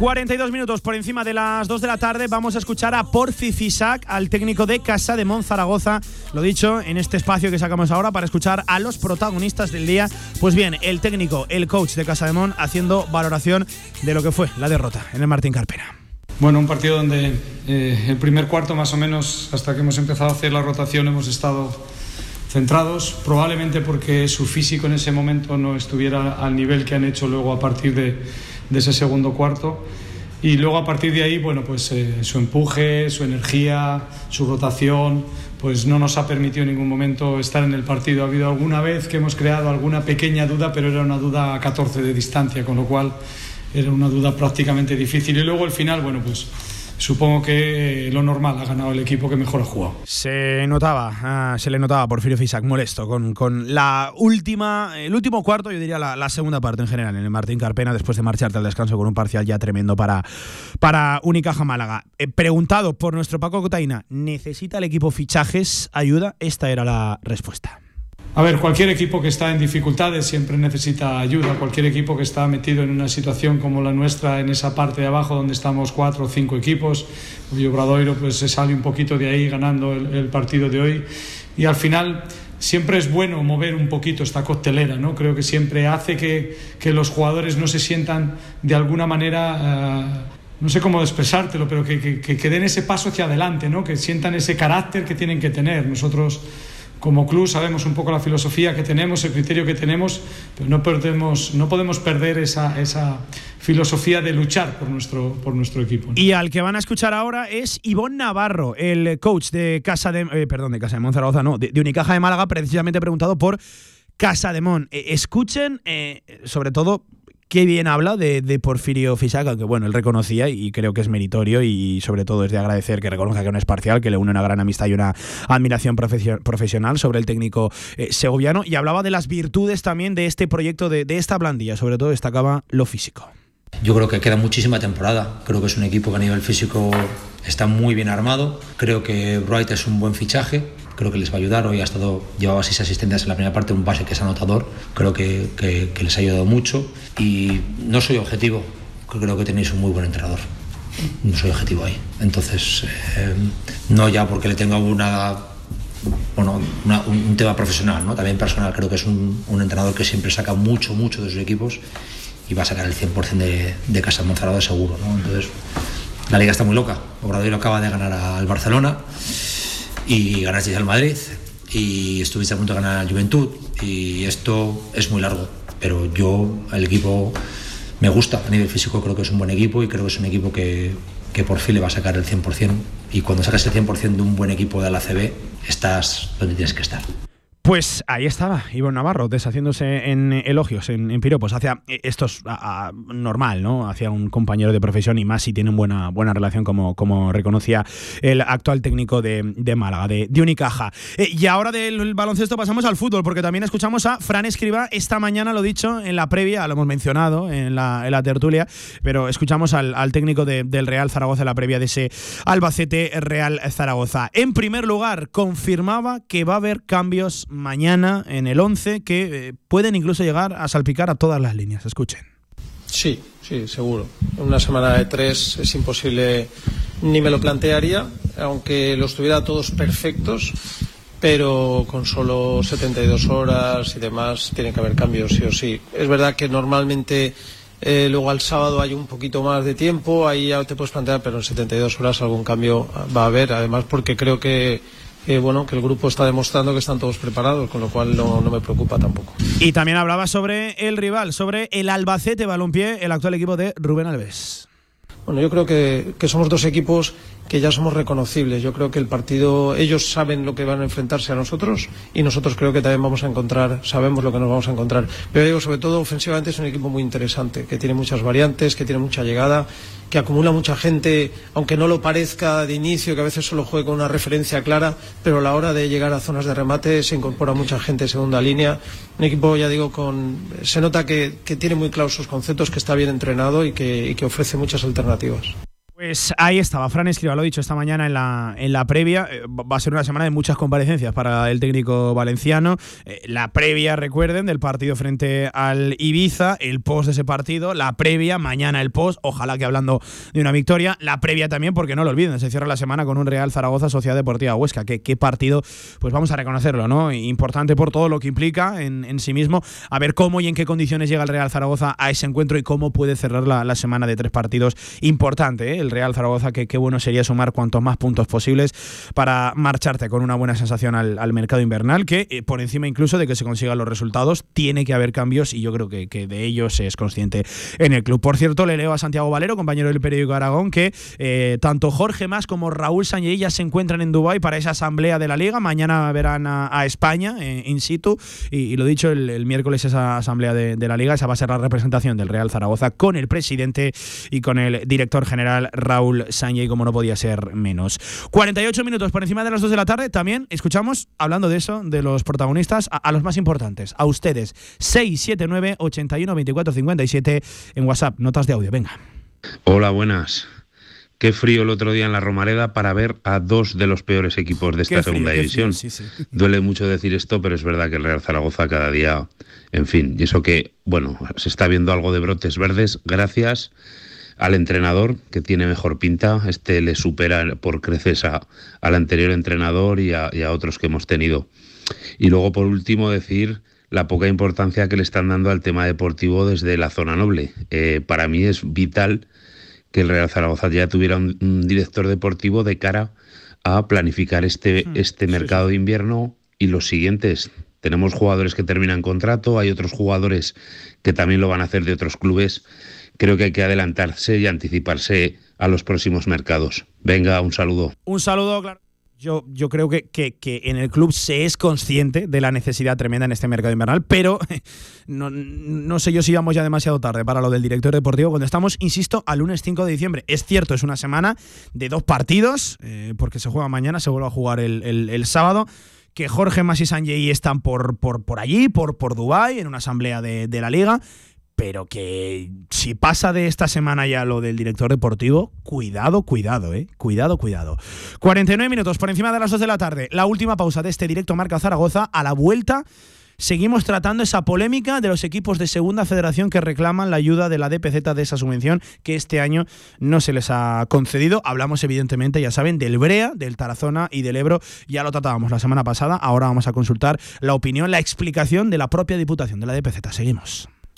42 minutos por encima de las 2 de la tarde vamos a escuchar a Porfi Fisac, al técnico de Casa de Zaragoza. Lo dicho, en este espacio que sacamos ahora para escuchar a los protagonistas del día. Pues bien, el técnico, el coach de Casa de Mon haciendo valoración de lo que fue la derrota en el Martín Carpena. Bueno, un partido donde eh, el primer cuarto más o menos, hasta que hemos empezado a hacer la rotación, hemos estado centrados, probablemente porque su físico en ese momento no estuviera al nivel que han hecho luego a partir de, de ese segundo cuarto. Y luego a partir de ahí, bueno, pues eh, su empuje, su energía, su rotación, pues no nos ha permitido en ningún momento estar en el partido. Ha habido alguna vez que hemos creado alguna pequeña duda, pero era una duda a 14 de distancia, con lo cual era una duda prácticamente difícil. Y luego el final, bueno, pues supongo que eh, lo normal ha ganado el equipo que mejor ha jugado. Se notaba, ah, se le notaba a Porfirio Fisac molesto con, con la última, el último cuarto, yo diría la, segunda parte en general, en el Martín Carpena, después de marcharte al descanso con un parcial ya tremendo para, para Unicaja Málaga. Preguntado por nuestro Paco Cotaina, ¿necesita el equipo fichajes, ayuda? Esta era la respuesta. A ver, cualquier equipo que está en dificultades siempre necesita ayuda. Cualquier equipo que está metido en una situación como la nuestra, en esa parte de abajo donde estamos cuatro o cinco equipos, y Obradoiro pues se sale un poquito de ahí ganando el, el partido de hoy. Y al final siempre es bueno mover un poquito esta coctelera, ¿no? Creo que siempre hace que, que los jugadores no se sientan de alguna manera... eh, no sé cómo expresártelo, pero que, que, que den ese paso hacia adelante, ¿no? que sientan ese carácter que tienen que tener. Nosotros como club sabemos un poco la filosofía que tenemos, el criterio que tenemos, pero no, perdemos, no podemos perder esa, esa filosofía de luchar por nuestro, por nuestro equipo. Y al que van a escuchar ahora es Ivonne Navarro, el coach de Casa de, eh, perdón, de Casa de Mon Zaragoza, no, de, Unicaja de Málaga, precisamente preguntado por Casa de Mon. Eh, escuchen, eh, sobre todo, qué bien habla de, Porfirio Fisac, aunque bueno, él reconocía y creo que es meritorio y sobre todo es de agradecer que reconozca que no es parcial, que le une una gran amistad y una admiración profesional sobre el técnico eh, segoviano y hablaba de las virtudes también de este proyecto, de, esta blandilla, sobre todo destacaba lo físico. Yo creo que queda muchísima temporada. Creo que es un equipo que a nivel físico está muy bien armado. Creo que Wright es un buen fichaje. Creo que les va a ayudar. Hoy ha estado, llevaba seis asistencias en la primera parte, un base que es anotador. Creo que, que, que les ha ayudado mucho. Y no soy objetivo. Creo que tenéis un muy buen entrenador. No soy objetivo ahí. Entonces, eh, no ya porque le tengo una bueno, una, un, un, tema profesional, ¿no? también personal. Creo que es un, un, entrenador que siempre saca mucho, mucho de sus equipos y va a sacar el 100% de, de casa Monzaragoza seguro. ¿no? Entonces, la liga está muy loca. Obradoiro acaba de ganar al Barcelona y ganasteis al Madrid y estuviste a punto de ganar al Juventud y esto es muy largo. Pero yo, el equipo me gusta a nivel físico, creo que es un buen equipo y creo que es un equipo que, que por fin le va a sacar el 100%. Y cuando sacas el 100% de un buen equipo de la CB, estás donde tienes que estar. Pues ahí estaba Ivonne Navarro deshaciéndose en elogios, en, en piropos, hacia eh, esto es a- normal, ¿no? Hacia un compañero de profesión y más si tienen buena, buena relación como, como reconocía el actual técnico de, de Málaga, de, Unicaja. Eh, y ahora del baloncesto pasamos al fútbol, porque también escuchamos a Fran Escriba esta mañana, lo dicho, en la previa, lo hemos mencionado en la, tertulia, pero escuchamos al, técnico de- del Real Zaragoza la previa de ese Albacete Real Zaragoza. En primer lugar, confirmaba que va a haber cambios mañana en el 11 que eh, pueden incluso llegar a salpicar a todas las líneas. Escuchen. Sí, sí, seguro. Una semana de tres es imposible, ni me lo plantearía, aunque los tuviera todos perfectos, pero con solo 72 horas y demás tiene que haber cambios sí o sí. Es verdad que normalmente eh, luego al sábado hay un poquito más de tiempo, ahí ya te puedes plantear, pero en 72 horas algún cambio va a haber, además porque creo que, que, bueno, que el grupo está demostrando que están todos preparados, con lo cual no, no me preocupa tampoco. Y también hablaba sobre el rival, sobre el Albacete Balompié, el actual equipo de Rubén Alves. Bueno, yo creo que, que somos dos equipos que ya somos reconocibles. Yo creo que el partido, ellos saben lo que van a enfrentarse a nosotros y nosotros creo que también vamos a encontrar, sabemos lo que nos vamos a encontrar. Pero digo, sobre todo ofensivamente es un equipo muy interesante, que tiene muchas variantes, que tiene mucha llegada, que acumula mucha gente, aunque no lo parezca de inicio, que a veces solo juegue con una referencia clara, pero a la hora de llegar a zonas de remate se incorpora mucha gente en segunda línea. Un equipo, ya digo, con se nota que, tiene muy claros sus conceptos, que está bien entrenado y que ofrece muchas alternativas. Pues ahí estaba, Fran Escriba, lo dicho esta mañana en la, en la previa. Eh, Va a ser una semana de muchas comparecencias para el técnico valenciano. Eh, La previa, recuerden, del partido frente al Ibiza, el post de ese partido, la previa, mañana el post, ojalá que hablando de una victoria. La previa también, porque no lo olviden, se cierra la semana con un Real Zaragoza Sociedad Deportiva Huesca. ¿Qué, qué partido? Pues vamos a reconocerlo, ¿no? Importante por todo lo que implica en, en sí mismo. A ver cómo y en qué condiciones llega el Real Zaragoza a ese encuentro y cómo puede cerrar la, la semana de tres partidos. Importante, ¿eh? Real Zaragoza, que qué bueno sería sumar cuantos más puntos posibles para marcharte con una buena sensación al, mercado invernal, que eh, por encima incluso de que se consigan los resultados, tiene que haber cambios y yo creo que, que de ellos es consciente en el club. Por cierto, le leo a Santiago Valero, compañero del periódico Aragón, que eh, tanto Jorge Más como Raúl Sánchez ya se encuentran en Dubái para esa asamblea de la Liga. Mañana verán a, España eh, in situ y, lo dicho, el, el miércoles esa asamblea de, de la Liga, esa va a ser la representación del Real Zaragoza con el presidente y con el director general Raúl Sánchez, como no podía ser menos. 48 minutos por encima de las 2 de la tarde, también escuchamos, hablando de eso, de los protagonistas, a, a los más importantes, a ustedes. 679 81 24 57 en WhatsApp, notas de audio, venga. Hola, buenas. Qué frío el otro día en la Romareda para ver a dos de los peores equipos de esta Qué segunda división. frío, sí, sí. Duele mucho decir esto, pero es verdad que el Real Zaragoza cada día, en fin, y eso que, bueno, se está viendo algo de brotes verdes gracias al entrenador que tiene mejor pinta. Este le supera por creces a- al anterior entrenador y a, y a otros que hemos tenido. Y luego, por último, decir la poca importancia que le están dando al tema deportivo desde la zona noble. Eh, para mí es vital que el Real Zaragoza ya tuviera un, un director deportivo de cara a planificar este, este mercado de invierno y los siguientes. Tenemos jugadores que terminan contrato, hay otros jugadores que también lo van a hacer de otros clubes. Creo que hay que adelantarse y anticiparse a los próximos mercados. Venga, un saludo. Un saludo, claro. Yo, yo creo que, que- que en el club se es consciente de la necesidad tremenda en este mercado invernal, pero no, no sé yo si vamos ya demasiado tarde para lo del director deportivo cuando estamos, insisto, al lunes 5 de diciembre. Es cierto, es una semana de dos partidos, eh, porque se juega mañana, se vuelve a jugar el, el- sábado. Que Jorge Mas y Sanjay están por, por, por allí, por, por Dubái, en una asamblea de, de la liga pero que si pasa de esta semana ya lo del director deportivo, cuidado, cuidado, eh. Cuidado, cuidado. 49 minutos por encima de las 2 de la tarde. La última pausa de este directo Marca Zaragoza. A la vuelta seguimos tratando esa polémica de los equipos de segunda federación que reclaman la ayuda de la DPZ de esa subvención que este año no se les ha concedido. Hablamos evidentemente, ya saben, del Brea, del Tarazona y del Ebro. Ya lo tratábamos la semana pasada. Ahora vamos a consultar la opinión, la explicación de la propia Diputación de la DPZ. Seguimos.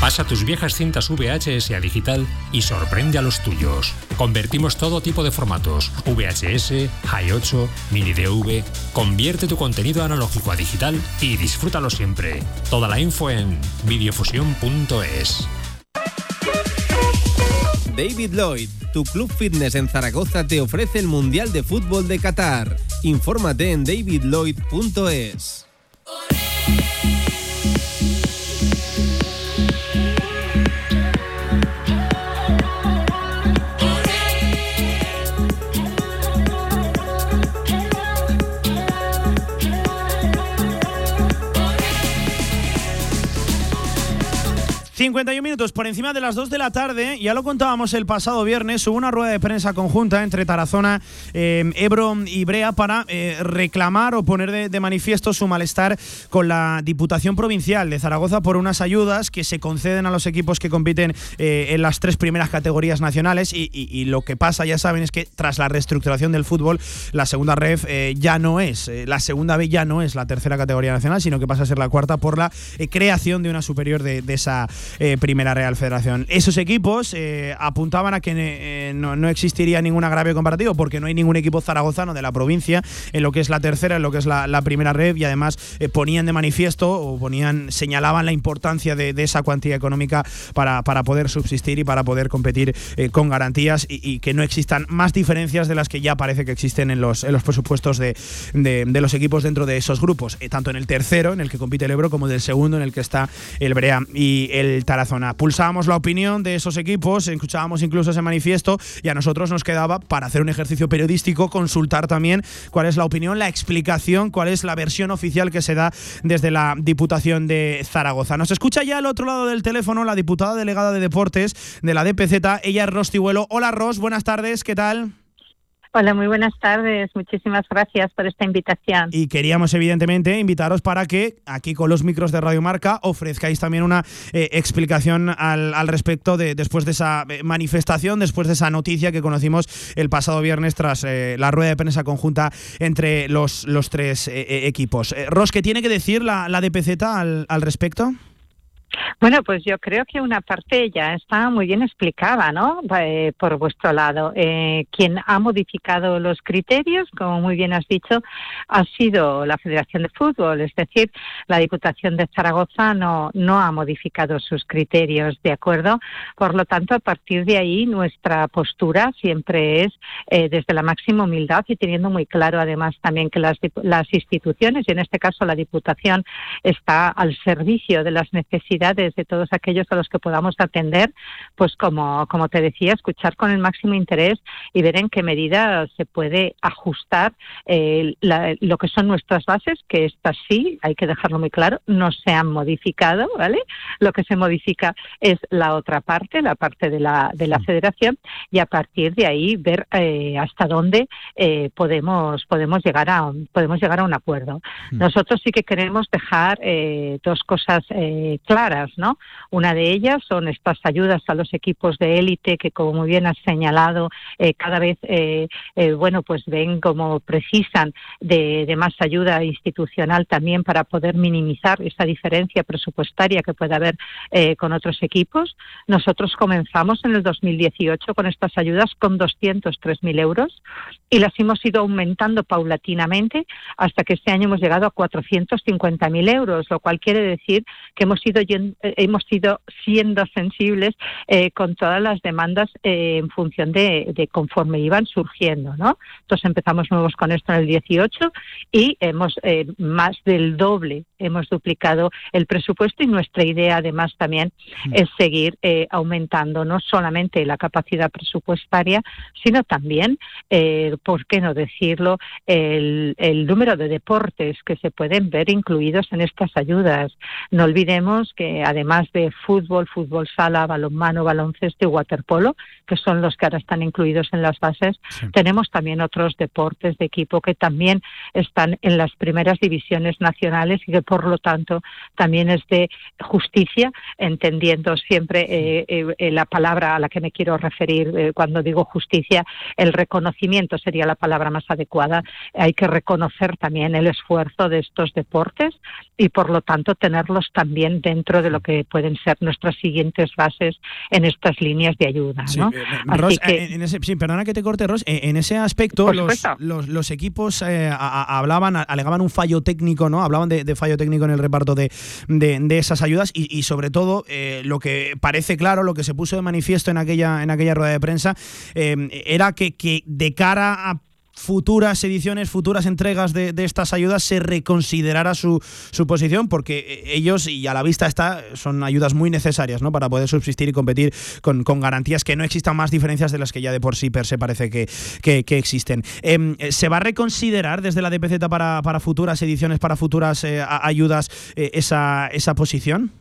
Pasa tus viejas cintas VHS a digital y sorprende a los tuyos. Convertimos todo tipo de formatos, VHS, High 8, Mini DV. Convierte tu contenido analógico a digital y disfrútalo siempre. Toda la info en videofusión.es. David Lloyd, tu club fitness en Zaragoza te ofrece el Mundial de Fútbol de Qatar. Infórmate en davidlloyd.es. 51 minutos por encima de las 2 de la tarde, ya lo contábamos el pasado viernes, hubo una rueda de prensa conjunta entre Tarazona, eh, Ebro y Brea para eh, reclamar o poner de, manifiesto su malestar con la Diputación Provincial de Zaragoza por unas ayudas que se conceden a los equipos que compiten eh, en las tres primeras categorías nacionales. Y, lo que pasa, ya saben, es que tras la reestructuración del fútbol, la segunda ref ya no es, la segunda B ya no es la tercera categoría nacional, sino que pasa a ser la cuarta por la creación de una superior de esa eh, Primera Real Federación. Esos equipos eh, apuntaban a que eh, no, existiría ningún agravio comparativo porque no hay ningún equipo zaragozano de la provincia en lo que es la tercera, en lo que es la, primera red y además ponían de manifiesto o ponían, señalaban la importancia de, esa cuantía económica para, para, poder subsistir y para poder competir con garantías y, que no existan más diferencias de las que ya parece que existen en los, en los presupuestos de, de, los equipos dentro de esos grupos, tanto en el tercero en el que compite el Ebro como del segundo en el que está el Brea y el Tarazona. Pulsábamos la opinión de esos equipos, escuchábamos incluso ese manifiesto y a nosotros nos quedaba, para hacer un ejercicio periodístico, consultar también cuál es la opinión, la explicación, cuál es la versión oficial que se da desde la Diputación de Zaragoza. Nos escucha ya al otro lado del teléfono la diputada delegada de Deportes de la DPZ, ella es Rostihuelo. Hola Ros, buenas tardes, ¿qué tal? Hola, muy buenas tardes. Muchísimas gracias por esta invitación. Y queríamos, evidentemente, invitaros para que aquí con los micros de Radio Marca ofrezcáis también una eh, explicación al, respecto de después de esa eh, manifestación, después de esa noticia que conocimos el pasado viernes tras eh, la rueda de prensa conjunta entre los, los tres equipos. Ros, ¿qué tiene que decir la, la DPZ al, al respecto? Bueno, pues yo creo que una parte ya está muy bien explicada, ¿no? Eh, por vuestro lado. Eh, quien ha modificado los criterios, como muy bien has dicho, ha sido la Federación de Fútbol, es decir, la Diputación de Zaragoza no, no ha modificado sus criterios, ¿de acuerdo? Por lo tanto, a partir de ahí, nuestra postura siempre es eh, desde la máxima humildad y teniendo muy claro, además, también que las, las instituciones, y en este caso la Diputación, está al servicio de las necesidades de todos aquellos a los que podamos atender, pues como, como te decía, escuchar con el máximo interés y ver en qué medida se puede ajustar eh, lo que son nuestras bases, que estas sí, hay que dejarlo muy claro, no se han modificado, ¿vale? Lo que se modifica es la otra parte, la parte de la, de la federación, y a partir de ahí ver eh, hasta dónde eh, podemos, podemos, llegar a, podemos llegar a un acuerdo. Mm. Nosotros sí que queremos dejar dos cosas claras Una de ellas son estas ayudas a los equipos de élite que, como muy bien has señalado, eh, cada vez, eh, eh, bueno, pues ven como precisan de, más ayuda institucional también para poder minimizar esa diferencia presupuestaria que puede haber con otros equipos. Nosotros comenzamos en el 2018 con estas ayudas con 203.000 euros y las hemos ido aumentando paulatinamente hasta que este año hemos llegado a 450.000 euros, lo cual quiere decir que hemos ido yendo eh, hemos ido siendo sensibles eh, con todas las demandas eh, en función de, conforme iban surgiendo, ¿no? Entonces empezamos nuevos con esto en el 18 y hemos más del doble, hemos duplicado el presupuesto y nuestra idea además también es seguir aumentando no solamente la capacidad presupuestaria, sino también, ¿por qué no decirlo?, el, el número de deportes que se pueden ver incluidos en estas ayudas. No olvidemos que además de fútbol, fútbol sala, balonmano, baloncesto y waterpolo, que son los que ahora están incluidos en las bases, tenemos también otros deportes de equipo que también están en las primeras divisiones nacionales y que por lo tanto también es de justicia, entendiendo siempre eh, eh, eh, la palabra a la que me quiero referir cuando digo justicia, el reconocimiento sería la palabra más adecuada. Hay que reconocer también el esfuerzo de estos deportes y por lo tanto tenerlos también dentro de lo que pueden ser nuestras siguientes bases en estas líneas de ayuda. ¿no? en ese, sí, perdona que te corte, Ros, en ese aspecto los, los, equipos hablaban, alegaban un fallo técnico, ¿no? Hablaban de, fallo técnico en el reparto de, de, esas ayudas y, sobre todo eh, lo que parece claro, lo que se puso de manifiesto en aquella, en aquella rueda de prensa, eh, era que, que de cara a futuras ediciones, futuras entregas de, estas ayudas se reconsiderara su, su, posición, porque ellos, y a la vista está, son ayudas muy necesarias ¿no? para poder subsistir y competir con, garantías que no existan más diferencias de las que ya de por sí per se parece que, que, existen. Em, ¿Se va a reconsiderar desde la DPZ para, para futuras ediciones, para futuras eh, ayudas, eh, esa, esa posición?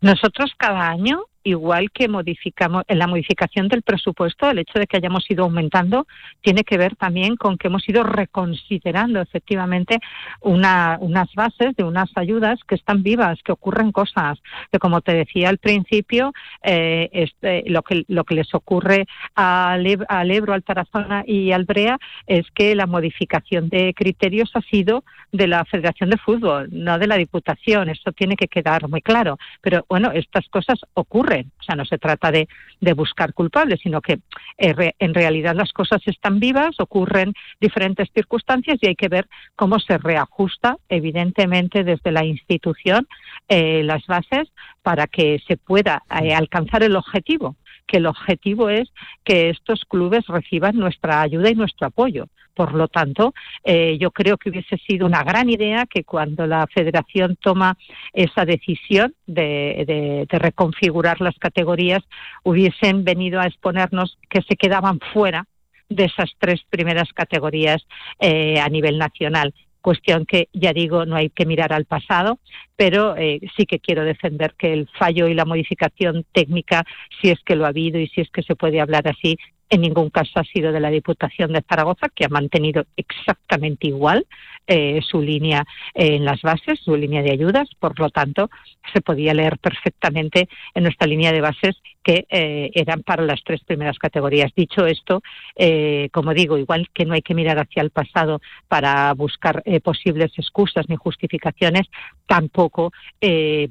Nosotros cada año igual que modificamos en la modificación del presupuesto, el hecho de que hayamos ido aumentando tiene que ver también con que hemos ido reconsiderando efectivamente una, unas bases de unas ayudas que están vivas, que ocurren cosas, que como te decía al principio, eh, este, lo, que, lo que les ocurre al, al Ebro, al Tarazona y al Brea es que la modificación de criterios ha sido de la Federación de Fútbol, no de la Diputación. Eso tiene que quedar muy claro. Pero bueno, estas cosas ocurren. O sea, no se trata de, de buscar culpables, sino que eh, en realidad las cosas están vivas, ocurren diferentes circunstancias y hay que ver cómo se reajusta, evidentemente, desde la institución eh, las bases para que se pueda eh, alcanzar el objetivo que el objetivo es que estos clubes reciban nuestra ayuda y nuestro apoyo. Por lo tanto, eh, yo creo que hubiese sido una gran idea que cuando la federación toma esa decisión de, reconfigurar las categorías, hubiesen venido a exponernos que se quedaban fuera de esas tres primeras categorías eh, a nivel nacional. Cuestión que ya digo no hay que mirar al pasado, pero eh, sí que quiero defender que el fallo y la modificación técnica, si es que lo ha habido y si es que se puede hablar así, en ningún caso ha sido de la Diputación de Zaragoza, que ha mantenido exactamente igual eh, su línea en las bases, su línea de ayudas. Por lo tanto, se podía leer perfectamente en nuestra línea de bases que eh, eran para las tres primeras categorías. Dicho esto, eh, como digo, igual que no hay que mirar hacia el pasado para buscar posibles excusas ni justificaciones, tampoco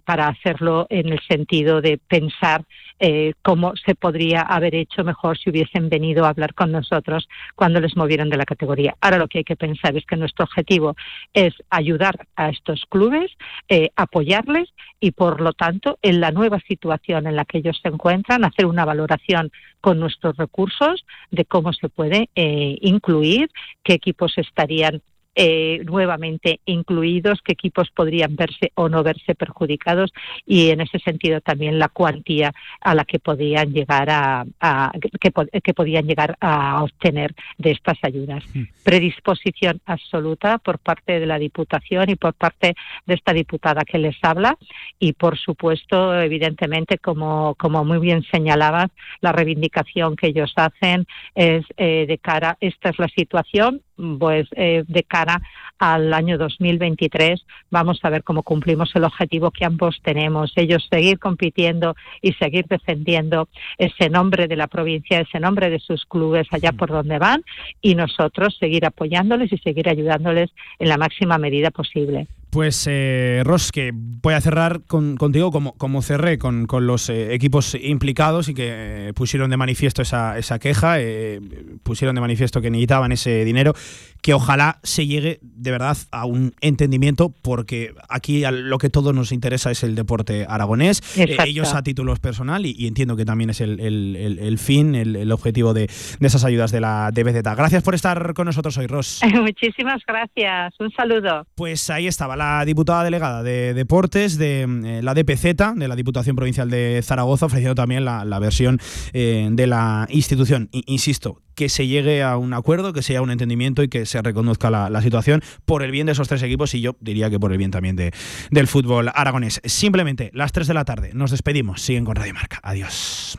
para hacerlo en el sentido de pensar cómo se podría haber hecho mejor si hubiesen venido a hablar con nosotros cuando les movieron de la categoría. Ahora lo que hay que pensar es que nuestro objetivo es ayudar a estos clubes, eh, apoyarles y, por lo tanto, en la nueva situación en la que ellos se encuentran, hacer una valoración con nuestros recursos de cómo se puede eh, incluir, qué equipos estarían eh, nuevamente incluidos, qué equipos podrían verse o no verse perjudicados y en ese sentido también la cuantía a la que podían llegar a, que, podían llegar a obtener de estas ayudas. Hmm. Predisposición absoluta por parte de la Diputación y por parte de esta diputada que les habla y por supuesto, evidentemente, como, como muy bien señalabas, la reivindicación que ellos hacen es eh, de cara, esta es la situación, pues eh, de cara al año 2023 vamos a ver cómo cumplimos el objetivo que ambos tenemos, ellos seguir compitiendo y seguir defendiendo ese nombre de la provincia, ese nombre de sus clubes allá por donde van y nosotros seguir apoyándoles y seguir ayudándoles en la máxima medida posible. Pues eh, Ross, que voy a cerrar contigo como, como cerré con, los eh, equipos implicados y que eh, pusieron de manifiesto esa, esa queja, eh, pusieron de manifiesto que necesitaban ese dinero, que ojalá se llegue de verdad a un entendimiento, porque aquí lo que todos nos interesa es el deporte aragonés, ellos a títulos personal y, entiendo que también es el, el, fin, el, objetivo de, de, esas ayudas de la DBZ. Gracias por estar con nosotros hoy, Ross. Muchísimas gracias, un saludo. Pues ahí estaba la diputada delegada de Deportes de eh, la DPZ, de la Diputación Provincial de Zaragoza, ofreciendo también la, versión eh, de la institución. insisto, que se llegue a un acuerdo, que sea un entendimiento y que se reconozca la, situación por el bien de esos tres equipos y yo diría que por el bien también de, del fútbol aragonés. Simplemente las 3 de la tarde nos despedimos. Siguen con Radio Marca. Adiós.